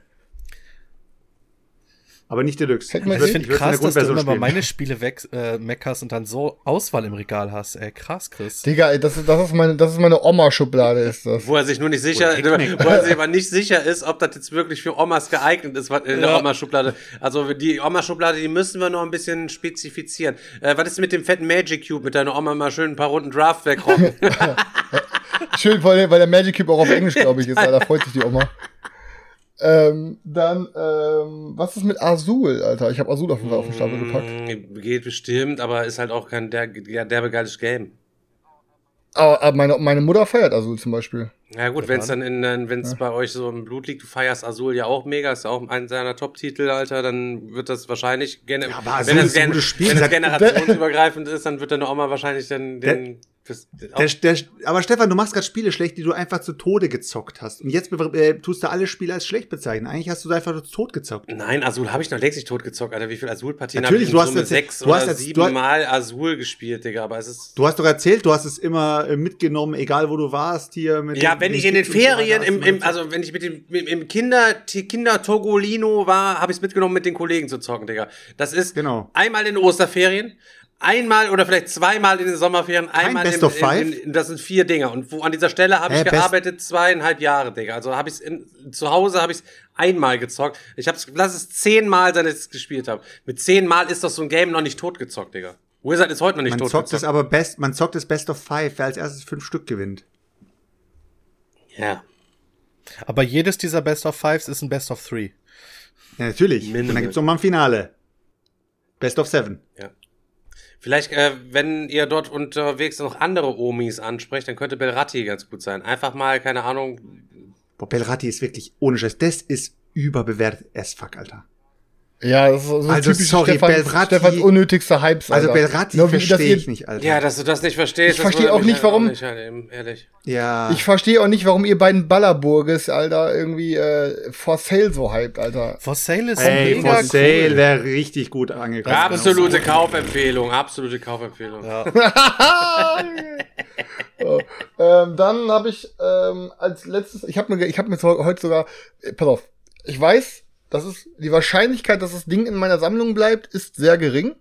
Aber nicht Deluxe. Eh? Ich finde der krass, dass du immer spielen. meine Spiele weg, äh, meckerst und dann so Auswahl im Regal hast. Ey, krass, Chris. Digga, ey, das ist, das ist meine, das ist meine Oma-Schublade, ist das. Wo er sich nur nicht sicher, wo er sich aber nicht sicher ist, ob das jetzt wirklich für Omas geeignet ist, was in der Ja. Oma-Schublade. Also die Oma-Schublade, die müssen wir noch ein bisschen spezifizieren. Äh, was ist mit dem fetten Magic Cube, mit deiner Oma mal schön ein paar Runden Draft wegrocken? Schön, weil, der- weil der Magic Cube auch auf Englisch, glaube ich, ist. Da freut sich die Oma. Ähm, dann, ähm, was ist mit Azul, Alter? Ich habe Azul auf auf den Stapel gepackt. Mm, Geht bestimmt, aber ist halt auch kein der, der, derbe geiles Game. Aber, aber meine, meine Mutter feiert Azul zum Beispiel. Ja gut, wenn es dann in, wenn es bei euch so im Blut liegt, du feierst Azul ja auch mega, ist ja auch ein seiner Top-Titel, Alter, dann wird das wahrscheinlich gerne, Ja, aber Azul wenn, ein gen gutes Spiel. wenn Das- generationsübergreifend ist, dann wird deine Oma wahrscheinlich dann den, das, Der, der, aber Stefan, du machst gerade Spiele schlecht, die du einfach zu Tode gezockt hast. Und jetzt äh, tust du alle Spiele als schlecht bezeichnen. Eigentlich hast du sie einfach tot gezockt. Nein, Azul habe ich noch längst nicht totgezockt, Alter. Wie viel Azul-Partien Natürlich, ich du in hast Summe erzählt- sechs du oder hast jetzt- du sieben hast- Mal Azul gespielt, Digga. Aber es ist. Du hast doch erzählt, du hast es immer äh, mitgenommen, egal wo du warst hier. Mit Ja, den- wenn ich in den Ferien, im, du im, also wenn ich mit dem im, im Kinder Kinder Togolino war, habe ich es mitgenommen, mit den Kollegen zu zocken, Digga. Das ist Genau. einmal in Osterferien, einmal oder vielleicht zweimal in den Sommerferien, einmal Best in, of Five? In, in, das sind vier Dinger. Und wo, an dieser Stelle habe ich Hä, Best- gearbeitet zweieinhalb Jahre, Digga. Also habe ich es zu Hause habe ich einmal gezockt. Ich habe lass es zehnmal sein, dass ich es gespielt habe. Mit zehnmal ist doch so ein Game noch nicht totgezockt, Digga. Wizard ist heute noch nicht Man zockt totgezockt. es aber best, man zockt es Best of Five, wer als erstes fünf Stück gewinnt. Ja. Aber jedes dieser Best of Fives ist ein Best of Three. Ja, natürlich. Minimal. Und dann gibt's noch mal ein Finale. Best of Seven. Ja. Vielleicht, äh, wenn ihr dort unterwegs noch andere Omis ansprecht, dann könnte Belratti ganz gut sein. Einfach mal, keine Ahnung, Boah, Belratti ist wirklich ohne Scheiß. Das ist überbewertet as fuck, Alter. Ja, das ist so Also, typisch sorry, Stefan, Belratti- Stefans unnötigster Hypes. Also Alter. Belratti Nur wie das verstehe ich nicht, Alter. Ja, dass du das nicht verstehst. Ich verstehe auch nicht, warum- nicht, halt eben, ehrlich. ja. Ich verstehe auch nicht, warum ihr beiden Ballerburges, Alter, irgendwie äh, for sale so hypt, Alter. For Sale ist Ey, mega for sale cool. wäre richtig gut angekommen. Absolute Kaufempfehlung, absolute Kaufempfehlung. Ja. so, ähm, dann habe ich ähm, als letztes, ich habe mir, ich habe mir heute sogar, äh, pass auf, ich weiß, das ist die Wahrscheinlichkeit, dass das Ding in meiner Sammlung bleibt, ist sehr gering.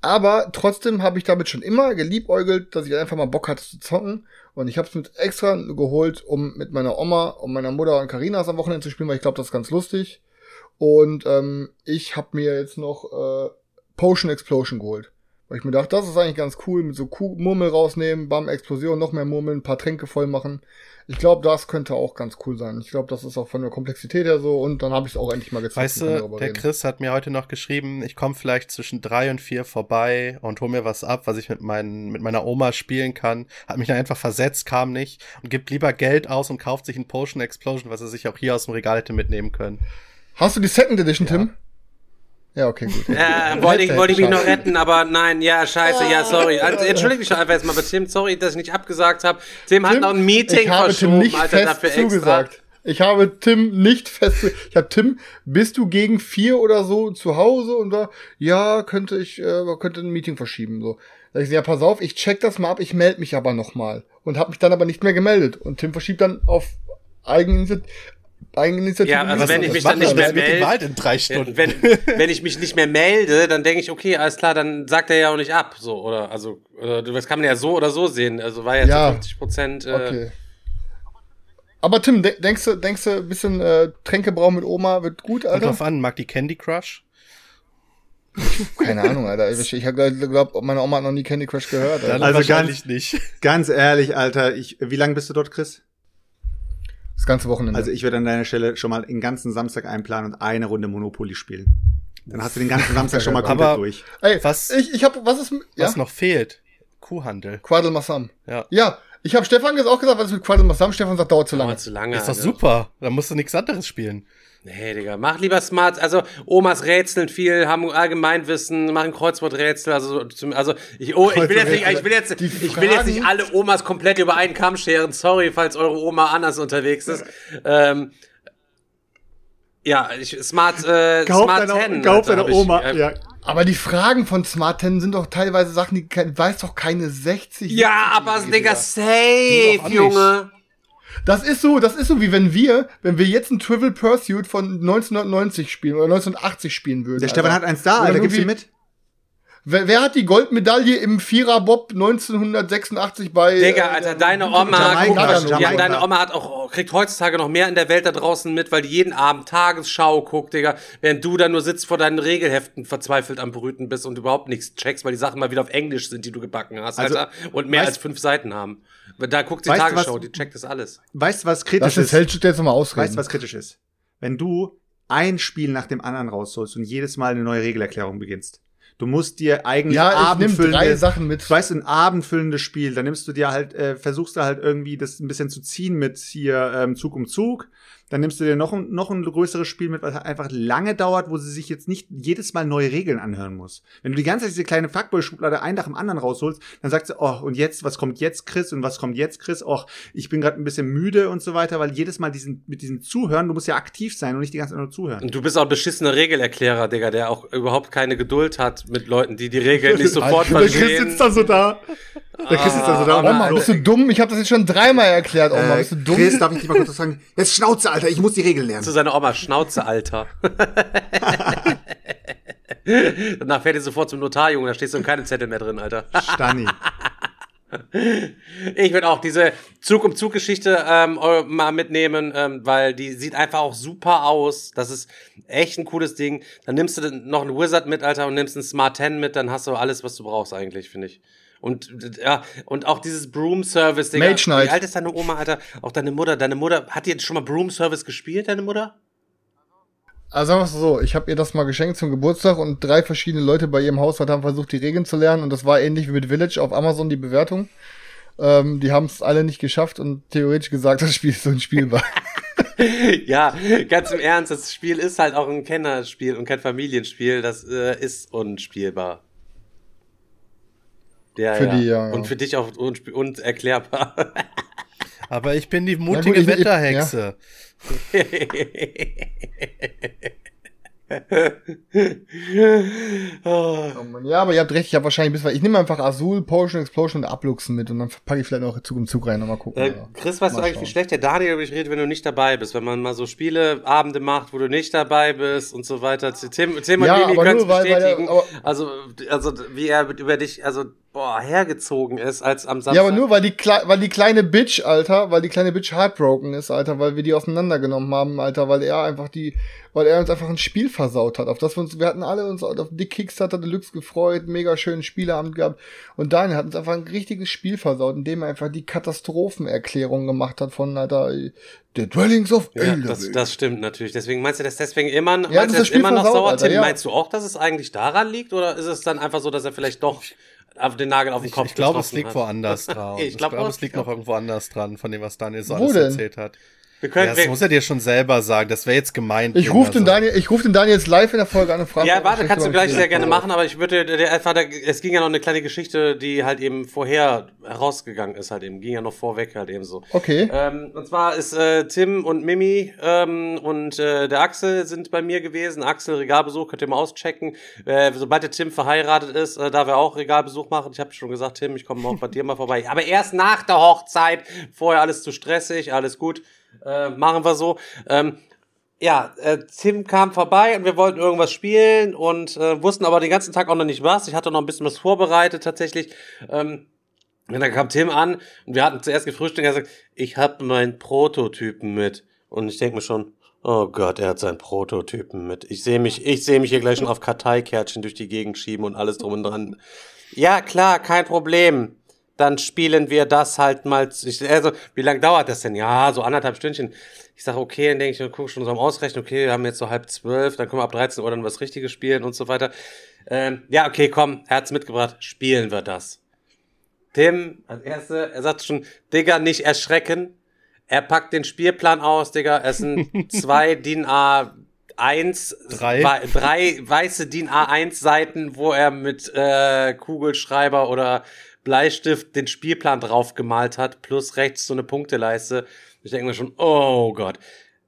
Aber trotzdem habe ich damit schon immer geliebäugelt, dass ich einfach mal Bock hatte zu zocken. Und ich habe es mit extra geholt, um mit meiner Oma und meiner Mutter und Carinas am Wochenende zu spielen, weil ich glaube, das ist ganz lustig. Und ähm, ich habe mir jetzt noch äh, Potion Explosion geholt. Weil ich mir dachte, das ist eigentlich ganz cool, mit so Kuh Murmel rausnehmen, bam, Explosion, noch mehr Murmeln, ein paar Tränke voll machen. Ich glaube, das könnte auch ganz cool sein. Ich glaube, das ist auch von der Komplexität her so und dann habe ich es auch endlich mal gezockt. Weißt du, der reden. Chris hat mir heute noch geschrieben, ich komme vielleicht zwischen drei und vier vorbei und hol mir was ab, was ich mit, meinen, mit meiner Oma spielen kann. Hat mich dann einfach versetzt, kam nicht und gibt lieber Geld aus und kauft sich ein Potion Explosion, was er sich auch hier aus dem Regal hätte mitnehmen können. Hast du die Second Edition, Tim? Ja, okay, gut. Äh, wollte ich, wollte ich mich noch retten, aber nein, ja, scheiße, ja, sorry. Also, entschuldige mich doch einfach jetzt mal bei Tim, sorry, dass ich nicht abgesagt habe. Tim hat Tim, noch ein Meeting ich habe Tim verschoben, nicht Alter, fest dafür extra. zugesagt. Ich habe Tim nicht fest. Ich habe Tim, bist du gegen vier oder so zu Hause und da, ja, könnte ich, äh, könnte ein Meeting verschieben so. Da ich so, ja, pass auf, ich check das mal ab, ich melde mich aber noch mal und habe mich dann aber nicht mehr gemeldet und Tim verschiebt dann auf Eigeninitiative. Eigeninitiative Ja, also wenn ich mich dann nicht mehr denn mit dem melde, in drei Stunden? wenn, wenn ich mich nicht mehr melde, dann denke ich, okay, alles klar, dann sagt er ja auch nicht ab, so, oder, also, oder, das kann man ja so oder so sehen, also war ja, Ja. zu 50 Prozent, äh, Okay. Aber Tim, de denkst du, denkst du, ein bisschen äh, Tränkebrauen mit Oma wird gut, Kommt Alter? drauf an, mag die Candy Crush? Keine Ahnung, Alter. Ich, ich glaube, meine Oma hat noch nie Candy Crush gehört. Alter. Dann Also wahrscheinlich nicht. Ganz ehrlich, Alter, ich, wie lange bist du dort, Chris? Das ganze Wochenende. Also ich würde an deiner Stelle schon mal den ganzen Samstag einplanen und eine Runde Monopoly spielen. Dann hast du den ganzen Samstag schon mal komplett Aber- durch. Ey, Was- ich, ich hab, was ist, ja? Was noch fehlt? Kuhhandel. Quadel Massam. Ja. Ja, ich habe Stefan jetzt auch gesagt, was ist mit Quadel Massam? Stefan sagt, dauert zu lange. dauert zu lange. Ist doch Alter. super. Da musst du nichts anderes spielen. Nee, Digga, mach lieber smart. Also, Omas rätseln viel, haben Allgemeinwissen, machen Kreuzworträtsel. Also, also ich, oh, ich will jetzt nicht, ich will jetzt, ich will jetzt nicht alle Omas komplett über einen Kamm scheren. Sorry, falls eure Oma anders unterwegs ist. Ähm, ja, ich, Smart, äh, Smart deiner, 10. kauf Alter, deiner hab ich, Oma. äh, ja. Aber die Fragen von Smart 10 sind doch teilweise Sachen, die weiß doch keine 60. Ja, aber 70-Jährige, Digga, safe. Junge. Das ist so, das ist so, wie wenn wir, wenn wir jetzt ein Trivial Pursuit von 1990 spielen oder 1980 spielen würden. Der Stefan hat eins da, Alter, irgendwie- ihm mit. Wer, wer hat die Goldmedaille im Vierer-Bob 1986 bei... Digga, äh, Alter, der- deine Oma, Jamaika, guck Jamaika. ja, deine Oma hat auch, kriegt heutzutage noch mehr in der Welt da draußen mit, weil die jeden Abend Tagesschau guckt, Digga, während du da nur sitzt vor deinen Regelheften verzweifelt am Brüten bist und überhaupt nichts checkst, weil die Sachen mal wieder auf Englisch sind, die du gebacken hast, Also, Alter, und mehr weißt- als fünf Seiten haben. Da guckt die Tagesschau, was- die checkt das alles. Weißt du, was kritisch den ist? Feldschütz jetzt nochmal ausreden. Weißt du, was kritisch ist? Wenn du ein Spiel nach dem anderen rausholst und jedes Mal eine neue Regelerklärung beginnst. Du musst dir eigentlich Ja, abendfüllende- drei Sachen mit. Du weißt, ein abendfüllendes Spiel, dann nimmst du dir halt, äh, versuchst du halt irgendwie das ein bisschen zu ziehen mit hier ähm, Zug um Zug. Dann nimmst du dir noch ein, noch ein größeres Spiel mit, was einfach lange dauert, wo sie sich jetzt nicht jedes Mal neue Regeln anhören muss. Wenn du die ganze Zeit diese kleine Fuckboy-Schublade ein nach dem anderen rausholst, dann sagst du, oh, und jetzt, was kommt jetzt, Chris? Und was kommt jetzt, Chris? Och, ich bin gerade ein bisschen müde und so weiter, weil jedes Mal diesen, mit diesem Zuhören, du musst ja aktiv sein und nicht die ganze Zeit nur zuhören. Und du bist auch ein beschissener Regelerklärer, Digga, der auch überhaupt keine Geduld hat mit Leuten, die die Regeln nicht sofort Der Chris verstehen. da so da. Der Chris sitzt da so da. und Oma, bist du dumm? Ich habe das jetzt schon dreimal erklärt, Oma. äh, bist du dumm? Chris, darf ich dich mal kurz sagen? Jetzt Schnauze, Alter, ich muss die Regeln lernen. zu seiner Oma Schnauze, Alter. Danach fährt ihr sofort zum Notar, Junge, da stehst du in keinem Zettel mehr drin, Alter. Stani. Ich würde auch diese Zug um Zug Geschichte ähm, mal mitnehmen, ähm, weil die sieht einfach auch super aus. Das ist echt ein cooles Ding. Dann nimmst du noch einen Wizard mit, Alter, und nimmst einen Smart 10 mit, dann hast du alles, was du brauchst eigentlich, finde ich. Und ja, und auch dieses Broom Service, Digga. Mage Knight. Wie alt ist deine Oma, Alter? Auch deine Mutter. Deine Mutter, hat die jetzt schon mal Broom Service gespielt, deine Mutter? Also sagen wir so, ich habe ihr das mal geschenkt zum Geburtstag und drei verschiedene Leute bei ihrem Haushalt haben versucht, die Regeln zu lernen und das war ähnlich wie mit Village auf Amazon die Bewertung. Ähm, die haben es alle nicht geschafft und theoretisch gesagt, das Spiel ist unspielbar. ja, ganz im Ernst, das Spiel ist halt auch ein Kennerspiel und kein Familienspiel. Das äh, ist unspielbar. Ja, Für ja. die, ja, ja. Und für dich auch unerklärbar. Aber ich bin die mutige gut, ich- ich- Wetterhexe. oh. Ja, aber ihr habt recht, ich habe wahrscheinlich bis Ich nehme einfach Azul, Potion, Explosion und Abluchsen mit und dann packe ich vielleicht noch Zug im Zug rein und mal gucken. Äh. Chris, weißt du eigentlich, wie schlecht der Daniel über dich redet, wenn du nicht dabei bist? Wenn man mal so Spieleabende macht, wo du nicht dabei bist und so weiter. Tim, Tim und Ja, Mimi aber können es nur, weil- weil er- bestätigen. also, also, wie er über dich, also, boah, hergezogen ist, als am Samstag. Ja, aber nur weil die, Kle weil die kleine Bitch, Alter, weil die kleine Bitch heartbroken ist, Alter, weil wir die auseinandergenommen haben, Alter, weil er einfach die, weil er uns einfach ein Spiel versaut hat, auf das wir uns, wir hatten alle uns auf die Kickstarter Deluxe gefreut, mega schönen Spieleabend gehabt und Daniel hat uns einfach ein richtiges Spiel versaut, indem er einfach die Katastrophenerklärung gemacht hat von, Alter, The Dwellings of Ja, das, das stimmt natürlich. Deswegen meinst du das deswegen immer, meinst das das immer noch versaut, sauer? Alter, Tim, ja. meinst du auch, dass es eigentlich daran liegt? Oder ist es dann einfach so, dass er vielleicht doch auf den Nagel auf den Ich, Kopf ich glaube, es liegt hat? woanders dran. Ich ich glaub glaube, auch. es liegt noch irgendwo anders dran, von dem, was Daniel so Wo alles denn? erzählt hat. Wir Ja, können, das wir, muss er dir schon selber sagen. Das wäre jetzt gemeint. ich rufe den. Daniel, ich rufe den Daniel jetzt live in der Folge an und frage. Ja, warte, kannst du gleich das sehr gerne machen, aber ich würde, der es ging ja noch eine kleine Geschichte, die halt eben vorher herausgegangen ist, halt eben, ging ja noch vorweg halt eben so. Okay. Ähm, und zwar ist äh, Tim und Mimi ähm, und äh, der Axel sind bei mir gewesen. Axel Regalbesuch, könnt ihr mal auschecken. Äh, sobald der Tim verheiratet ist, äh, darf er auch Regalbesuch machen. Ich habe schon gesagt, Tim, ich komme auch bei dir mal vorbei. Aber erst nach der Hochzeit, vorher alles zu stressig, alles gut. Äh, machen wir so. Ähm, ja, äh, Tim kam vorbei und wir wollten irgendwas spielen und äh, wussten aber den ganzen Tag auch noch nicht was. Ich hatte noch ein bisschen was vorbereitet tatsächlich. Ähm, und dann kam Tim an und wir hatten zuerst gefrühstückt und er sagt, ich habe meinen Prototypen mit. Und ich denke mir schon, oh Gott, er hat seinen Prototypen mit. Ich sehe mich, ich sehe mich hier gleich schon auf Karteikärtchen durch die Gegend schieben und alles drum und dran. Ja, klar, kein Problem. Dann spielen wir das halt mal. Ich, also, wie lange dauert das denn? Ja, so anderthalb Stündchen. Ich sage, okay, dann denke ich, guck schon so am Ausrechnen, okay, wir haben jetzt so halb zwölf, dann können wir ab 13 Uhr dann was Richtiges spielen und so weiter. Ähm, ja, okay, komm, er hat's mitgebracht, spielen wir das. Tim, als Erste, er sagt schon, Digga, nicht erschrecken. Er packt den Spielplan aus, Digga. Es sind zwei DIN A1, Drei. wei- drei weiße DIN A1 Seiten, wo er mit äh, Kugelschreiber oder Bleistift den Spielplan drauf gemalt hat, plus rechts so eine Punkteleiste. Ich denke mir schon, oh Gott.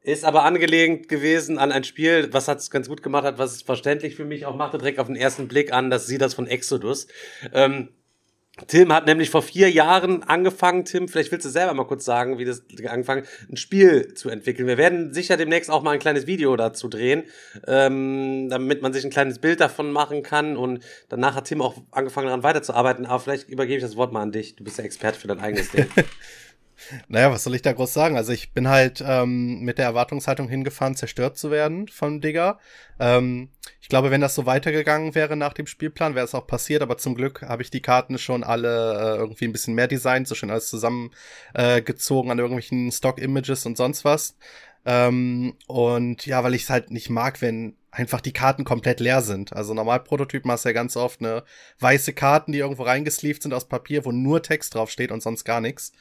Ist aber angelehnt gewesen an ein Spiel, was hat's ganz gut gemacht hat, was es verständlich für mich auch machte, direkt auf den ersten Blick an, dass sie das von Exodus. Ähm, Tim hat nämlich vor vier Jahren angefangen, Tim, vielleicht willst du selber mal kurz sagen, wie das angefangen, ein Spiel zu entwickeln. Wir werden sicher demnächst auch mal ein kleines Video dazu drehen, ähm, damit man sich ein kleines Bild davon machen kann. Und danach hat Tim auch angefangen, daran weiterzuarbeiten. Aber vielleicht übergebe ich das Wort mal an dich. Du bist der Experte für dein eigenes Ding. Naja, was soll ich da groß sagen? Also ich bin halt ähm, mit der Erwartungshaltung hingefahren, zerstört zu werden von Digger. Ähm, ich glaube, wenn das so weitergegangen wäre nach dem Spielplan, wäre es auch passiert, aber zum Glück habe ich die Karten schon alle äh, irgendwie ein bisschen mehr designt, so schön alles zusammengezogen äh, an irgendwelchen Stock-Images und sonst was. Ähm, und ja, weil ich es halt nicht mag, wenn einfach die Karten komplett leer sind. Also normal Prototypen hast du ja ganz oft eine weiße Karten, die irgendwo reingesleeved sind aus Papier, wo nur Text draufsteht und sonst gar nichts.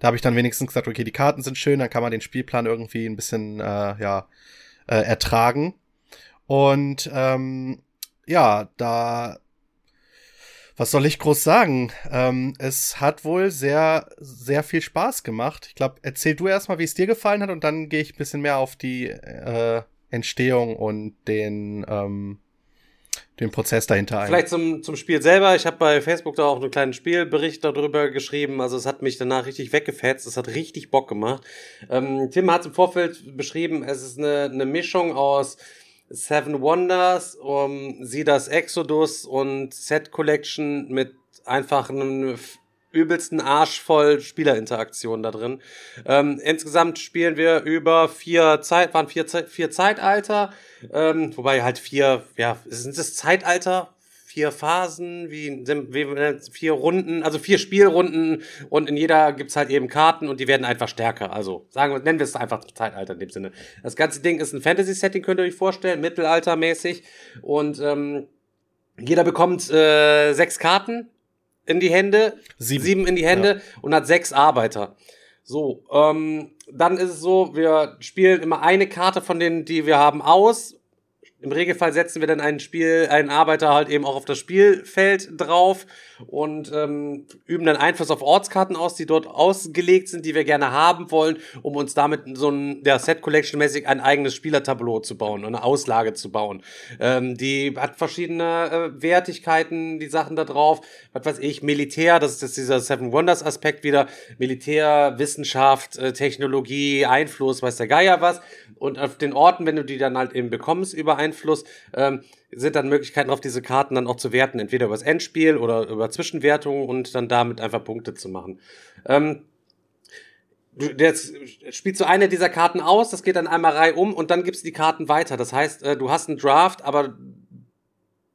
Da habe ich dann wenigstens gesagt, okay, die Karten sind schön, dann kann man den Spielplan irgendwie ein bisschen äh, ja äh, ertragen. Und ähm, ja, da was soll ich groß sagen? Ähm, es hat wohl sehr, sehr viel Spaß gemacht. Ich glaube, erzähl du erstmal, wie es dir gefallen hat, und dann gehe ich ein bisschen mehr auf die äh, Entstehung und den, ähm, den Prozess dahinter ein. Vielleicht zum, zum Spiel selber. Ich habe bei Facebook da auch einen kleinen Spielbericht darüber geschrieben. Also es hat mich danach richtig weggefetzt. Es hat richtig Bock gemacht. Ähm, Tim hat im Vorfeld beschrieben, es ist eine, eine Mischung aus Seven Wonders, um Sidas Exodus und Set Collection mit einfach einem übelsten Arsch voll Spielerinteraktion da drin. Ähm, insgesamt spielen wir über vier Zeit, waren vier, Zeit, vier Zeitalter, ähm, wobei halt vier, ja, sind es Zeitalter? Vier Phasen, wie, wie vier Runden, also vier Spielrunden und in jeder gibt's halt eben Karten und die werden einfach stärker. Also sagen wir, nennen wir es einfach Zeitalter in dem Sinne. Das ganze Ding ist ein Fantasy-Setting, könnt ihr euch vorstellen, mittelaltermäßig. Und ähm, jeder bekommt äh, sechs Karten in die Hände, Sieben. sieben in die Hände und hat sechs Arbeiter. So, ähm, dann ist es so, wir spielen immer eine Karte von denen, die wir haben, aus. Im Regelfall setzen wir dann einen Spiel, einen Arbeiter halt eben auch auf das Spielfeld drauf und ähm, üben dann Einfluss auf Ortskarten aus, die dort ausgelegt sind, die wir gerne haben wollen, um uns damit so ein der Set Collection mäßig ein eigenes Spielertableau zu bauen, eine Auslage zu bauen. Ähm, die hat verschiedene äh, Wertigkeiten, die Sachen da drauf. Was weiß ich, Militär, das ist jetzt dieser Seven Wonders Aspekt wieder. Militär, Wissenschaft, äh, Technologie, Einfluss, weiß der Geier was. Und auf den Orten, wenn du die dann halt eben bekommst über Einfluss, ähm, sind dann Möglichkeiten auf diese Karten dann auch zu werten, entweder übers Endspiel oder über Zwischenwertungen und dann damit einfach Punkte zu machen. Ähm, jetzt spielst du eine dieser Karten aus, das geht dann einmal Reihe um und dann gibst du die Karten weiter. Das heißt, äh, du hast einen Draft, aber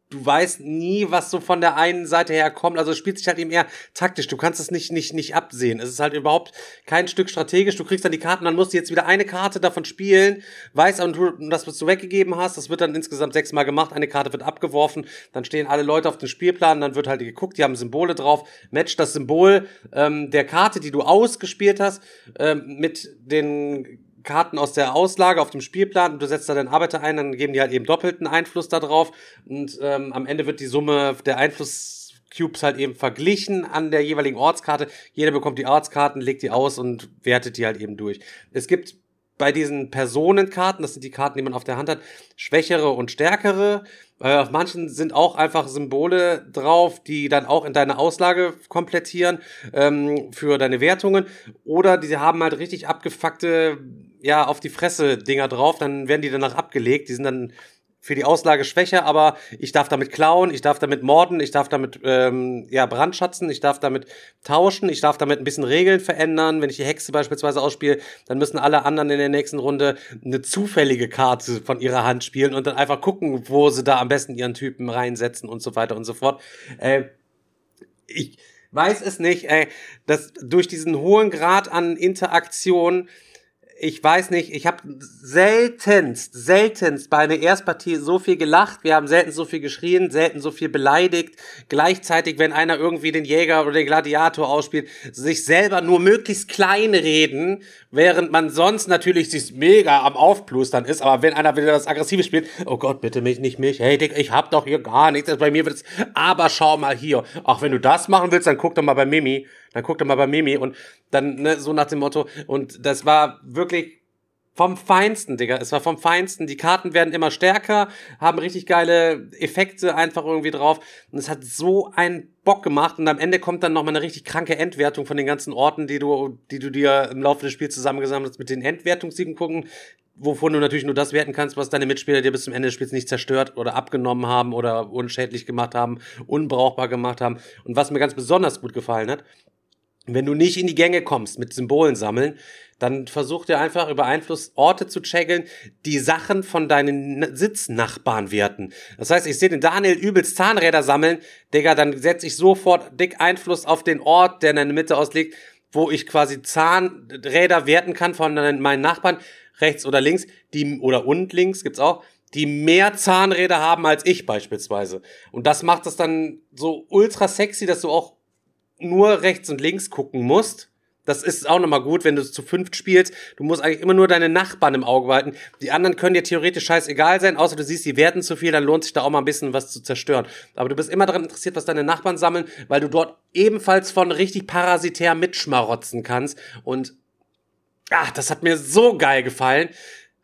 du weißt nie, was so von der einen Seite her kommt. Also es spielt sich halt eben eher taktisch. Du kannst es nicht, nicht, nicht absehen. Es ist halt überhaupt kein Stück strategisch. Du kriegst dann die Karten, dann musst du jetzt wieder eine Karte davon spielen, weißt und du, das, was du weggegeben hast, das wird dann insgesamt sechsmal gemacht. Eine Karte wird abgeworfen, dann stehen alle Leute auf dem Spielplan, dann wird halt geguckt, die haben Symbole drauf, match das Symbol ähm, der Karte, die du ausgespielt hast, ähm, mit den Karten aus der Auslage auf dem Spielplan und du setzt da deinen Arbeiter ein, dann geben die halt eben doppelten Einfluss da drauf und ähm, am Ende wird die Summe der Einfluss Cubes halt eben verglichen an der jeweiligen Ortskarte. Jeder bekommt die Ortskarten, legt die aus und wertet die halt eben durch. Es gibt bei diesen Personenkarten, das sind die Karten, die man auf der Hand hat, schwächere und stärkere. Äh, auf manchen sind auch einfach Symbole drauf, die dann auch in deine Auslage komplettieren ähm, für deine Wertungen. Oder die haben halt richtig abgefuckte, ja, auf die Fresse Dinger drauf, dann werden die danach abgelegt. Die sind dann für die Auslage schwächer, aber ich darf damit klauen, ich darf damit morden, ich darf damit ähm, ja brandschatzen, ich darf damit tauschen, ich darf damit ein bisschen Regeln verändern. Wenn ich die Hexe beispielsweise ausspiele, dann müssen alle anderen in der nächsten Runde eine zufällige Karte von ihrer Hand spielen und dann einfach gucken, wo sie da am besten ihren Typen reinsetzen und so weiter und so fort. Äh, ich weiß es nicht, ey, dass durch diesen hohen Grad an Interaktion ich weiß nicht, ich habe seltenst, seltenst bei einer Erstpartie so viel gelacht, wir haben selten so viel geschrien, selten so viel beleidigt. Gleichzeitig, wenn einer irgendwie den Jäger oder den Gladiator ausspielt, sich selber nur möglichst klein reden, während man sonst natürlich sich mega am Aufplustern ist, aber wenn einer wieder das Aggressive spielt, oh Gott, bitte mich, nicht mich, hey Dick, ich hab doch hier gar nichts, bei mir wird es, aber schau mal hier, ach, wenn du das machen willst, dann guck doch mal bei Mimi, dann guck doch mal bei Mimi und dann, ne, so nach dem Motto, und das war wirklich vom Feinsten, Digga. Es war vom Feinsten. Die Karten werden immer stärker, haben richtig geile Effekte einfach irgendwie drauf. Und es hat so einen Bock gemacht. Und am Ende kommt dann nochmal eine richtig kranke Endwertung von den ganzen Orten, die du, die du dir im Laufe des Spiels zusammengesammelt hast, mit den Endwertungssiegen gucken, wovon du natürlich nur das werten kannst, was deine Mitspieler dir bis zum Ende des Spiels nicht zerstört oder abgenommen haben oder unschädlich gemacht haben, unbrauchbar gemacht haben. Und was mir ganz besonders gut gefallen hat, wenn du nicht in die Gänge kommst mit Symbolen sammeln, dann versuch dir einfach über Einfluss Orte zu checkeln, die Sachen von deinen Sitznachbarn werten. Das heißt, ich sehe den Daniel übelst Zahnräder sammeln, Digga, dann setze ich sofort dick Einfluss auf den Ort, der in der Mitte ausliegt, wo ich quasi Zahnräder werten kann von meinen Nachbarn, rechts oder links, die, oder und links gibt's auch, die mehr Zahnräder haben als ich beispielsweise. Und das macht es dann so ultra sexy, dass du auch nur rechts und links gucken musst. Das ist auch nochmal gut, wenn du zu fünft spielst. Du musst eigentlich immer nur deine Nachbarn im Auge behalten. Die anderen können dir theoretisch scheißegal sein, außer du siehst, die werten zu viel, dann lohnt sich da auch mal ein bisschen was zu zerstören. Aber du bist immer daran interessiert, was deine Nachbarn sammeln, weil du dort ebenfalls von richtig parasitär mitschmarotzen kannst. Und ah, das hat mir so geil gefallen.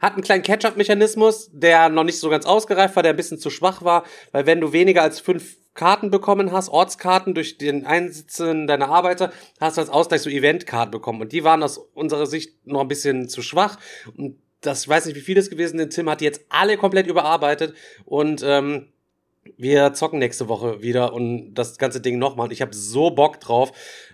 Hat einen kleinen Catch-up-Mechanismus, der noch nicht so ganz ausgereift war, der ein bisschen zu schwach war, weil wenn du weniger als fünf Karten bekommen hast, Ortskarten durch den Einsitzen deiner Arbeiter, hast du als Ausgleich so Eventkarten bekommen. Und die waren aus unserer Sicht noch ein bisschen zu schwach. Und das, ich weiß nicht, wie viel es gewesen ist. Tim hat die jetzt alle komplett überarbeitet und ähm, wir zocken nächste Woche wieder und das ganze Ding nochmal. Und ich habe so Bock drauf.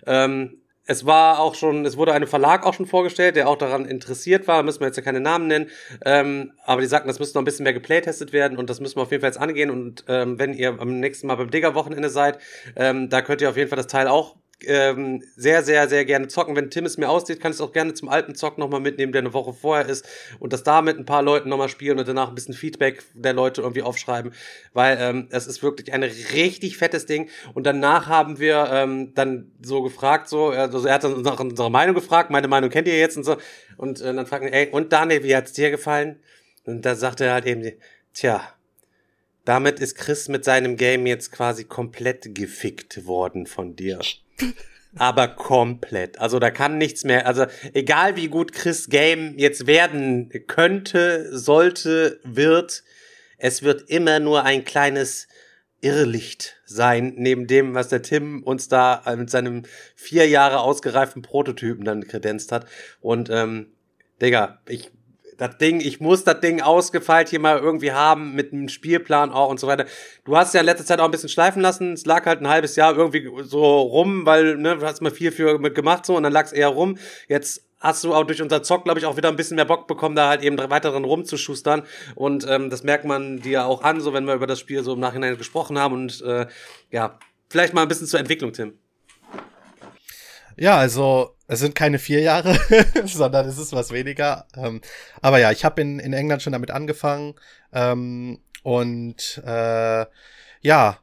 Ähm, es war auch schon, es wurde einem Verlag auch schon vorgestellt, der auch daran interessiert war, müssen wir jetzt ja keine Namen nennen, ähm, aber die sagten, das müsste noch ein bisschen mehr geplaytestet werden und das müssen wir auf jeden Fall jetzt angehen. Und ähm, wenn ihr am nächsten Mal beim Digger-Wochenende seid, ähm, da könnt ihr auf jeden Fall das Teil auch ähm, sehr, sehr, sehr gerne zocken. Wenn Tim es mir aussieht, kann ich es auch gerne zum alten Zock nochmal mitnehmen, der eine Woche vorher ist und das da mit ein paar Leuten nochmal spielen und danach ein bisschen Feedback der Leute irgendwie aufschreiben, weil ähm, es ist wirklich ein richtig fettes Ding. Und danach haben wir ähm, dann so gefragt, so, also er hat uns nach unserer Meinung gefragt, meine Meinung kennt ihr jetzt und so. Und äh, dann fragen ey, und Daniel, wie hat's dir gefallen? Und da sagte er halt eben, tja, damit ist Chris mit seinem Game jetzt quasi komplett gefickt worden von dir. Aber komplett. Also da kann nichts mehr. Also egal wie gut Chris Game jetzt werden könnte, sollte, wird, es wird immer nur ein kleines Irrlicht sein, neben dem, was der Tim uns da mit seinem vier Jahre ausgereiften Prototypen dann kredenzt hat. Und ähm, Digga, ich das Ding, ich muss das Ding ausgefeilt hier mal irgendwie haben mit einem Spielplan auch und so weiter. Du hast ja in letzter Zeit auch ein bisschen schleifen lassen. Es lag halt ein halbes Jahr irgendwie so rum, weil ne, du hast mal viel für gemacht so und dann lag es eher rum. Jetzt hast du auch durch unser Zock, glaube ich, auch wieder ein bisschen mehr Bock bekommen, da halt eben weiteren rumzuschustern. Und ähm, das merkt man dir auch an, so wenn wir über das Spiel so im Nachhinein gesprochen haben. Und äh, ja, vielleicht mal ein bisschen zur Entwicklung, Tim. Ja, also es sind keine vier Jahre, sondern es ist was weniger. Ähm, aber ja, ich habe in, in England schon damit angefangen. Ähm, und äh, ja,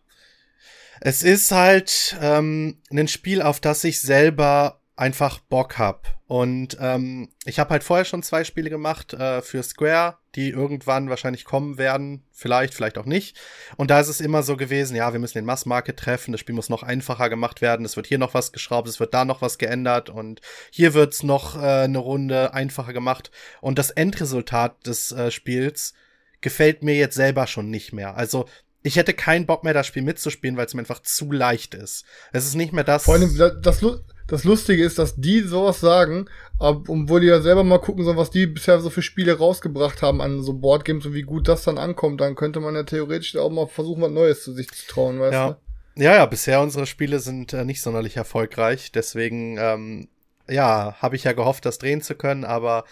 es ist halt ähm, ein Spiel, auf das ich selber einfach Bock hab. Und ähm, ich habe halt vorher schon zwei Spiele gemacht äh, für Square, die irgendwann wahrscheinlich kommen werden, vielleicht, vielleicht auch nicht. Und da ist es immer so gewesen, ja, wir müssen den Massmarket treffen, das Spiel muss noch einfacher gemacht werden, es wird hier noch was geschraubt, es wird da noch was geändert und hier wird's noch äh, eine Runde einfacher gemacht. Und das Endresultat des äh, Spiels gefällt mir jetzt selber schon nicht mehr. Also ich hätte keinen Bock mehr, das Spiel mitzuspielen, weil es mir einfach zu leicht ist. Es ist nicht mehr das. Vor allem, das, das, das Lustige ist, dass die sowas sagen, obwohl die ja selber mal gucken sollen, was die bisher so für Spiele rausgebracht haben an so Boardgames und wie gut das dann ankommt, dann könnte man ja theoretisch auch mal versuchen, was Neues zu sich zu trauen, weißt ja. du? Ja, ja, bisher unsere Spiele sind äh, nicht sonderlich erfolgreich, deswegen, ähm, ja, habe ich ja gehofft, das drehen zu können, aber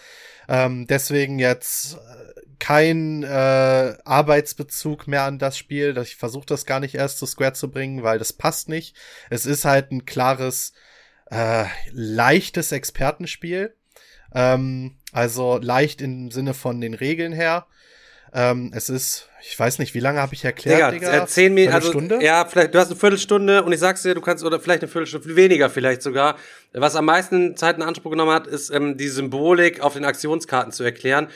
ähm, deswegen jetzt äh, kein äh, Arbeitsbezug mehr an das Spiel. Ich versuche das gar nicht erst zu Square zu bringen, weil das passt nicht. Es ist halt ein klares äh, leichtes Expertenspiel. Ähm, also leicht im Sinne von den Regeln her. Ähm, es ist, ich weiß nicht, wie lange habe ich erklärt, Digga? Digga? Zehn Minuten, also, Stunde? ja, vielleicht, du hast eine Viertelstunde und ich sag's dir, du kannst, oder vielleicht eine Viertelstunde, weniger vielleicht sogar. Was am meisten Zeit in Anspruch genommen hat, ist ähm, die Symbolik auf den Aktionskarten zu erklären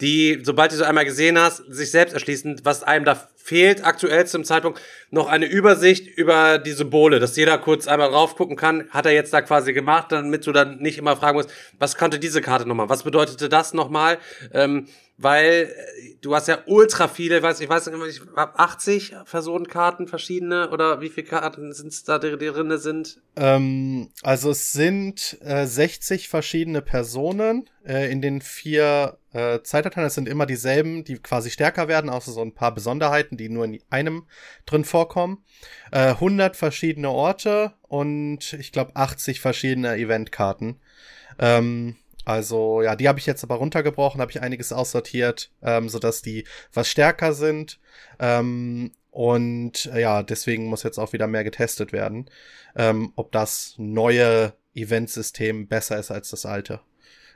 die, sobald du sie einmal gesehen hast, sich selbst erschließen, was einem da fehlt aktuell zum Zeitpunkt, noch eine Übersicht über die Symbole, dass jeder kurz einmal drauf gucken kann, hat er jetzt da quasi gemacht, damit du dann nicht immer fragen musst, was konnte diese Karte nochmal, was bedeutete das nochmal, ähm, weil äh, du hast ja ultra viele, weiß ich weiß nicht, ich hab 80 Personenkarten verschiedene oder wie viele Karten sind es da, drin sind? Ähm, also es sind äh, 60 verschiedene Personen äh, in den vier äh, Zeitaltern. Es sind immer dieselben, die quasi stärker werden, außer so ein paar Besonderheiten, die nur in einem drin vorkommen. Äh, 100 verschiedene Orte und ich glaube 80 verschiedene Eventkarten. Ähm, also ja, die habe ich jetzt aber runtergebrochen, habe ich einiges aussortiert, ähm, sodass die was stärker sind. Ähm, und äh, ja, deswegen muss jetzt auch wieder mehr getestet werden, ähm, ob das neue Eventsystem besser ist als das alte.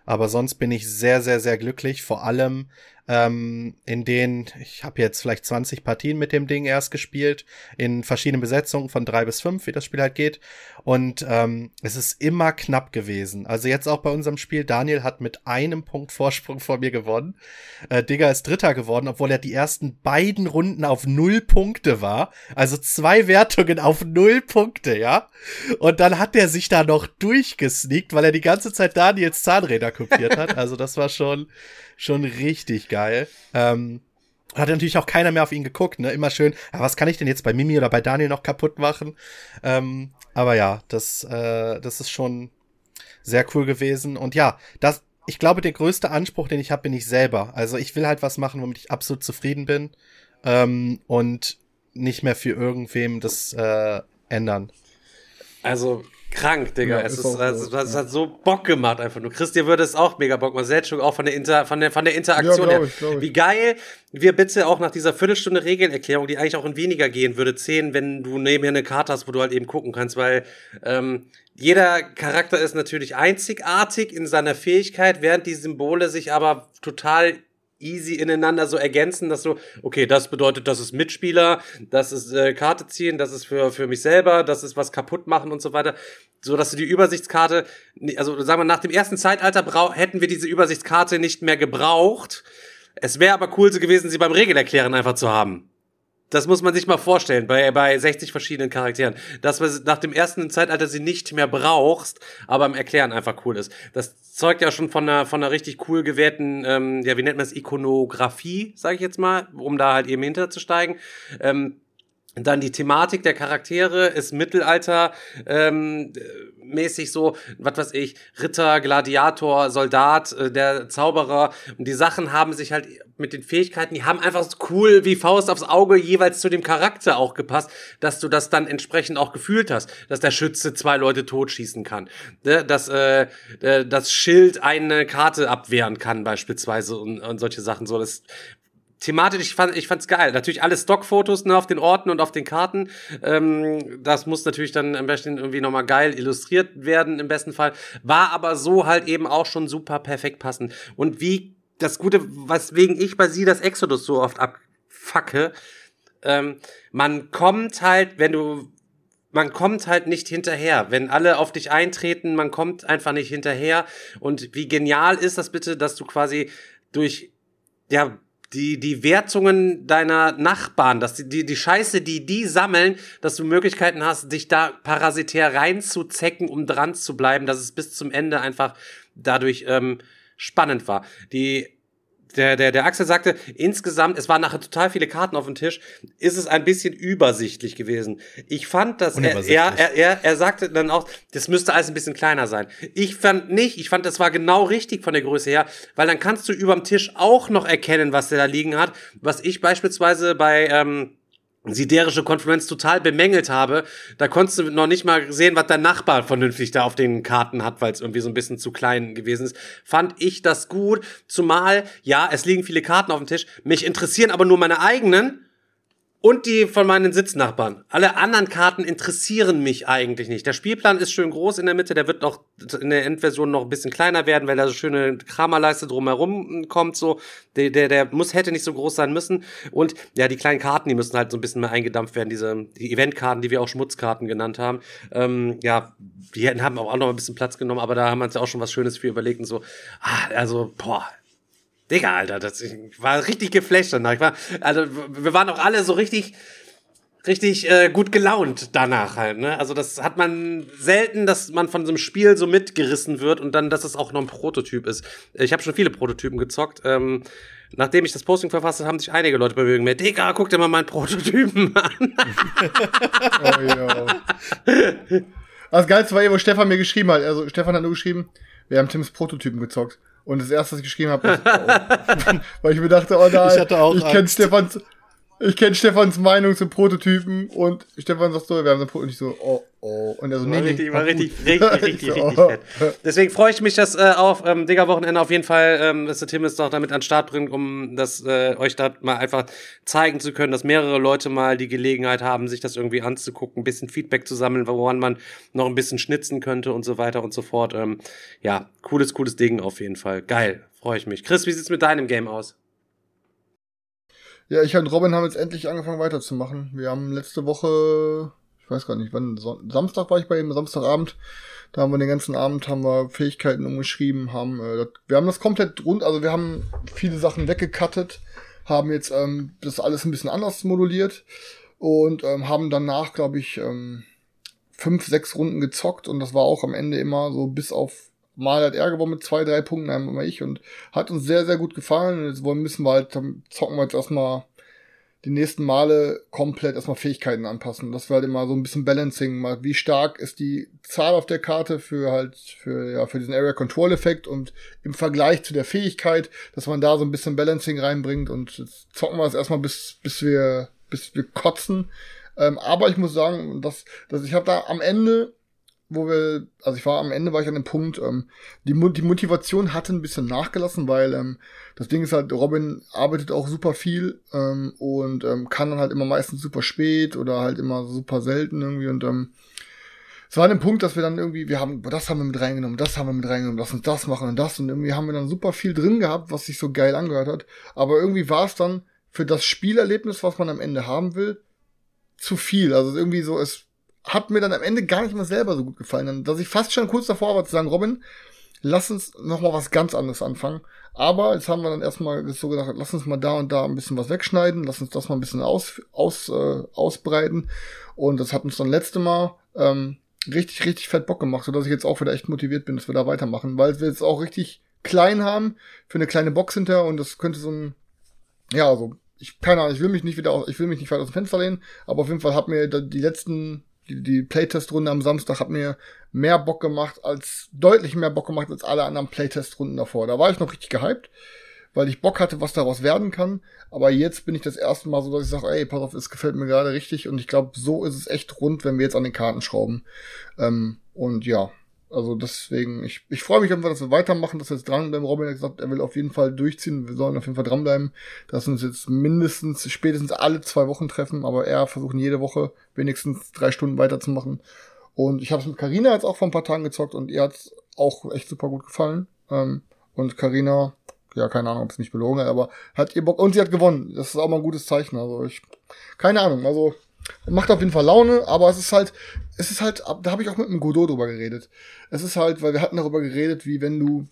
Aber sonst bin ich sehr, sehr, sehr glücklich. Vor allem ähm, in denen, ich habe jetzt vielleicht 20 Partien mit dem Ding erst gespielt, in verschiedenen Besetzungen von drei bis fünf, wie das Spiel halt geht. Und ähm, es ist immer knapp gewesen. Also jetzt auch bei unserem Spiel, Daniel hat mit einem Punkt Vorsprung vor mir gewonnen. Äh, Digger ist Dritter geworden, obwohl er die ersten beiden Runden auf null Punkte war. Also zwei Wertungen auf null Punkte, ja. Und dann hat er sich da noch durchgesneakt, weil er die ganze Zeit Daniels Zahnräder kopiert hat. Also das war schon schon richtig geil. Ähm, hat natürlich auch keiner mehr auf ihn geguckt, ne? Immer schön, ja, was kann ich denn jetzt bei Mimi oder bei Daniel noch kaputt machen? Ähm, aber ja, das, äh, das ist schon sehr cool gewesen. Und ja, das, ich glaube, der größte Anspruch, den ich habe, bin ich selber. Also ich will halt was machen, womit ich absolut zufrieden bin. Ähm, und nicht mehr für irgendwem das äh, ändern. Also krank, Digga. Ja, es, ist ist, es, so, es hat so Bock gemacht einfach nur. Christian würde es auch mega Bock machen. Selchuk auch von der, Inter, von der, von der Interaktion Ja, glaub ich, glaub ich. Wie geil wir bitte auch nach dieser Viertelstunde Regelerklärung, die eigentlich auch in weniger gehen würde, zehn, wenn du nebenher eine Karte hast, wo du halt eben gucken kannst, weil ähm, jeder Charakter ist natürlich einzigartig in seiner Fähigkeit, während die Symbole sich aber total easy ineinander so ergänzen, dass so, okay, das bedeutet, das ist Mitspieler, das ist äh, Karte ziehen, das ist für, für mich selber, das ist was kaputt machen und so weiter, so dass du die Übersichtskarte, also sagen wir, nach dem ersten Zeitalter brau hätten wir diese Übersichtskarte nicht mehr gebraucht. Es wäre aber cool gewesen, sie beim Regelerklären einfach zu haben. Das muss man sich mal vorstellen, bei, bei 60 verschiedenen Charakteren. Dass man nach dem ersten Zeitalter sie nicht mehr brauchst, aber im Erklären einfach cool ist. Das zeugt ja schon von einer, von einer richtig cool gewährten, ähm, ja, wie nennt man es, Ikonografie, sage ich jetzt mal, um da halt eben hinterzusteigen. Ähm, dann die Thematik der Charaktere ist Mittelalter ähm, äh, mäßig so, was weiß ich, Ritter, Gladiator, Soldat, äh, der Zauberer und die Sachen haben sich halt mit den Fähigkeiten, die haben einfach cool wie Faust aufs Auge jeweils zu dem Charakter auch gepasst, dass du das dann entsprechend auch gefühlt hast, dass der Schütze zwei Leute totschießen kann, ne? dass äh, äh, das Schild eine Karte abwehren kann beispielsweise und, und solche Sachen so, das thematisch, ich fand ich fand's geil. Natürlich alle Stockfotos ne, auf den Orten und auf den Karten. Ähm, das muss natürlich dann am besten irgendwie nochmal geil illustriert werden, im besten Fall. War aber so halt eben auch schon super perfekt passend. Und wie das Gute, weswegen ich bei sie das Exodus so oft abfacke, ähm, man kommt halt, wenn du man kommt halt nicht hinterher. Wenn alle auf dich eintreten, man kommt einfach nicht hinterher. Und wie genial ist das bitte, dass du quasi durch, ja, die, die Wertungen deiner Nachbarn, dass die, die, die Scheiße, die die sammeln, dass du Möglichkeiten hast, dich da parasitär reinzuzecken, um dran zu bleiben, dass es bis zum Ende einfach dadurch ähm, spannend war. Die der, der, der Axel sagte, insgesamt, es waren nachher total viele Karten auf dem Tisch, ist es ein bisschen übersichtlich gewesen. Ich fand, dass er, er, er, er, er sagte dann auch, das müsste alles ein bisschen kleiner sein. Ich fand nicht, ich fand, das war genau richtig von der Größe her, weil dann kannst du überm Tisch auch noch erkennen, was der da liegen hat, was ich beispielsweise bei, ähm, siderische Konferenz total bemängelt habe, da konntest du noch nicht mal sehen, was dein Nachbar vernünftig da auf den Karten hat, weil es irgendwie so ein bisschen zu klein gewesen ist. Fand ich das gut, zumal, ja, es liegen viele Karten auf dem Tisch, mich interessieren aber nur meine eigenen und die von meinen Sitznachbarn. Alle anderen Karten interessieren mich eigentlich nicht. Der Spielplan ist schön groß in der Mitte, der wird noch in der Endversion noch ein bisschen kleiner werden, weil da so schöne Kramerleiste drumherum kommt, so. Der, der, der muss, hätte nicht so groß sein müssen. Und ja, die kleinen Karten, die müssen halt so ein bisschen mehr eingedampft werden, diese, die Eventkarten, die wir auch Schmutzkarten genannt haben. Ähm, ja, die hätten- haben auch noch ein bisschen Platz genommen, aber da haben wir uns ja auch schon was Schönes für überlegt und so. Ah, also, boah, Digga, Alter, das, war richtig geflasht danach. Ich war, also, wir waren auch alle so richtig, richtig äh, gut gelaunt danach halt. Ne? Also das hat man selten, dass man von so einem Spiel so mitgerissen wird und dann, dass es auch noch ein Prototyp ist. Ich habe schon viele Prototypen gezockt. Ähm, nachdem ich das Posting verfasst habe, haben sich einige Leute bei mir gemeldet. Digga, guck dir mal meinen Prototypen an. Oh, ja. Das Geilste war eh, wo Stefan mir geschrieben hat. Also Stefan hat nur geschrieben, wir haben Tims Prototypen gezockt. Und das erste, was ich geschrieben habe, ist, oh. weil ich mir dachte, oh nein, Ich hatte auch ich kenne Angst. Ich kenne Stefans Meinung zu Prototypen und Stefan sagt so, wir haben eine Prototypen. Und ich so, oh, oh. Und er so, nee, War nee, richtig, war richtig, richtig, richtig, richtig oh. fett. Deswegen freue ich mich, dass äh, auf ähm, Digger-Wochenende auf jeden Fall, ähm, dass der Tim es doch damit an den Start bringt, um das äh, euch da mal einfach zeigen zu können, dass mehrere Leute mal die Gelegenheit haben, sich das irgendwie anzugucken, ein bisschen Feedback zu sammeln, woran man noch ein bisschen schnitzen könnte und so weiter und so fort. Ähm, ja, cooles, cooles Ding auf jeden Fall. Geil, freue ich mich. Chris, wie sieht's mit deinem Game aus? Ja, ich und Robin haben jetzt endlich angefangen weiterzumachen. Wir haben letzte Woche, ich weiß gar nicht, wann, Samstag war ich bei ihm, Samstagabend. Da haben wir den ganzen Abend haben wir Fähigkeiten umgeschrieben, haben, äh, das, wir haben das komplett rund, also wir haben viele Sachen weggekattet, haben jetzt ähm, das alles ein bisschen anders moduliert und ähm, haben danach, glaube ich, ähm, fünf, sechs Runden gezockt und das war auch am Ende immer so bis auf mal hat er gewonnen mit zwei, drei Punkten, einmal ich und hat uns sehr, sehr gut gefallen. Und jetzt wollen, müssen wir halt, zocken wir jetzt erstmal die nächsten Male komplett erstmal Fähigkeiten anpassen. Das war halt immer so ein bisschen Balancing, mal wie stark ist die Zahl auf der Karte für halt, für, ja, für diesen Area Control Effekt und im Vergleich zu der Fähigkeit, dass man da so ein bisschen Balancing reinbringt und jetzt zocken wir es erstmal bis, bis wir, bis wir kotzen. Ähm, aber ich muss sagen, dass, dass ich habe da am Ende wo wir, also ich war am Ende war ich an dem Punkt, ähm, die, die Motivation hatte ein bisschen nachgelassen, weil ähm, das Ding ist halt, Robin arbeitet auch super viel ähm, und ähm, kann dann halt immer meistens super spät oder halt immer super selten irgendwie und ähm, es war an dem Punkt, dass wir dann irgendwie, wir haben, das haben wir mit reingenommen, das haben wir mit reingenommen, lass uns das machen und das und irgendwie haben wir dann super viel drin gehabt, was sich so geil angehört hat, aber irgendwie war es dann für das Spielerlebnis, was man am Ende haben will, zu viel. Also irgendwie so, es hat mir dann am Ende gar nicht mal selber so gut gefallen, dass ich fast schon kurz davor war zu sagen, Robin, lass uns noch mal was ganz anderes anfangen. Aber jetzt haben wir dann erstmal so gedacht, lass uns mal da und da ein bisschen was wegschneiden, lass uns das mal ein bisschen aus, aus, äh, ausbreiten. Und das hat uns dann letzte Mal ähm, richtig, richtig fett Bock gemacht, sodass ich jetzt auch wieder echt motiviert bin, dass wir da weitermachen, weil wir jetzt auch richtig klein haben für eine kleine Box hinter und das könnte so ein, ja, also ich keine Ahnung, ich will mich nicht wieder, ich will mich nicht weit aus dem Fenster lehnen, aber auf jeden Fall hat mir die letzten, die, die Playtest-Runde am Samstag hat mir mehr Bock gemacht als, deutlich mehr Bock gemacht als alle anderen Playtest-Runden davor. Da war ich noch richtig gehypt, weil ich Bock hatte, was daraus werden kann. Aber jetzt bin ich das erste Mal so, dass ich sage, ey, pass auf, es gefällt mir gerade richtig und ich glaube, so ist es echt rund, wenn wir jetzt an den Karten schrauben. Ähm, und ja, also deswegen, ich, ich freue mich einfach, dass wir weitermachen, dass wir jetzt dranbleiben. Robin hat gesagt, er will auf jeden Fall durchziehen. Wir sollen auf jeden Fall dranbleiben, dass wir uns jetzt mindestens, spätestens alle zwei Wochen treffen, aber er versuchen jede Woche wenigstens drei Stunden weiterzumachen. Und ich habe es mit Carina jetzt auch vor ein paar Tagen gezockt und ihr hat auch echt super gut gefallen. Ähm, und Carina, ja, keine Ahnung, ob es nicht belogen hat, aber hat ihr Bock und sie hat gewonnen. Das ist auch mal ein gutes Zeichen. Also ich, keine Ahnung, also macht auf jeden Fall Laune, aber es ist halt, es ist halt, da habe ich auch mit einem Godot drüber geredet. Es ist halt, weil wir hatten darüber geredet, wie wenn du,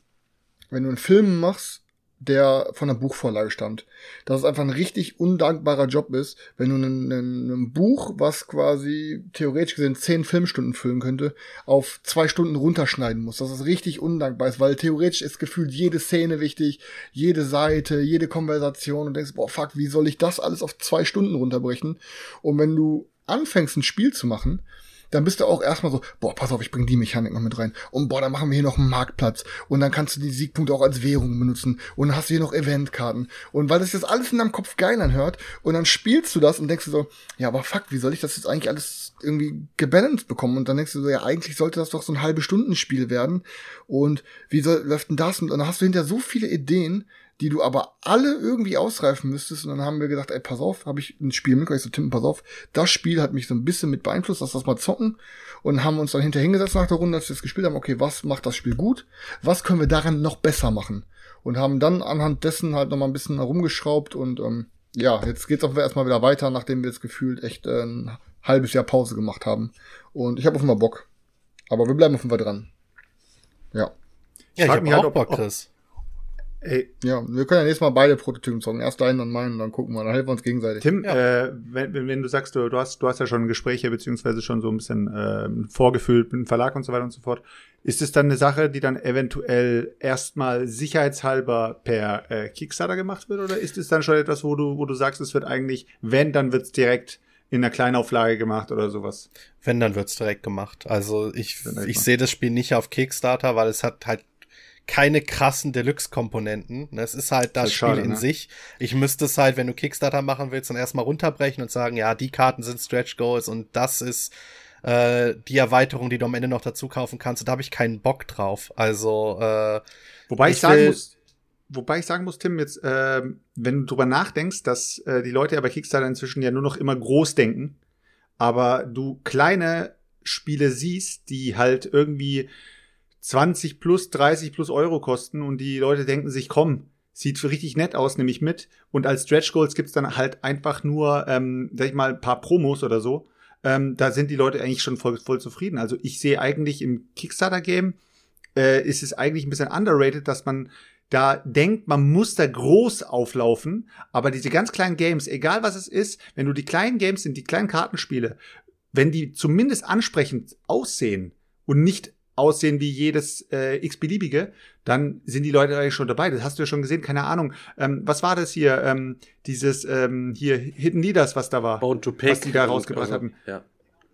wenn du einen Film machst, der von einer Buchvorlage stammt. Dass es einfach ein richtig undankbarer Job ist, wenn du ein, Buch, was quasi theoretisch gesehen zehn Filmstunden füllen könnte, auf zwei Stunden runterschneiden musst. Das ist richtig undankbar ist, weil theoretisch ist gefühlt jede Szene wichtig, jede Seite, jede Konversation und denkst, boah, fuck, wie soll ich das alles auf zwei Stunden runterbrechen? Und wenn du anfängst, ein Spiel zu machen, dann bist du auch erstmal so, boah, pass auf, ich bring die Mechanik noch mit rein. Und boah, dann machen wir hier noch einen Marktplatz. Und dann kannst du die Siegpunkte auch als Währung benutzen. Und dann hast du hier noch Eventkarten. Und weil das jetzt alles in deinem Kopf geil anhört, und dann spielst du das und denkst du so, ja, aber fuck, wie soll ich das jetzt eigentlich alles irgendwie gebalanced bekommen? Und dann denkst du so, ja, eigentlich sollte das doch so ein halbe Stundenspiel werden. Und wie soll, läuft denn das? Und dann hast du hinter so viele Ideen, die du aber alle irgendwie ausreifen müsstest. Und dann haben wir gedacht, ey, pass auf, habe ich ein Spiel mitgebracht. Ich so, Tim, pass auf, das Spiel hat mich so ein bisschen mit beeinflusst, lass das mal zocken. Und haben uns dann hinterher hingesetzt nach der Runde, als wir das gespielt haben, okay, was macht das Spiel gut? Was können wir daran noch besser machen? Und haben dann anhand dessen halt nochmal ein bisschen herumgeschraubt und ähm, ja, jetzt geht's auch erstmal wieder weiter, nachdem wir jetzt gefühlt echt äh, ein halbes Jahr Pause gemacht haben. Und ich habe auf jeden Fall Bock. Aber wir bleiben auf jeden Fall dran. Ja. Ja, ich frag hab mich auch halt, ob- Bock, ob- Chris. Ey, Ja, wir können ja nächstes Mal beide Prototypen zocken. Erst deinen, dann meinen, dann gucken wir, dann helfen wir uns gegenseitig. Tim, äh, wenn, wenn, wenn du sagst, du, du hast, du hast ja schon Gespräche beziehungsweise schon so ein bisschen ähm, vorgefühlt mit dem Verlag und so weiter und so fort. Ist es dann eine Sache, die dann eventuell erstmal sicherheitshalber per äh, Kickstarter gemacht wird, oder ist es dann schon etwas, wo du, wo du sagst, es wird eigentlich, wenn, dann wird's direkt in einer Kleinauflage gemacht oder sowas? Wenn, dann wird's direkt gemacht. Also ich, ich sehe das Spiel nicht auf Kickstarter, weil es hat halt keine krassen Deluxe-Komponenten. Es ist halt das Das ist Spiel schade, in ne? sich. Ich müsste es halt, wenn du Kickstarter machen willst, dann erstmal runterbrechen und sagen, ja, die Karten sind Stretch Goals und das ist äh, die Erweiterung, die du am Ende noch dazu kaufen kannst. Und da habe ich keinen Bock drauf. Also, äh, Wobei ich, Ich sagen muss, wobei ich sagen muss, Tim, jetzt, ähm, wenn du drüber nachdenkst, dass äh, die Leute ja bei Kickstarter inzwischen ja nur noch immer groß denken, aber du kleine Spiele siehst, die halt irgendwie 20 plus, 30 plus Euro kosten und die Leute denken sich, komm, sieht richtig nett aus, nehme ich mit. Und als Stretch Goals gibt's dann halt einfach nur, ähm, sag ich mal, ein paar Promos oder so. Ähm, da sind die Leute eigentlich schon voll, voll zufrieden. Also ich sehe eigentlich im Kickstarter-Game äh, ist es eigentlich ein bisschen underrated, dass man da denkt, man muss da groß auflaufen, aber diese ganz kleinen Games, egal was es ist, wenn du die kleinen Games sind, die kleinen Kartenspiele, wenn die zumindest ansprechend aussehen und nicht aussehen wie jedes äh, x-beliebige, dann sind die Leute eigentlich schon dabei. Das hast du ja schon gesehen, keine Ahnung. Ähm, was war das hier? Ähm, dieses ähm, hier Hidden Leaders, was da war? Bone to Pick. Was die da und- rausgebracht also, haben. Ja.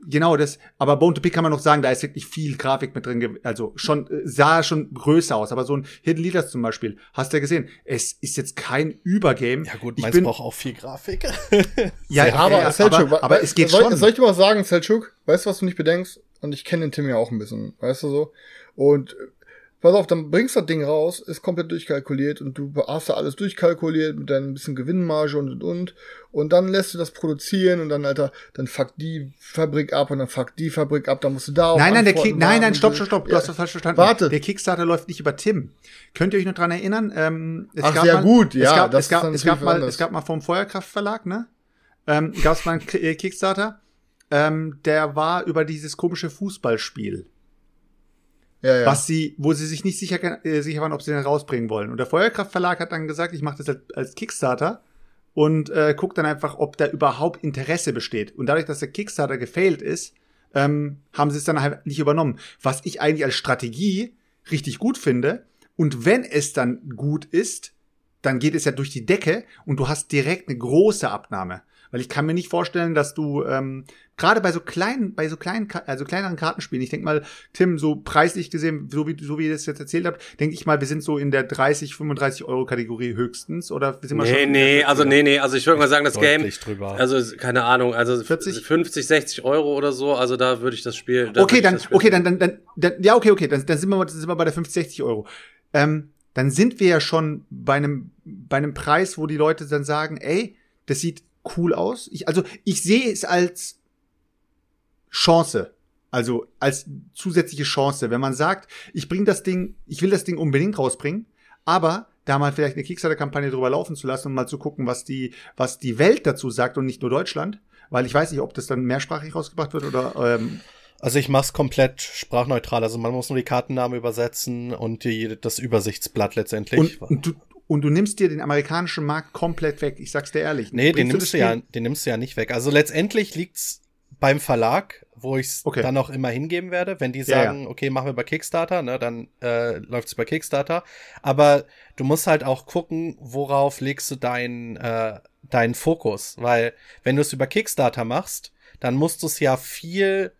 Genau, das, aber Bone to Pick kann man noch sagen, da ist wirklich viel Grafik mit drin, also schon, äh, sah schon größer aus, aber so ein Hidden Leaders zum Beispiel, hast du ja gesehen, es ist jetzt kein Übergame. ja gut, ich bin, braucht auch viel Grafik. ja, aber, ja, Selchuk, aber, aber es geht soll, schon. Soll ich dir was sagen, Selchuk? Weißt du, was du nicht bedenkst? Und ich kenne den Tim ja auch ein bisschen, weißt du so. Und äh, pass auf, dann bringst du das Ding raus, ist komplett durchkalkuliert und du hast da alles durchkalkuliert mit deinem bisschen Gewinnmarge und und und. Und dann lässt du das produzieren und dann, Alter, dann fuck die Fabrik ab und dann fuck die Fabrik ab, dann musst du da auch Nein, nein, der Kick, nein, nein, stopp, stopp, stopp, du Ja. hast das falsch verstanden. Warte. Der Kickstarter läuft nicht über Tim. Könnt ihr euch noch dran erinnern? Ähm, es Ach, sehr gut, ja, Es gab, das es gab, es gab mal, anders. es gab mal vom Feuerkraft Verlag, ne? Ähm, gab es mal einen äh, Kickstarter. Ähm, der war über dieses komische Fußballspiel. Ja, ja. was sie, wo sie sich nicht sicher, äh, sicher waren, ob sie den rausbringen wollen. Und der Feuerkraft Verlag hat dann gesagt, ich mache das als, als Kickstarter und äh, guck dann einfach, ob da überhaupt Interesse besteht. Und dadurch, dass der Kickstarter gefailt ist, ähm, haben sie es dann halt nicht übernommen. Was ich eigentlich als Strategie richtig gut finde. Und wenn es dann gut ist, dann geht es ja durch die Decke und du hast direkt eine große Abnahme. Weil ich kann mir nicht vorstellen, dass du ähm, gerade bei so kleinen, bei so kleinen, also kleineren Kartenspielen, ich denke mal, Tim, so preislich gesehen, so wie, so wie ihr das jetzt erzählt habt, denke ich mal, wir sind so in der 30, 35 Euro Kategorie höchstens oder sind wir Nee, schon? nee, also nee, nee, also ich würde mal sagen, das Game, drüber. also keine Ahnung, also 40? 50, 60 Euro oder so, also da würde ich das Spiel. da Okay, dann, das Spiel- okay, dann, dann, dann, dann, ja, okay, okay, dann, dann sind wir, dann sind wir bei der 50, 60 Euro. Ähm, dann sind wir ja schon bei einem, bei einem Preis, wo die Leute dann sagen, ey, das sieht cool aus. Ich, also, ich sehe es als Chance. Also, als zusätzliche Chance. Wenn man sagt, ich bring das Ding, ich will das Ding unbedingt rausbringen, aber da mal vielleicht eine Kickstarter-Kampagne drüber laufen zu lassen und mal zu gucken, was die, was die Welt dazu sagt und nicht nur Deutschland. Weil ich weiß nicht, ob das dann mehrsprachig rausgebracht wird oder ähm, Also ich mach's komplett sprachneutral. Also man muss nur die Kartennamen übersetzen und die, das Übersichtsblatt letztendlich. Und, und, du, und du nimmst dir den amerikanischen Markt komplett weg. Ich sag's dir ehrlich. nee, den nimmst, du ja, den nimmst du ja nicht weg. Also letztendlich liegt's beim Verlag, wo ich's Okay. dann auch immer hingeben werde. Wenn die Ja, sagen, okay, machen wir bei Kickstarter, ne, dann äh, läuft's über Kickstarter. Aber du musst halt auch gucken, worauf legst du deinen äh, deinen Fokus. Weil wenn du es über Kickstarter machst, dann musst du es ja viel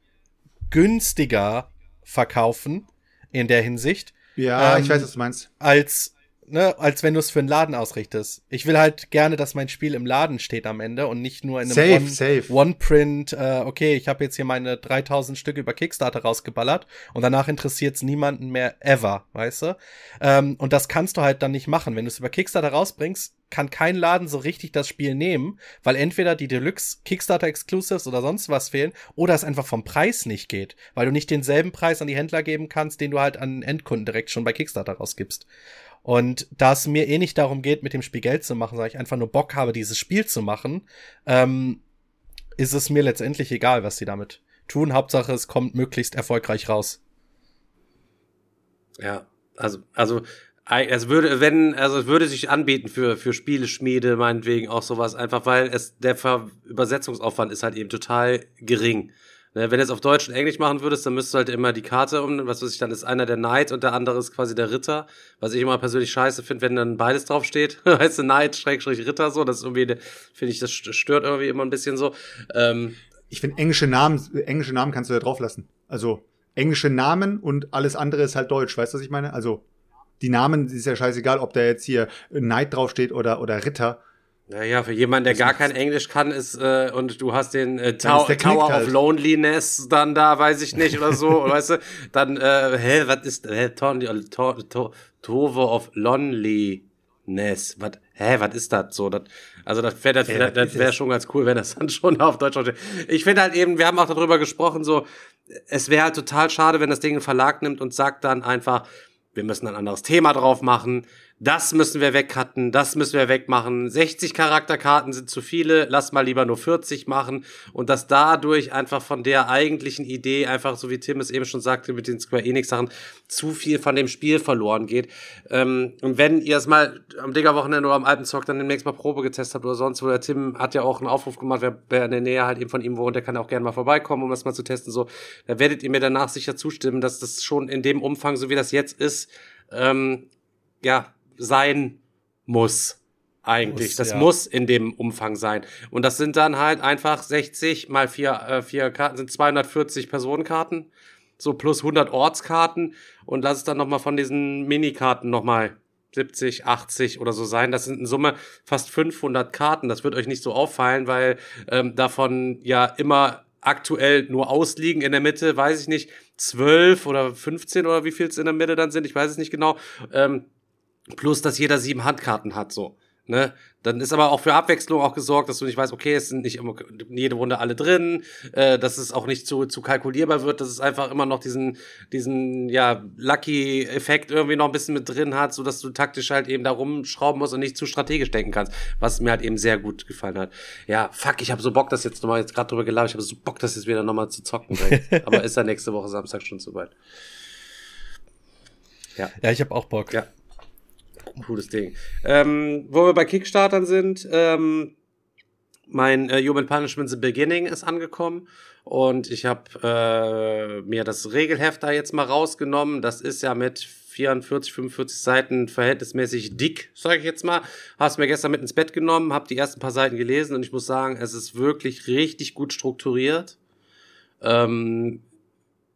günstiger verkaufen in der Hinsicht, Ja, Ähm, ich weiß, was du meinst. als, ne, als wenn du es für einen Laden ausrichtest. Ich will halt gerne, dass mein Spiel im Laden steht am Ende und nicht nur in einem Safe, One- safe. One-Print, äh, okay, ich habe jetzt hier meine 3000 Stücke über Kickstarter rausgeballert und danach interessiert es niemanden mehr ever, weißt du? Ähm, und das kannst du halt dann nicht machen. Wenn du es über Kickstarter rausbringst, kann kein Laden so richtig das Spiel nehmen, weil entweder die Deluxe Kickstarter Exclusives oder sonst was fehlen oder es einfach vom Preis nicht geht, weil du nicht denselben Preis an die Händler geben kannst, den du halt an Endkunden direkt schon bei Kickstarter rausgibst. Und da es mir eh nicht darum geht, mit dem Spiel Geld zu machen, sondern ich einfach nur Bock habe, dieses Spiel zu machen, ähm, ist es mir letztendlich egal, was sie damit tun. Hauptsache, es kommt möglichst erfolgreich raus. Ja, also, also, es würde, wenn, also es würde sich anbieten für, für Spieleschmiede, meinetwegen auch sowas, einfach weil es, der Ver Übersetzungsaufwand ist halt eben total gering. Ne, wenn du es auf Deutsch und Englisch machen würdest, dann müsstest du halt immer die Karte um, was weiß ich, dann ist einer der Knight und der andere ist quasi der Ritter. Was ich immer persönlich scheiße finde, wenn dann beides draufsteht. heißt Knight, Schrägstrich Ritter, so, das ist irgendwie, finde ich, das stört irgendwie immer ein bisschen so. Ähm, Ich finde, englische Namen, englische Namen kannst du da drauf lassen. Also, englische Namen und alles andere ist halt deutsch. Weißt du, was ich meine? Also, die Namen ist ja scheißegal, ob da jetzt hier Knight draufsteht oder, oder Ritter. Naja, für jemanden, der gar kein Englisch kann, ist, äh, und du hast den äh, Knick Tower halt. of Loneliness dann da, weiß ich nicht, oder so, weißt du, dann, äh, hä, was ist, hä, Ton, to, to, Tower of Loneliness, was, hä, was ist das so, das, also das wäre das, Ey, das, wär schon ganz cool, wenn das dann schon auf Deutsch steht. Ich finde halt eben, wir haben auch darüber gesprochen, so, es wäre halt total schade, wenn das Ding einen Verlag nimmt und sagt dann einfach, wir müssen ein anderes Thema drauf machen. Das müssen wir wegcutten, das müssen wir wegmachen. 60 Charakterkarten sind zu viele, lass mal lieber nur 40 machen. Und dass dadurch einfach von der eigentlichen Idee, einfach so wie Tim es eben schon sagte mit den Square Enix-Sachen, zu viel von dem Spiel verloren geht. Ähm, und wenn ihr es mal am Digger-Wochenende oder am alten Zock dann demnächst mal Probe getestet habt oder sonst wo, der Tim hat ja auch einen Aufruf gemacht, wer, wer in der Nähe halt eben von ihm wohnt, der kann auch gerne mal vorbeikommen, um das mal zu testen. So, da werdet ihr mir danach sicher zustimmen, dass das schon in dem Umfang, so wie das jetzt ist, ähm, ja, sein muss. Eigentlich. Muss, das ja. muss in dem Umfang sein. Und das sind dann halt einfach 60 mal vier, äh, vier Karten, sind 240 Personenkarten. So plus 100 Ortskarten. Und lass es dann nochmal von diesen Minikarten nochmal 70, 80 oder so sein. Das sind in Summe fast 500 Karten. Das wird euch nicht so auffallen, weil ähm, davon ja immer aktuell nur ausliegen. In der Mitte, weiß ich nicht, 12 oder 15 oder wie viel es in der Mitte dann sind, ich weiß es nicht genau. Ähm, plus, dass jeder sieben Handkarten hat, so. Ne? Dann ist aber auch für Abwechslung auch gesorgt, dass du nicht weißt, okay, es sind nicht immer jede Runde alle drin, äh, dass es auch nicht zu, zu kalkulierbar wird, dass es einfach immer noch diesen, diesen, ja, Lucky-Effekt irgendwie noch ein bisschen mit drin hat, so dass du taktisch halt eben da rumschrauben musst und nicht zu strategisch denken kannst, was mir halt eben sehr gut gefallen hat. Ja, fuck, ich habe so Bock, das jetzt nochmal, jetzt gerade drüber gelabert, ich habe so Bock, das jetzt wieder nochmal zu zocken. aber ist ja nächste Woche Samstag schon soweit. Ja. Ja, ich habe auch Bock. Ja cooles Ding. Ähm, wo wir bei Kickstartern sind, ähm, mein äh, Human Punishment The Beginning ist angekommen und ich habe äh, mir das Regelheft da jetzt mal rausgenommen. Das ist ja mit 44, 45 Seiten verhältnismäßig dick, sage ich jetzt mal. Hast mir gestern mit ins Bett genommen, habe die ersten paar Seiten gelesen und ich muss sagen, es ist wirklich richtig gut strukturiert. Ähm,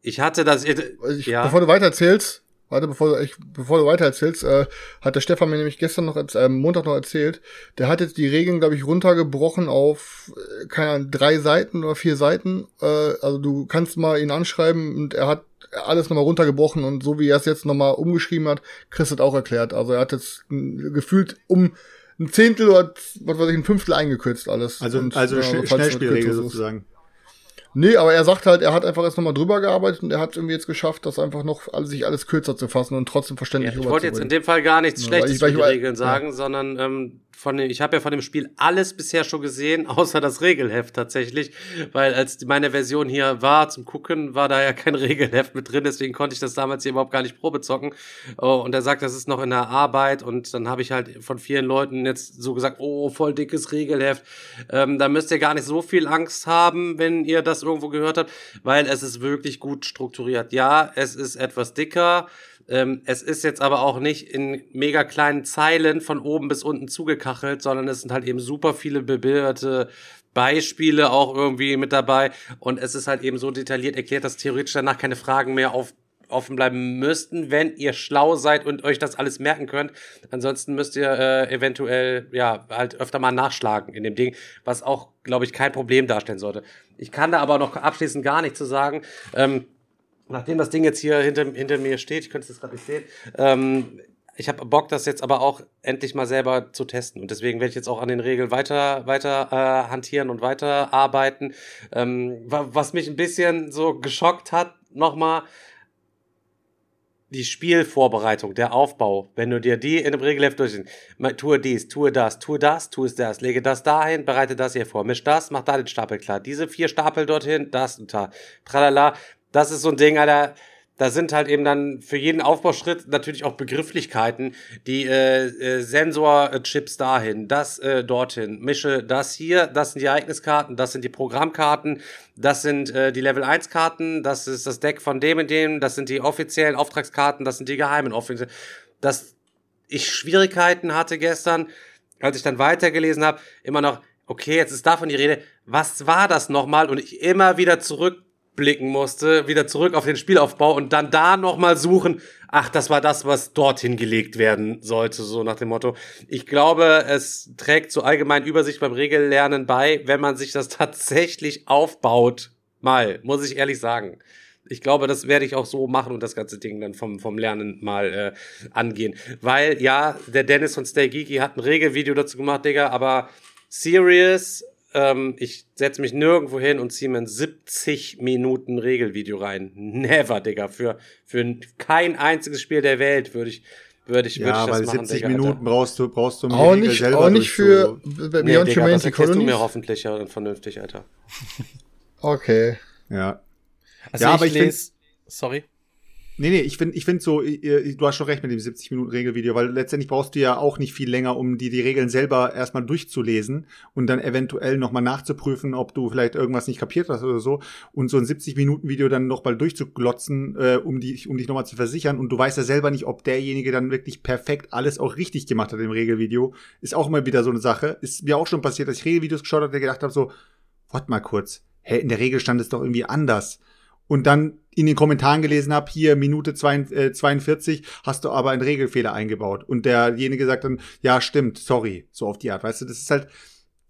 ich hatte das. Ich, ja. Bevor du weiter erzählst, Warte, bevor du, ich, bevor du weiter erzählst, äh, hat der Stefan mir nämlich gestern noch, äh, Montag noch erzählt, der hat jetzt die Regeln, glaube ich, runtergebrochen auf, äh, keine Ahnung, drei Seiten oder vier Seiten. Äh, also du kannst mal ihn anschreiben und er hat alles nochmal runtergebrochen und so wie er es jetzt nochmal umgeschrieben hat, Chris hat auch erklärt. Also er hat jetzt gefühlt um ein Zehntel oder was weiß ich, ein Fünftel eingekürzt alles. Also, und, also ja, Sch Schnellspielregel sozusagen. Nee, aber er sagt halt, er hat einfach jetzt nochmal drüber gearbeitet und er hat irgendwie jetzt geschafft, das einfach noch alles, sich alles kürzer zu fassen und trotzdem verständlich ja, Ich wollte jetzt in dem Fall gar nichts Schlechtes ja, ich, über die Regeln sagen, ja. sondern ähm, von dem, ich habe ja von dem Spiel alles bisher schon gesehen, außer das Regelheft tatsächlich, weil als meine Version hier war zum Gucken, war da ja kein Regelheft mit drin, deswegen konnte ich das damals hier überhaupt gar nicht Probe zocken. Oh, und er sagt, das ist noch in der Arbeit und dann habe ich halt von vielen Leuten jetzt so gesagt, oh, voll dickes Regelheft. Ähm, da müsst ihr gar nicht so viel Angst haben, wenn ihr das irgendwo gehört habt, weil es ist wirklich gut strukturiert. Ja, es ist etwas dicker, ähm, es ist jetzt aber auch nicht in mega kleinen Zeilen von oben bis unten zugekachelt, sondern es sind halt eben super viele bebilderte Beispiele auch irgendwie mit dabei. Und es ist halt eben so detailliert erklärt, dass theoretisch danach keine Fragen mehr auf offen bleiben müssten, wenn ihr schlau seid und euch das alles merken könnt. Ansonsten müsst ihr äh, eventuell ja halt öfter mal nachschlagen in dem Ding, was auch, glaube ich, kein Problem darstellen sollte. Ich kann da aber noch abschließend gar nicht zu sagen. Ähm, nachdem das Ding jetzt hier hinter, hinter mir steht, ich könnte es gerade nicht sehen, ähm, ich habe Bock, das jetzt aber auch endlich mal selber zu testen. Und deswegen werde ich jetzt auch an den Regeln weiter, weiter äh, hantieren und weiter arbeiten. Ähm, was mich ein bisschen so geschockt hat, nochmal, die Spielvorbereitung, der Aufbau, wenn du dir die in dem Regelheft durchsiehst, tue dies, tue das, tue das, tue das, lege das dahin, bereite das hier vor, misch das, mach da den Stapel klar, diese vier Stapel dorthin, das und da, tralala, das ist so ein Ding, Alter. Da sind halt eben dann für jeden Aufbauschritt natürlich auch Begrifflichkeiten, die äh, äh, Sensorchips dahin, das äh, dorthin, mische das hier, das sind die Ereigniskarten, das sind die Programmkarten, das sind äh, die Level 1 Karten, das ist das Deck von dem und dem, das sind die offiziellen Auftragskarten, das sind die geheimen Auftragskarten. Dass ich Schwierigkeiten hatte gestern, als ich dann weitergelesen habe, immer noch, okay, jetzt ist davon die Rede, was war das nochmal? Und ich immer wieder zurück blicken musste, wieder zurück auf den Spielaufbau und dann da nochmal suchen, ach, das war das, was dorthin gelegt werden sollte, so nach dem Motto. Ich glaube, es trägt zur allgemeinen Übersicht beim Regellernen bei, wenn man sich das tatsächlich aufbaut. Mal, muss ich ehrlich sagen. Ich glaube, das werde ich auch so machen und das ganze Ding dann vom, vom Lernen mal äh, angehen. Weil, ja, der Dennis von Stay Geeky hat ein Regelvideo dazu gemacht, Digga, aber serious ähm, ich setze mich nirgendwo hin und ziehe mir ein 70 Minuten Regelvideo rein. Never, Digga. Für, für kein einziges Spiel der Welt würde ich, würde ich, ja, würde ich das weil machen, 70 Digga, Minuten Alter. brauchst du, brauchst du um auch nicht, auch nicht für Beyond nee, Digga, Humanity das du mir hoffentlich ja vernünftig, Alter. okay. Ja. Also ja, ich aber ich lese, sorry. Nee, nee, ich finde ich find so, du hast schon recht mit dem 70-Minuten-Regelvideo, weil letztendlich brauchst du ja auch nicht viel länger, um die, die Regeln selber erstmal durchzulesen und dann eventuell nochmal nachzuprüfen, ob du vielleicht irgendwas nicht kapiert hast oder so. Und so ein 70-Minuten-Video dann nochmal durchzuglotzen, äh, um, die, um dich nochmal zu versichern. Und du weißt ja selber nicht, ob derjenige dann wirklich perfekt alles auch richtig gemacht hat im Regelvideo. Ist auch immer wieder so eine Sache. Ist mir auch schon passiert, dass ich Regelvideos geschaut habe, der gedacht habe, so, warte mal kurz. Hä, in der Regel stand es doch irgendwie anders und dann in den Kommentaren gelesen habe, hier Minute 42 äh, hast du aber einen Regelfehler eingebaut. Und derjenige sagt dann, ja, stimmt, sorry, so auf die Art. Weißt du, das ist halt,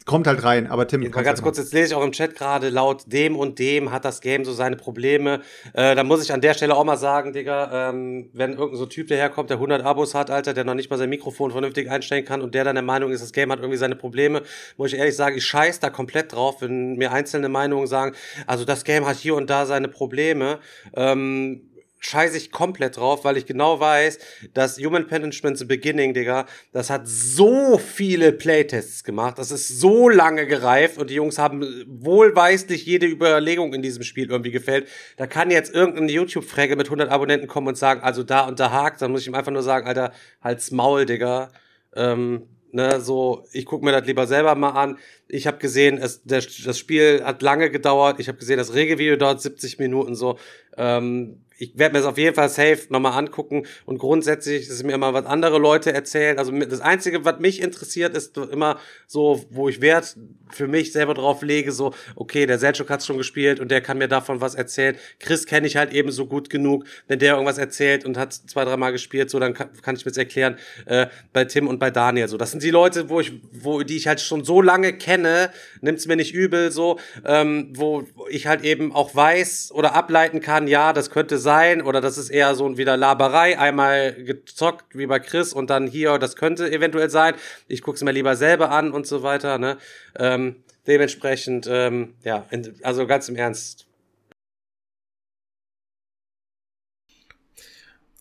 kommt halt rein. Aber Tim, mal ganz kurz, jetzt lese ich auch im Chat gerade, laut dem und dem hat das Game so seine Probleme. Äh, da muss ich an der Stelle auch mal sagen, Digga, ähm, wenn irgendein so Typ daherkommt, der 100 Abos hat, Alter, der noch nicht mal sein Mikrofon vernünftig einstellen kann und der dann der Meinung ist, das Game hat irgendwie seine Probleme, muss ich ehrlich sagen, ich scheiß da komplett drauf, wenn mir einzelne Meinungen sagen, also das Game hat hier und da seine Probleme. Ähm, scheiße ich komplett drauf, weil ich genau weiß, dass Human Punishment the Beginning, Digga, das hat so viele Playtests gemacht, das ist so lange gereift und die Jungs haben wohlweislich jede Überlegung in diesem Spiel irgendwie gefällt. Da kann jetzt irgendeine YouTube-Fräge mit 100 Abonnenten kommen und sagen, also da und da hakt, dann muss ich ihm einfach nur sagen, Alter, halt's Maul, Digga. Ähm, ne, so, ich guck mir das lieber selber mal an. Ich habe gesehen, es, der, das Spiel hat lange gedauert. Ich habe gesehen, das Regelvideo dauert 70 Minuten so. Ähm, ich werde mir das auf jeden Fall safe nochmal angucken und grundsätzlich ist mir immer, was andere Leute erzählen. Also das Einzige, was mich interessiert, ist immer so, wo ich Wert für mich selber drauf lege, so, okay, der Selchuk hat's schon gespielt und der kann mir davon was erzählen. Chris kenne ich halt eben so gut genug. Wenn der irgendwas erzählt und hat zwei, dreimal gespielt, so, dann kann, kann ich mir's erklären, äh, bei Tim und bei Daniel. So, das sind die Leute, wo ich, wo, die ich halt schon so lange kenne, nimmt's mir nicht übel, so, ähm, wo ich halt eben auch weiß oder ableiten kann, ja, das könnte sein, sein oder das ist eher so wieder Laberei, einmal gezockt wie bei Chris und dann hier, das könnte eventuell sein. Ich gucke es mir lieber selber an und so weiter. Ne? Ähm, dementsprechend, ähm, ja, also ganz im Ernst.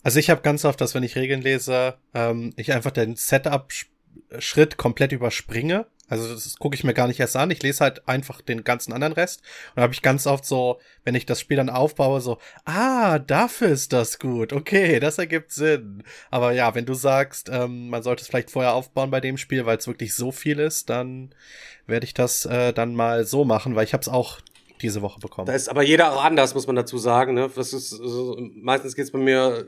Also ich habe ganz oft, dass wenn ich Regeln lese, ähm, ich einfach den Setup-Schritt komplett überspringe also das gucke ich mir gar nicht erst an. Ich lese halt einfach den ganzen anderen Rest. Und da habe ich ganz oft so, wenn ich das Spiel dann aufbaue, so, ah, dafür ist das gut. Okay, das ergibt Sinn. Aber ja, wenn du sagst, ähm, man sollte es vielleicht vorher aufbauen bei dem Spiel, weil es wirklich so viel ist, dann werde ich das äh, dann mal so machen, weil ich habe es auch diese Woche bekommen. Da ist aber jeder auch anders, muss man dazu sagen. Ne? Das ist, also, meistens geht's bei mir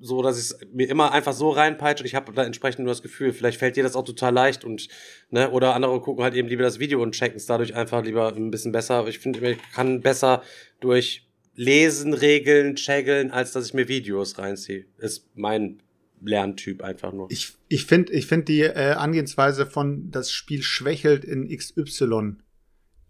so, dass ich es mir immer einfach so reinpeitsche und ich habe da entsprechend nur das Gefühl, vielleicht fällt dir das auch total leicht und ne, oder andere gucken halt eben lieber das Video und checken es dadurch einfach lieber ein bisschen besser. Ich finde, ich kann besser durch Lesen, Regeln, checkeln, als dass ich mir Videos reinziehe. Ist mein Lerntyp einfach nur. Ich, ich finde ich find die äh, Angehensweise von das Spiel schwächelt in XY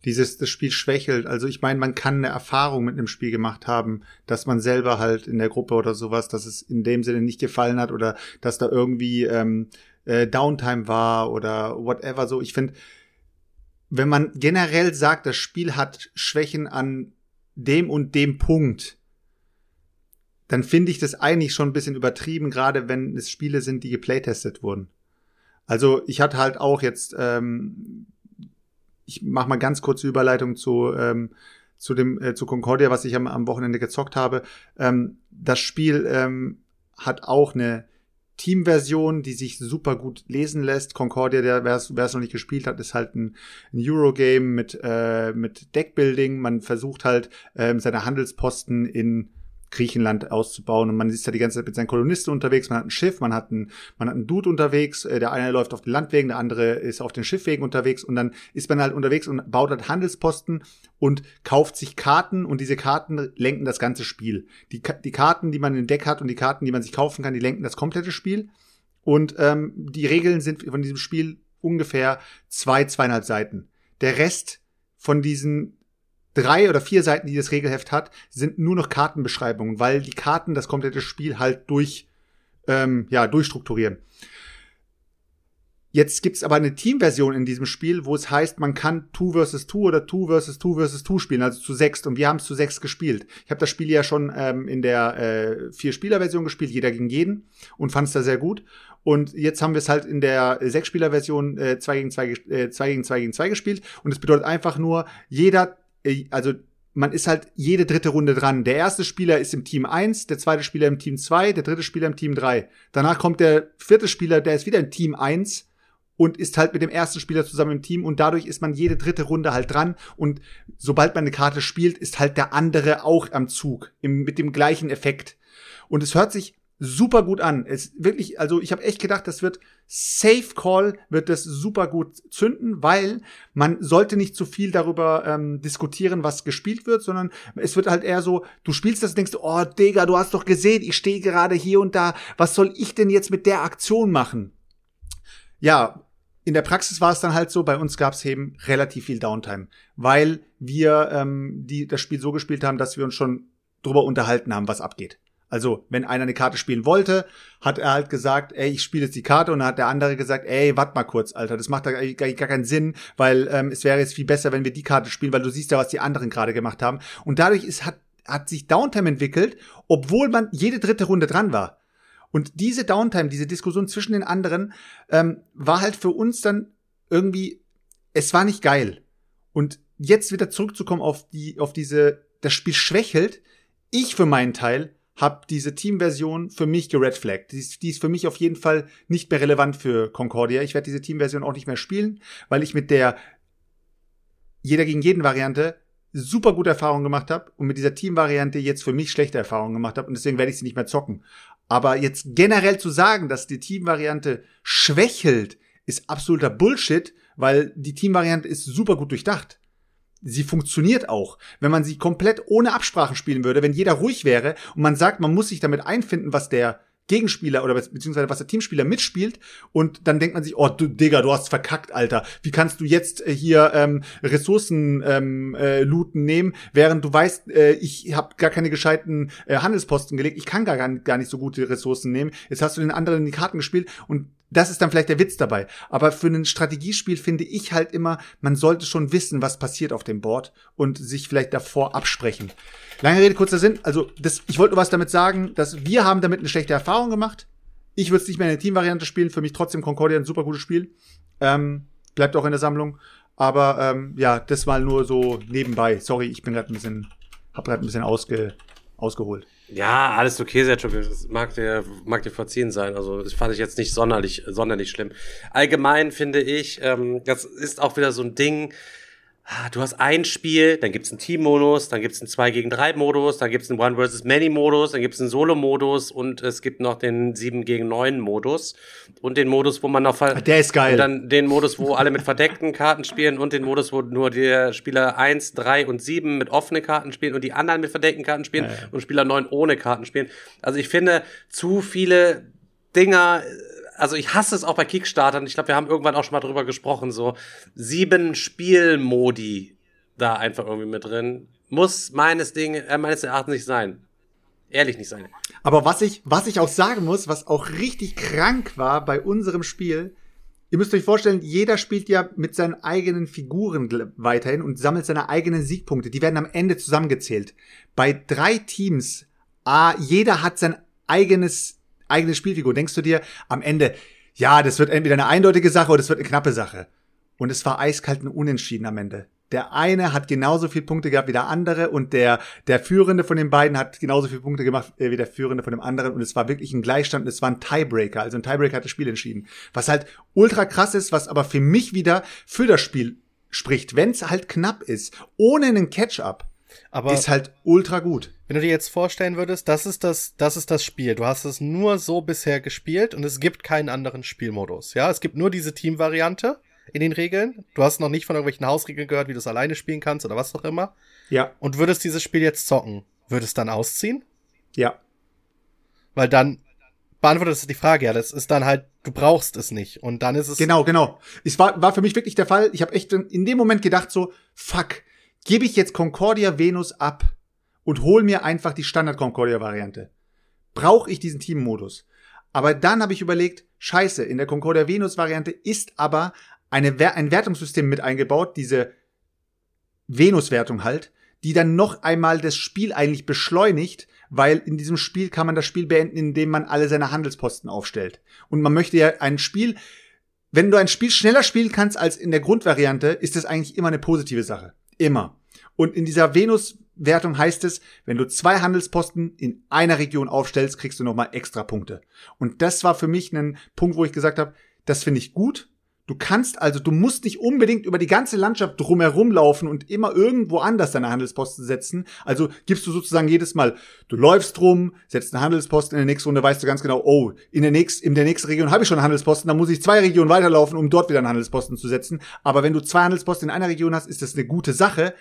dieses das Spiel schwächelt. Also ich meine, man kann eine Erfahrung mit einem Spiel gemacht haben, dass man selber halt in der Gruppe oder sowas, dass es in dem Sinne nicht gefallen hat oder dass da irgendwie ähm, äh, Downtime war oder whatever. So, ich finde, wenn man generell sagt, das Spiel hat Schwächen an dem und dem Punkt, dann finde ich das eigentlich schon ein bisschen übertrieben, gerade wenn es Spiele sind, die geplaytestet wurden. Also ich hatte halt auch jetzt ähm, ich mache mal ganz kurze Überleitung zu, ähm, zu dem äh, zu Concordia, was ich am, am Wochenende gezockt habe. Ähm, das Spiel ähm, hat auch eine Teamversion, die sich super gut lesen lässt. Concordia, der wer es noch nicht gespielt hat, ist halt ein, ein Eurogame mit äh, mit Deckbuilding. Man versucht halt ähm, seine Handelsposten in Griechenland auszubauen. Und man ist ja die ganze Zeit mit seinen Kolonisten unterwegs. Man hat ein Schiff, man hat einen, man hat einen Dude unterwegs. Äh, der eine läuft auf den Landwegen, der andere ist auf den Schiffwegen unterwegs. Und dann ist man halt unterwegs und baut halt Handelsposten und kauft sich Karten. Und diese Karten lenken das ganze Spiel. Die, die Karten, die man im Deck hat und die Karten, die man sich kaufen kann, die lenken das komplette Spiel. Und ähm, die Regeln sind von diesem Spiel ungefähr zwei, zweieinhalb Seiten. Der Rest von diesen drei oder vier Seiten, die das Regelheft hat, sind nur noch Kartenbeschreibungen, weil die Karten das komplette Spiel halt durch, ähm, ja, durchstrukturieren. Jetzt gibt's aber eine Teamversion in diesem Spiel, wo es heißt, man kann 2 versus 2 oder 2 versus 2 versus 2 spielen, also zu sechs. Und wir haben es zu sechs gespielt. Ich habe das Spiel ja schon ähm, in der äh, Vier-Spieler-Version gespielt, jeder gegen jeden, und fand es da sehr gut. Und jetzt haben wir es halt in der Sechs-Spieler-Version äh, 2 gegen 2 äh, 2 gegen 2 gegen 2 gespielt. Und es bedeutet einfach nur, jeder also man ist halt jede dritte Runde dran. Der erste Spieler ist im Team 1, der zweite Spieler im Team 2, der dritte Spieler im Team 3. Danach kommt der vierte Spieler, der ist wieder im Team 1 und ist halt mit dem ersten Spieler zusammen im Team und dadurch ist man jede dritte Runde halt dran und sobald man eine Karte spielt, ist halt der andere auch am Zug im, mit dem gleichen Effekt. Und es hört sich super gut an. Es wirklich, also ich habe echt gedacht, das wird Safe Call, wird das super gut zünden, weil man sollte nicht zu viel darüber ähm, diskutieren, was gespielt wird, sondern es wird halt eher so, du spielst das und denkst, oh Digga, du hast doch gesehen, ich stehe gerade hier und da, was soll ich denn jetzt mit der Aktion machen? Ja, in der Praxis war es dann halt so, bei uns gab es eben relativ viel Downtime, weil wir ähm, die, das Spiel so gespielt haben, dass wir uns schon drüber unterhalten haben, was abgeht. Also, wenn einer eine Karte spielen wollte, hat er halt gesagt, ey, ich spiele jetzt die Karte und dann hat der andere gesagt, ey, warte mal kurz, Alter, das macht da gar, gar keinen Sinn, weil ähm, es wäre jetzt viel besser, wenn wir die Karte spielen, weil du siehst ja, was die anderen gerade gemacht haben. Und dadurch ist, hat, hat sich Downtime entwickelt, obwohl man jede dritte Runde dran war. Und diese Downtime, diese Diskussion zwischen den anderen, ähm, war halt für uns dann irgendwie, es war nicht geil. Und jetzt wieder zurückzukommen auf die, auf diese, das Spiel schwächelt. Ich für meinen Teil habe diese Teamversion für mich geredflaggt. Die ist, die ist für mich auf jeden Fall nicht mehr relevant für Concordia. Ich werde diese Teamversion auch nicht mehr spielen, weil ich mit der jeder gegen jeden Variante super gute Erfahrungen gemacht habe und mit dieser Teamvariante jetzt für mich schlechte Erfahrungen gemacht habe und deswegen werde ich sie nicht mehr zocken. Aber jetzt generell zu sagen, dass die Teamvariante schwächelt, ist absoluter Bullshit, weil die Teamvariante ist super gut durchdacht sie funktioniert auch. Wenn man sie komplett ohne Absprachen spielen würde, wenn jeder ruhig wäre und man sagt, man muss sich damit einfinden, was der Gegenspieler oder beziehungsweise was der Teamspieler mitspielt und dann denkt man sich, oh du, Digga, du hast verkackt, Alter. Wie kannst du jetzt äh, hier ähm, Ressourcen ähm, äh, looten nehmen, während du weißt, äh, ich habe gar keine gescheiten äh, Handelsposten gelegt, ich kann gar, gar nicht so gute Ressourcen nehmen. Jetzt hast du den anderen in die Karten gespielt und das ist dann vielleicht der Witz dabei. Aber für ein Strategiespiel finde ich halt immer, man sollte schon wissen, was passiert auf dem Board und sich vielleicht davor absprechen. Lange Rede, kurzer Sinn. Also, das, ich wollte nur was damit sagen, dass wir haben damit eine schlechte Erfahrung gemacht. Ich würde es nicht mehr in der Teamvariante spielen. Für mich trotzdem Concordia ein super gutes Spiel. Ähm, bleibt auch in der Sammlung. Aber ähm, ja, das mal nur so nebenbei. Sorry, ich bin gerade ein bisschen, hab gerade ein bisschen ausge, ausgeholt. Ja, alles okay, Sergio. Das mag dir, mag dir verziehen sein. Also, das fand ich jetzt nicht sonderlich, sonderlich schlimm. Allgemein finde ich, ähm, das ist auch wieder so ein Ding, du hast ein Spiel, dann gibt's einen Team-Modus, dann gibt's einen 2 gegen 3 Modus, dann gibt's einen One versus Many Modus, dann gibt's einen Solo-Modus und es gibt noch den 7 gegen 9 Modus und den Modus, wo man noch Der ist geil. Und dann den Modus, wo alle mit verdeckten Karten spielen und den Modus, wo nur der Spieler 1, 3 und 7 mit offenen Karten spielen und die anderen mit verdeckten Karten spielen ja, ja. und Spieler 9 ohne Karten spielen. Also ich finde, zu viele Dinger also ich hasse es auch bei Kickstartern. Ich glaube, wir haben irgendwann auch schon mal drüber gesprochen. So sieben Spielmodi da einfach irgendwie mit drin. Muss meines Ding, äh, meines Erachtens nicht sein. Ehrlich nicht sein. Aber was ich, was ich auch sagen muss, was auch richtig krank war bei unserem Spiel, ihr müsst euch vorstellen, jeder spielt ja mit seinen eigenen Figuren weiterhin und sammelt seine eigenen Siegpunkte. Die werden am Ende zusammengezählt. Bei drei Teams, ah, jeder hat sein eigenes eigene Spielfigur, denkst du dir am Ende, ja, das wird entweder eine eindeutige Sache oder das wird eine knappe Sache. Und es war eiskalt und unentschieden am Ende. Der eine hat genauso viele Punkte gehabt wie der andere und der, der Führende von den beiden hat genauso viele Punkte gemacht äh, wie der Führende von dem anderen und es war wirklich ein Gleichstand und es war ein Tiebreaker. Also ein Tiebreaker hat das Spiel entschieden. Was halt ultra krass ist, was aber für mich wieder für das Spiel spricht, wenn es halt knapp ist, ohne einen Catch-up aber ist halt ultra gut. Wenn du dir jetzt vorstellen würdest, das ist das, das ist das Spiel. Du hast es nur so bisher gespielt und es gibt keinen anderen Spielmodus. Ja, es gibt nur diese Team-Variante in den Regeln. Du hast noch nicht von irgendwelchen Hausregeln gehört, wie du es alleine spielen kannst oder was auch immer. Ja. Und würdest dieses Spiel jetzt zocken, würdest dann ausziehen? Ja. Weil dann beantwortet es die Frage, ja, das ist dann halt, du brauchst es nicht. Und dann ist es. Genau, genau. Es war, war für mich wirklich der Fall. Ich habe echt in dem Moment gedacht, so, fuck, gebe ich jetzt Concordia Venus ab und hol mir einfach die Standard Concordia Variante. Brauche ich diesen Teammodus? Aber dann habe ich überlegt, scheiße, in der Concordia Venus Variante ist aber eine, ein Wertungssystem mit eingebaut, diese Venus-Wertung halt, die dann noch einmal das Spiel eigentlich beschleunigt, weil in diesem Spiel kann man das Spiel beenden, indem man alle seine Handelsposten aufstellt. Und man möchte ja ein Spiel, wenn du ein Spiel schneller spielen kannst als in der Grundvariante, ist das eigentlich immer eine positive Sache. Immer. Und in dieser Venus-Wertung heißt es, wenn du zwei Handelsposten in einer Region aufstellst, kriegst du nochmal extra Punkte. Und das war für mich ein Punkt, wo ich gesagt habe, das finde ich gut. Du kannst also, du musst nicht unbedingt über die ganze Landschaft drumherum laufen und immer irgendwo anders deine Handelsposten setzen. Also gibst du sozusagen jedes Mal, du läufst rum, setzt einen Handelsposten, in der nächsten Runde weißt du ganz genau, oh, in der nächsten, in der nächsten Region habe ich schon einen Handelsposten, dann muss ich zwei Regionen weiterlaufen, um dort wieder einen Handelsposten zu setzen. Aber wenn du zwei Handelsposten in einer Region hast, ist das eine gute Sache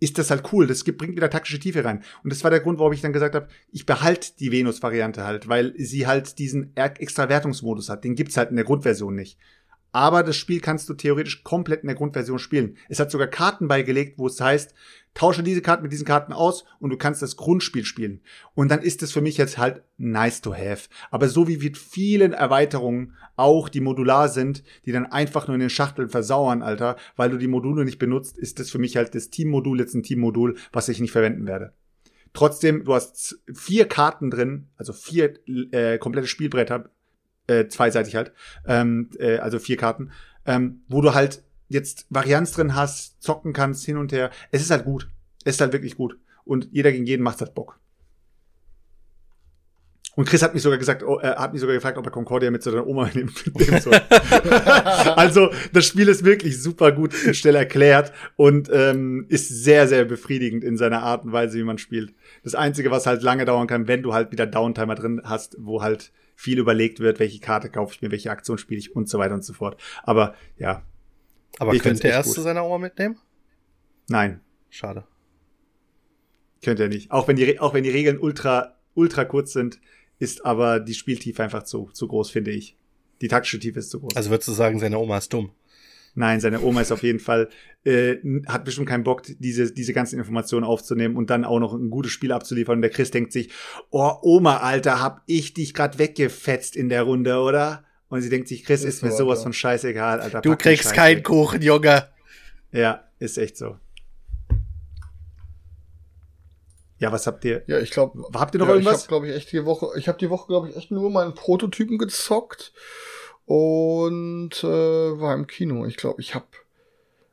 ist das halt cool. Das gibt, bringt wieder taktische Tiefe rein. Und das war der Grund, warum ich dann gesagt habe, ich behalte die Venus-Variante halt, weil sie halt diesen extra Wertungsmodus hat. Den gibt's halt in der Grundversion nicht. Aber das Spiel kannst du theoretisch komplett in der Grundversion spielen. Es hat sogar Karten beigelegt, wo es heißt, tausche diese Karten mit diesen Karten aus und du kannst das Grundspiel spielen. Und dann ist es für mich jetzt halt nice to have. Aber so wie mit vielen Erweiterungen auch, die modular sind, die dann einfach nur in den Schachteln versauern, Alter, weil du die Module nicht benutzt, ist das für mich halt das Teammodul jetzt ein Teammodul, was ich nicht verwenden werde. Trotzdem, du hast vier Karten drin, also vier äh, komplette Spielbretter, äh, zweiseitig halt, ähm, äh, also vier Karten, ähm, wo du halt jetzt Varianz drin hast, zocken kannst, hin und her. Es ist halt gut. Es ist halt wirklich gut. Und jeder gegen jeden macht halt Bock. Und Chris hat mich sogar gesagt, oh, er hat mich sogar gefragt, ob er Concordia mit seiner Oma mitnehmen soll. also das Spiel ist wirklich super gut schnell erklärt und ähm, ist sehr, sehr befriedigend in seiner Art und Weise, wie man spielt. Das Einzige, was halt lange dauern kann, wenn du halt wieder Downtimer drin hast, wo halt viel überlegt wird, welche Karte kaufe ich mir, welche Aktion spiele ich und so weiter und so fort. Aber ja, aber könnte er es zu seiner Oma mitnehmen? Nein. Schade. Könnte er nicht. Auch wenn die, auch wenn die Regeln ultra, ultra kurz sind, ist aber die Spieltiefe einfach zu, zu groß, finde ich. Die taktische Tiefe ist zu groß. Also würdest du sagen, seine Oma ist dumm? Nein, seine Oma ist auf jeden Fall, äh, hat bestimmt keinen Bock, diese, diese ganzen Informationen aufzunehmen und dann auch noch ein gutes Spiel abzuliefern. Und der Chris denkt sich, oh, Oma, Alter, hab ich dich grad weggefetzt in der Runde, oder? Und sie denkt sich, Chris, ist, ist mir so, sowas ja. von scheißegal, Alter. Du kriegst keinen Kuchen, Junge. Ja, ist echt so. Ja, was habt ihr? Ja, ich glaube, habt ihr noch ja, irgendwas? Ich habe glaube ich echt die Woche, ich habe die Woche glaube ich echt nur meinen Prototypen gezockt und äh, war im Kino. Ich glaube, ich habe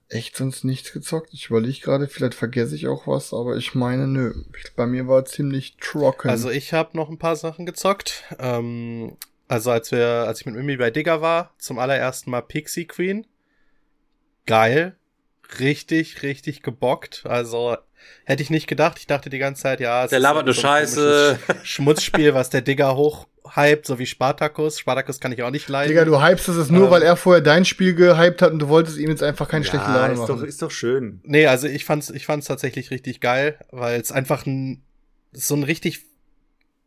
echt sonst nichts gezockt. Ich überlege gerade, vielleicht vergesse ich auch was, aber ich meine, nö. Bei mir war ziemlich trocken. Also ich habe noch ein paar Sachen gezockt. Ähm, also als wir, als ich mit Mimi bei Digger war, zum allerersten Mal Pixie Queen. Geil. Richtig, richtig gebockt. Also hätte ich nicht gedacht. Ich dachte die ganze Zeit, ja, es der labert nur Scheiße. Schmutzspiel, was der Digger hochhypt, so wie Spartacus. Spartacus kann ich auch nicht leiden. Digga, du hypst es nur, ähm, weil er vorher dein Spiel gehypt hat und du wolltest ihm jetzt einfach keine ja, schlechte Laune machen. Ist doch, ist doch schön. Nee, also ich fand's, ich fand's tatsächlich richtig geil, weil es einfach ein, so ein richtig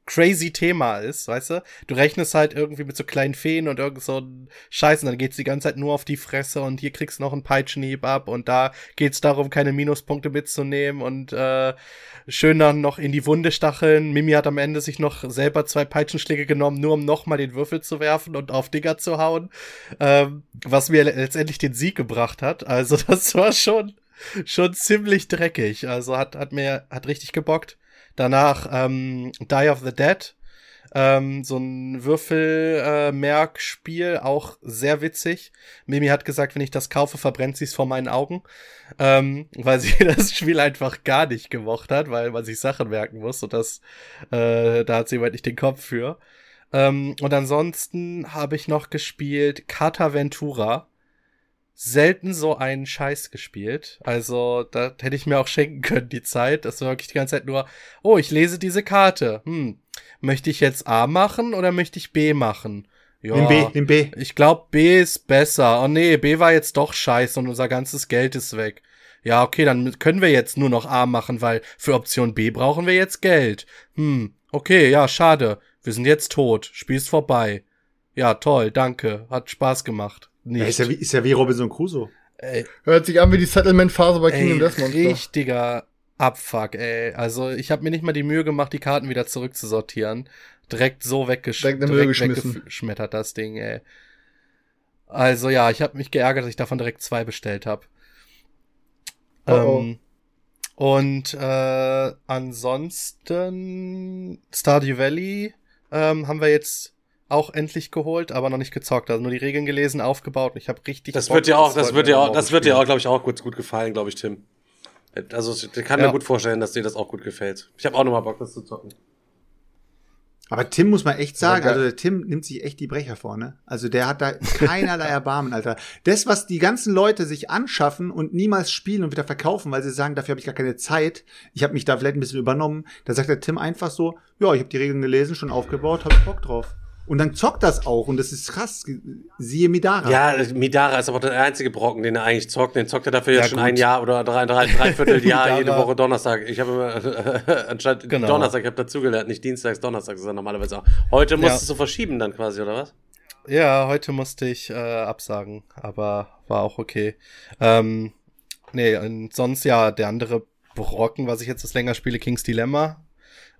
crazy Thema ist, weißt du? Du rechnest halt irgendwie mit so kleinen Feen und irgend so Scheiß und dann geht's die ganze Zeit nur auf die Fresse und hier kriegst du noch einen Peitschenhieb ab und da geht's darum, keine Minuspunkte mitzunehmen und äh, schön dann noch in die Wunde stacheln. Mimi hat am Ende sich noch selber zwei Peitschenschläge genommen, nur um nochmal den Würfel zu werfen und auf Digger zu hauen, ähm, was mir letztendlich den Sieg gebracht hat. Also das war schon schon ziemlich dreckig. Also hat hat mir hat richtig gebockt. Danach ähm, Die of the Dead. Ähm, so ein Würfelmerkspiel, äh, auch sehr witzig. Mimi hat gesagt, wenn ich das kaufe, verbrennt sie es vor meinen Augen. Ähm, weil sie das Spiel einfach gar nicht gemocht hat, weil man sich Sachen merken muss und das, äh, da hat sie jemand nicht den Kopf für. Ähm, und ansonsten habe ich noch gespielt Cata Ventura selten so einen Scheiß gespielt. Also, da hätte ich mir auch schenken können, die Zeit. Das war wirklich die ganze Zeit nur, oh, ich lese diese Karte. Hm, möchte ich jetzt A machen oder möchte ich B machen? Ja, nimm B, nimm B. Ich glaube, B ist besser. Oh nee, B war jetzt doch scheiße und unser ganzes Geld ist weg. Ja, okay, dann können wir jetzt nur noch A machen, weil für Option B brauchen wir jetzt Geld. Hm, okay, ja, schade. Wir sind jetzt tot. Spiel ist vorbei. Ja, toll, danke. Hat Spaß gemacht nicht. Ja, ist, ja wie, ist ja wie Robinson Crusoe. Ey. Hört sich an wie die Settlement-Phase bei Kingdom Death Monster. Richtiger Abfuck, ey. Also ich habe mir nicht mal die Mühe gemacht, die Karten wieder zurückzusortieren. Direkt so weggesch direkt, direkt weggeschmettert, das Ding, ey. Also ja, ich habe mich geärgert, dass ich davon direkt zwei bestellt habe. Oh, oh. ähm, und äh, ansonsten Stardew Valley ähm, haben wir jetzt auch endlich geholt, aber noch nicht gezockt. Also nur die Regeln gelesen, aufgebaut. Und ich habe richtig. Das Bock, wird dir auch, das wird dir auch, das wird dir auch, glaube ich, auch gut, gut gefallen, glaube ich, Tim. Also ich kann ja. mir gut vorstellen, dass dir das auch gut gefällt. Ich habe auch noch mal Bock, das zu zocken. Aber Tim muss man echt sagen, also der Tim nimmt sich echt die Brecher vor, ne? Also der hat da keinerlei Erbarmen, Alter. Das, was die ganzen Leute sich anschaffen und niemals spielen und wieder verkaufen, weil sie sagen, dafür habe ich gar keine Zeit, ich habe mich da vielleicht ein bisschen übernommen, da sagt der Tim einfach so, ja, ich habe die Regeln gelesen, schon aufgebaut, hab Bock drauf. Und dann zockt das auch und das ist krass. Siehe Midara. Ja, Midara ist aber der einzige Brocken, den er eigentlich zockt. Den zockt er dafür ja, jetzt schon ein Jahr oder drei, drei, dreiviertel Jahr jede Woche Donnerstag. Ich habe immer äh, anstatt genau. Donnerstag, ich habe dazugelernt, nicht Dienstags, Donnerstags ist er normalerweise auch. Heute musst ja. du so verschieben dann quasi, oder was? Ja, heute musste ich äh, absagen, aber war auch okay. Ähm, nee, und sonst ja, der andere Brocken, was ich jetzt das länger spiele, King's Dilemma.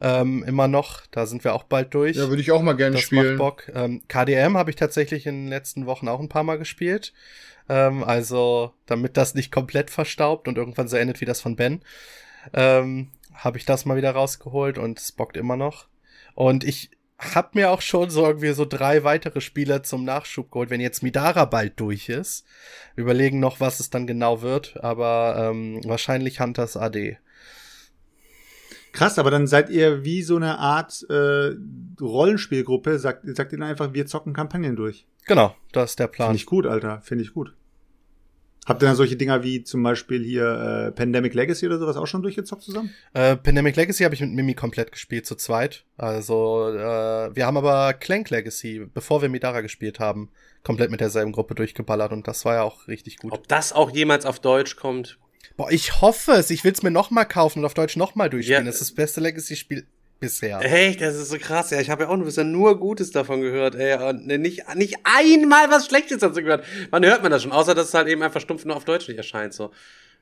Ähm, immer noch, da sind wir auch bald durch. Ja, würde ich auch mal gerne das spielen. macht Bock. Ähm, KDM habe ich tatsächlich in den letzten Wochen auch ein paar Mal gespielt. Ähm, also, damit das nicht komplett verstaubt und irgendwann so endet wie das von Ben, ähm, habe ich das mal wieder rausgeholt und es bockt immer noch. Und ich hab mir auch schon so irgendwie so drei weitere Spiele zum Nachschub geholt, wenn jetzt Midara bald durch ist. Überlegen noch, was es dann genau wird, aber ähm, wahrscheinlich Hunters AD. Krass, aber dann seid ihr wie so eine Art äh, Rollenspielgruppe, sagt, sagt ihr dann einfach, wir zocken Kampagnen durch. Genau, das ist der Plan. Finde ich gut, Alter, finde ich gut. Habt ihr dann solche Dinger wie zum Beispiel hier äh, Pandemic Legacy oder sowas auch schon durchgezockt zusammen? Äh, Pandemic Legacy habe ich mit Mimi komplett gespielt, zu zweit. Also, äh, wir haben aber Clank Legacy, bevor wir Midara gespielt haben, komplett mit derselben Gruppe durchgeballert und das war ja auch richtig gut. Ob das auch jemals auf Deutsch kommt? Boah, ich hoffe es. Ich will's mir noch mal kaufen und auf Deutsch noch mal durchspielen. Ja. das ist das beste Legacy-Spiel bisher. Echt, das ist so krass. Ja, ich habe ja auch nur, bisher nur Gutes davon gehört. Ey, und nicht, nicht einmal was Schlechtes dazu gehört. Wann hört man das schon? Außer, dass es halt eben einfach stumpf nur auf Deutsch nicht erscheint. so.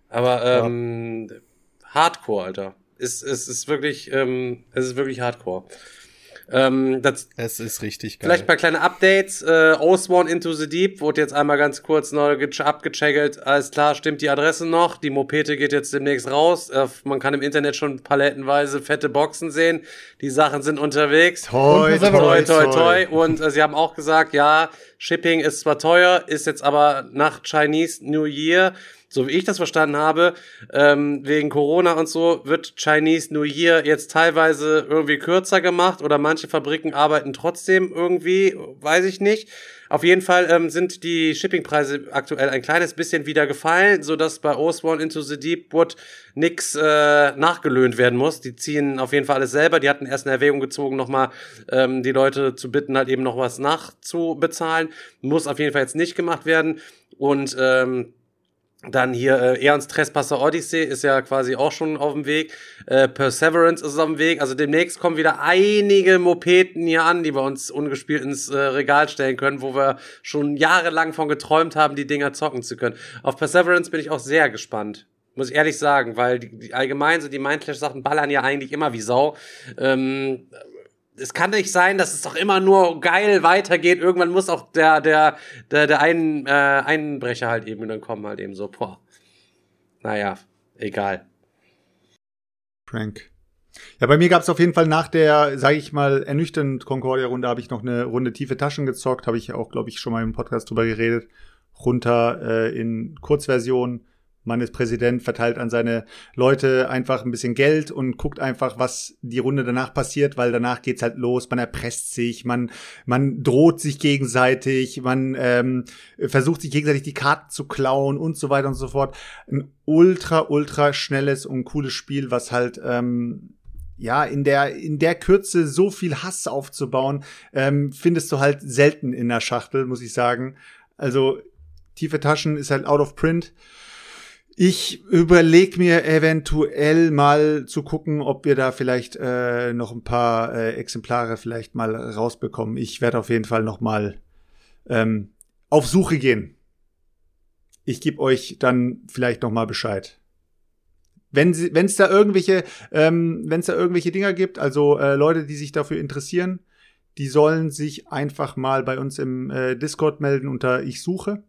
Aber ähm, Hardcore, Alter. Ist, ist, ist wirklich, ähm, es ist wirklich Hardcore. Ähm, das, Es ist richtig geil. Vielleicht mal kleine Updates. Äh, Osborn Into the Deep wurde jetzt einmal ganz kurz neu ge- abgecheckt. Alles klar, stimmt die Adresse noch. Die Mopete geht jetzt demnächst raus. Äh, man kann im Internet schon palettenweise fette Boxen sehen. Die Sachen sind unterwegs. Toi, Toi, toi, toi. Und äh, sie haben auch gesagt, ja, Shipping ist zwar teuer, ist jetzt aber nach Chinese New Year, so wie ich das verstanden habe, ähm, wegen Corona und so, wird Chinese New Year jetzt teilweise irgendwie kürzer gemacht oder manche Fabriken arbeiten trotzdem irgendwie, weiß ich nicht. Auf jeden Fall ähm, sind die Shippingpreise aktuell ein kleines bisschen wieder gefallen, so dass bei Osborn Into the Deep Wood nix äh, nachgelöhnt werden muss. Die ziehen auf jeden Fall alles selber. Die hatten erst in Erwägung gezogen, nochmal ähm, die Leute zu bitten, halt eben noch was nachzubezahlen. Muss auf jeden Fall jetzt nicht gemacht werden. Und ähm, dann hier äh, Eons Trespasser Odyssey ist ja quasi auch schon auf dem Weg. Äh, Perseverance ist auf dem Weg. Also demnächst kommen wieder einige Mopeten hier an, die wir uns ungespielt ins äh, Regal stellen können, wo wir schon jahrelang von geträumt haben, die Dinger zocken zu können. Auf Perseverance bin ich auch sehr gespannt. Muss ich ehrlich sagen, weil die, die allgemein so die Mindflash-Sachen ballern ja eigentlich immer wie Sau. Ähm, es kann nicht sein, dass es doch immer nur geil weitergeht. Irgendwann muss auch der, der, der, der Ein, äh, Einbrecher halt eben dann kommen, halt eben so, boah. Naja, egal. Prank. Ja, bei mir gab es auf jeden Fall nach der, sage ich mal, ernüchternd Concordia-Runde habe ich noch eine Runde tiefe Taschen gezockt, habe ich auch, glaube ich, schon mal im Podcast drüber geredet. Runter äh, in Kurzversion. Man ist Präsident, verteilt an seine Leute einfach ein bisschen Geld und guckt einfach, was die Runde danach passiert, weil danach geht's halt los. Man erpresst sich, man man droht sich gegenseitig, man ähm, versucht sich gegenseitig die Karten zu klauen und so weiter und so fort. Ein ultra ultra schnelles und cooles Spiel, was halt ähm, ja, in der, in der Kürze so viel Hass aufzubauen, ähm, findest du halt selten in der Schachtel, muss ich sagen. Also, tiefe Taschen ist halt out of print. Ich überleg mir eventuell mal zu gucken, ob wir da vielleicht äh, noch ein paar äh, Exemplare vielleicht mal rausbekommen. Ich werde auf jeden Fall noch mal ähm, auf Suche gehen. Ich gebe euch dann vielleicht noch mal Bescheid. Wenn es da irgendwelche, ähm, wenn es da irgendwelche Dinger gibt, also äh, Leute, die sich dafür interessieren, die sollen sich einfach mal bei uns im äh, Discord melden unter ich suche.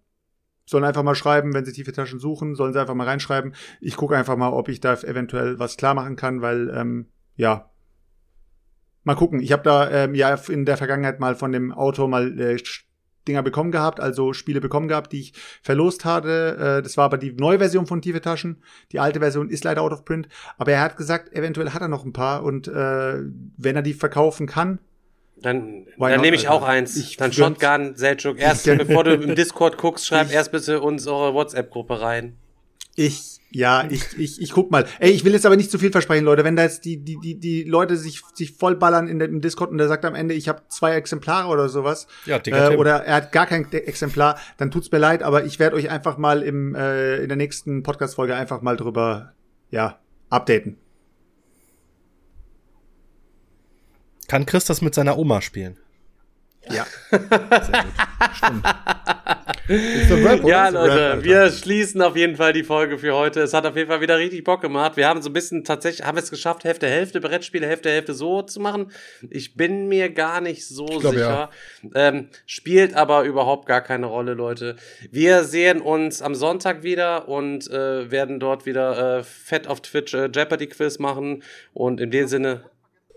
Sollen einfach mal schreiben, wenn sie tiefe Taschen suchen, sollen sie einfach mal reinschreiben. Ich gucke einfach mal, ob ich da eventuell was klar machen kann, weil ähm, ja. Mal gucken. Ich habe da ähm, ja in der Vergangenheit mal von dem Autor mal äh, Dinger bekommen gehabt, also Spiele bekommen gehabt, die ich verlost hatte. Äh, das war aber die neue Version von Tiefe Taschen. Die alte Version ist leider out of print. Aber er hat gesagt, eventuell hat er noch ein paar und äh, wenn er die verkaufen kann, Dann, dann nehme ich Alter? auch eins. Ich dann. Shotgun, Seljuk. Erst bevor du im Discord guckst, schreib erst bitte unsere WhatsApp-Gruppe rein. Ich, ja, ich, ich, ich guck mal. Ey, ich will jetzt aber nicht zu viel versprechen, Leute. Wenn da jetzt die, die, die, die Leute sich, sich vollballern in dem Discord und der sagt am Ende, ich habe zwei Exemplare oder sowas, Ja, dicker äh, oder er hat gar kein Exemplar, dann tut's mir leid, aber ich werde euch einfach mal im, äh, in der nächsten Podcast-Folge einfach mal drüber, ja, updaten. Kann Chris das mit seiner Oma spielen? Ja, Ja. Ist Rap? Ja, Leute, Rap, wir schließen auf jeden Fall die Folge für heute. Es hat auf jeden Fall wieder richtig Bock gemacht. Wir haben so ein bisschen tatsächlich, haben es geschafft, Hälfte, Hälfte Brettspiele, Hälfte, Hälfte so zu machen. Ich bin mir gar nicht so glaub, sicher. Ähm, spielt aber überhaupt gar keine Rolle, Leute. Wir sehen uns am Sonntag wieder und äh, werden dort wieder äh, fett auf Twitch äh, Jeopardy Quiz machen. Und in dem Sinne,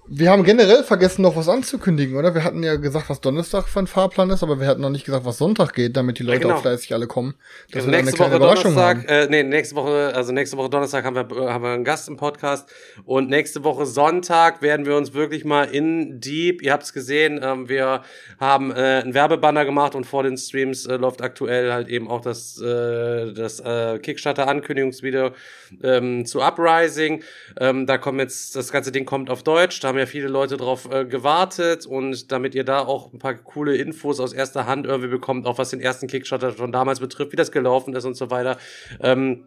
Wir haben generell vergessen, noch was anzukündigen, oder? Wir hatten ja gesagt, was Donnerstag für ein Fahrplan ist, aber wir hatten noch nicht gesagt, was Sonntag geht, damit die Leute genau. auch fleißig alle kommen. Dass Also wir nächste Woche Überraschung Donnerstag, haben. äh, nee, nächste Woche, also nächste Woche Donnerstag haben wir, äh, haben wir einen Gast im Podcast und nächste Woche Sonntag werden wir uns wirklich mal in Deep, ihr habt es gesehen, ähm, wir haben äh, einen Werbebanner gemacht und vor den Streams äh, läuft aktuell halt eben auch das, äh, das äh, Kickstarter-Ankündigungsvideo ähm, zu Uprising. Ähm, da kommt jetzt, das ganze Ding kommt auf Deutsch, da haben ja viele Leute drauf äh, gewartet und damit ihr da auch ein paar coole Infos aus erster Hand irgendwie bekommt, auch was den ersten Kickstarter schon damals betrifft, wie das gelaufen ist und so weiter. Ähm,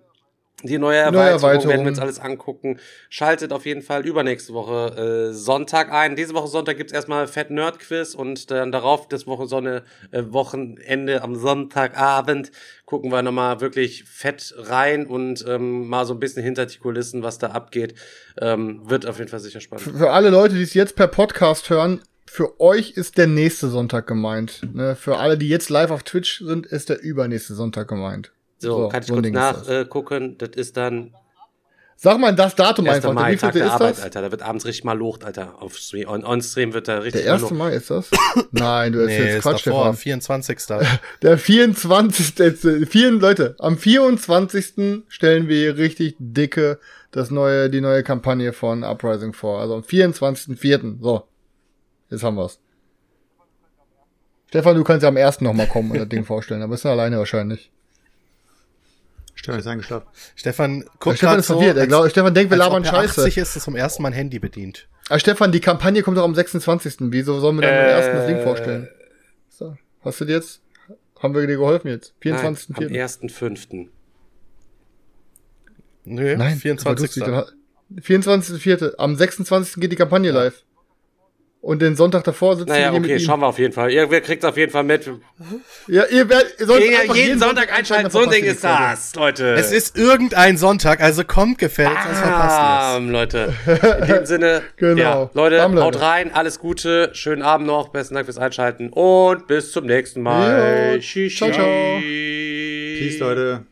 die neue Erweiterung, Erweiterung. werden wir uns alles angucken. Schaltet auf jeden Fall übernächste Woche äh, Sonntag ein. Diese Woche Sonntag gibt's erstmal Fett Nerd Quiz und dann darauf das Woche Sonne, äh, Wochenende am Sonntagabend gucken wir nochmal wirklich fett rein und ähm, mal so ein bisschen hinter die Kulissen, was da abgeht. Ähm, wird auf jeden Fall sicher spannend. Für alle Leute, die es jetzt per Podcast hören, für euch ist der nächste Sonntag gemeint. Ne? Für alle, die jetzt live auf Twitch sind, ist der übernächste Sonntag gemeint. So, kann ich so kurz ist das. nachgucken. Das ist dann Sag mal das Datum 1. einfach. Mai, Wie Tag viel der ist Arbeit, das? Alter. Da wird abends richtig mal locht, Alter. Auf Stream, on, on Stream wird da richtig Der mal 1. locht. Mai ist das? Nein, du hast Nee, jetzt Quatsch, davor, Stefan. 24. Der 24. jetzt, äh, vier, Leute, am 24. stellen wir hier richtig dicke das neue, die neue Kampagne von Uprising vor. Also am 24.04. So. Jetzt haben wir's. Stefan, du kannst ja am 1. nochmal kommen und das Ding vorstellen, aber bist du alleine wahrscheinlich. Stefan ist eingeschlafen. Stefan, Der guck Stefan ist verwirrt. Er als- glaub, Stefan denkt, wir labern er Scheiße. 80 ist, das zum ersten Mal ein Handy bedient. Aber Stefan, die Kampagne kommt doch am 26. Wieso sollen wir dann am Äh, 1. das Ding vorstellen? So. Hast du dir jetzt? Haben wir dir geholfen jetzt? Nein, am 24.04. 1.5. Nö, Nein, 24. 24.04. Am 26. geht die Kampagne live. Und den Sonntag davor sitzen Naja, wir hier okay, mit ihm. schauen wir auf jeden Fall. Ihr, ihr kriegt auf jeden Fall mit. Ja, ihr, werdet, ihr sollt Ja, einfach jeden Sonntag einschalten, so ein Ding ist das, Leute. Es ist irgendein Sonntag, also kommt gefällt, sonst verpasst ihr Ähm, Leute. In dem Sinne, Genau. ja, Leute, Leute. haut rein, alles Gute, schönen Abend noch, besten Dank fürs Einschalten und bis zum nächsten Mal. Jo, ciao, ciao. Peace, Leute.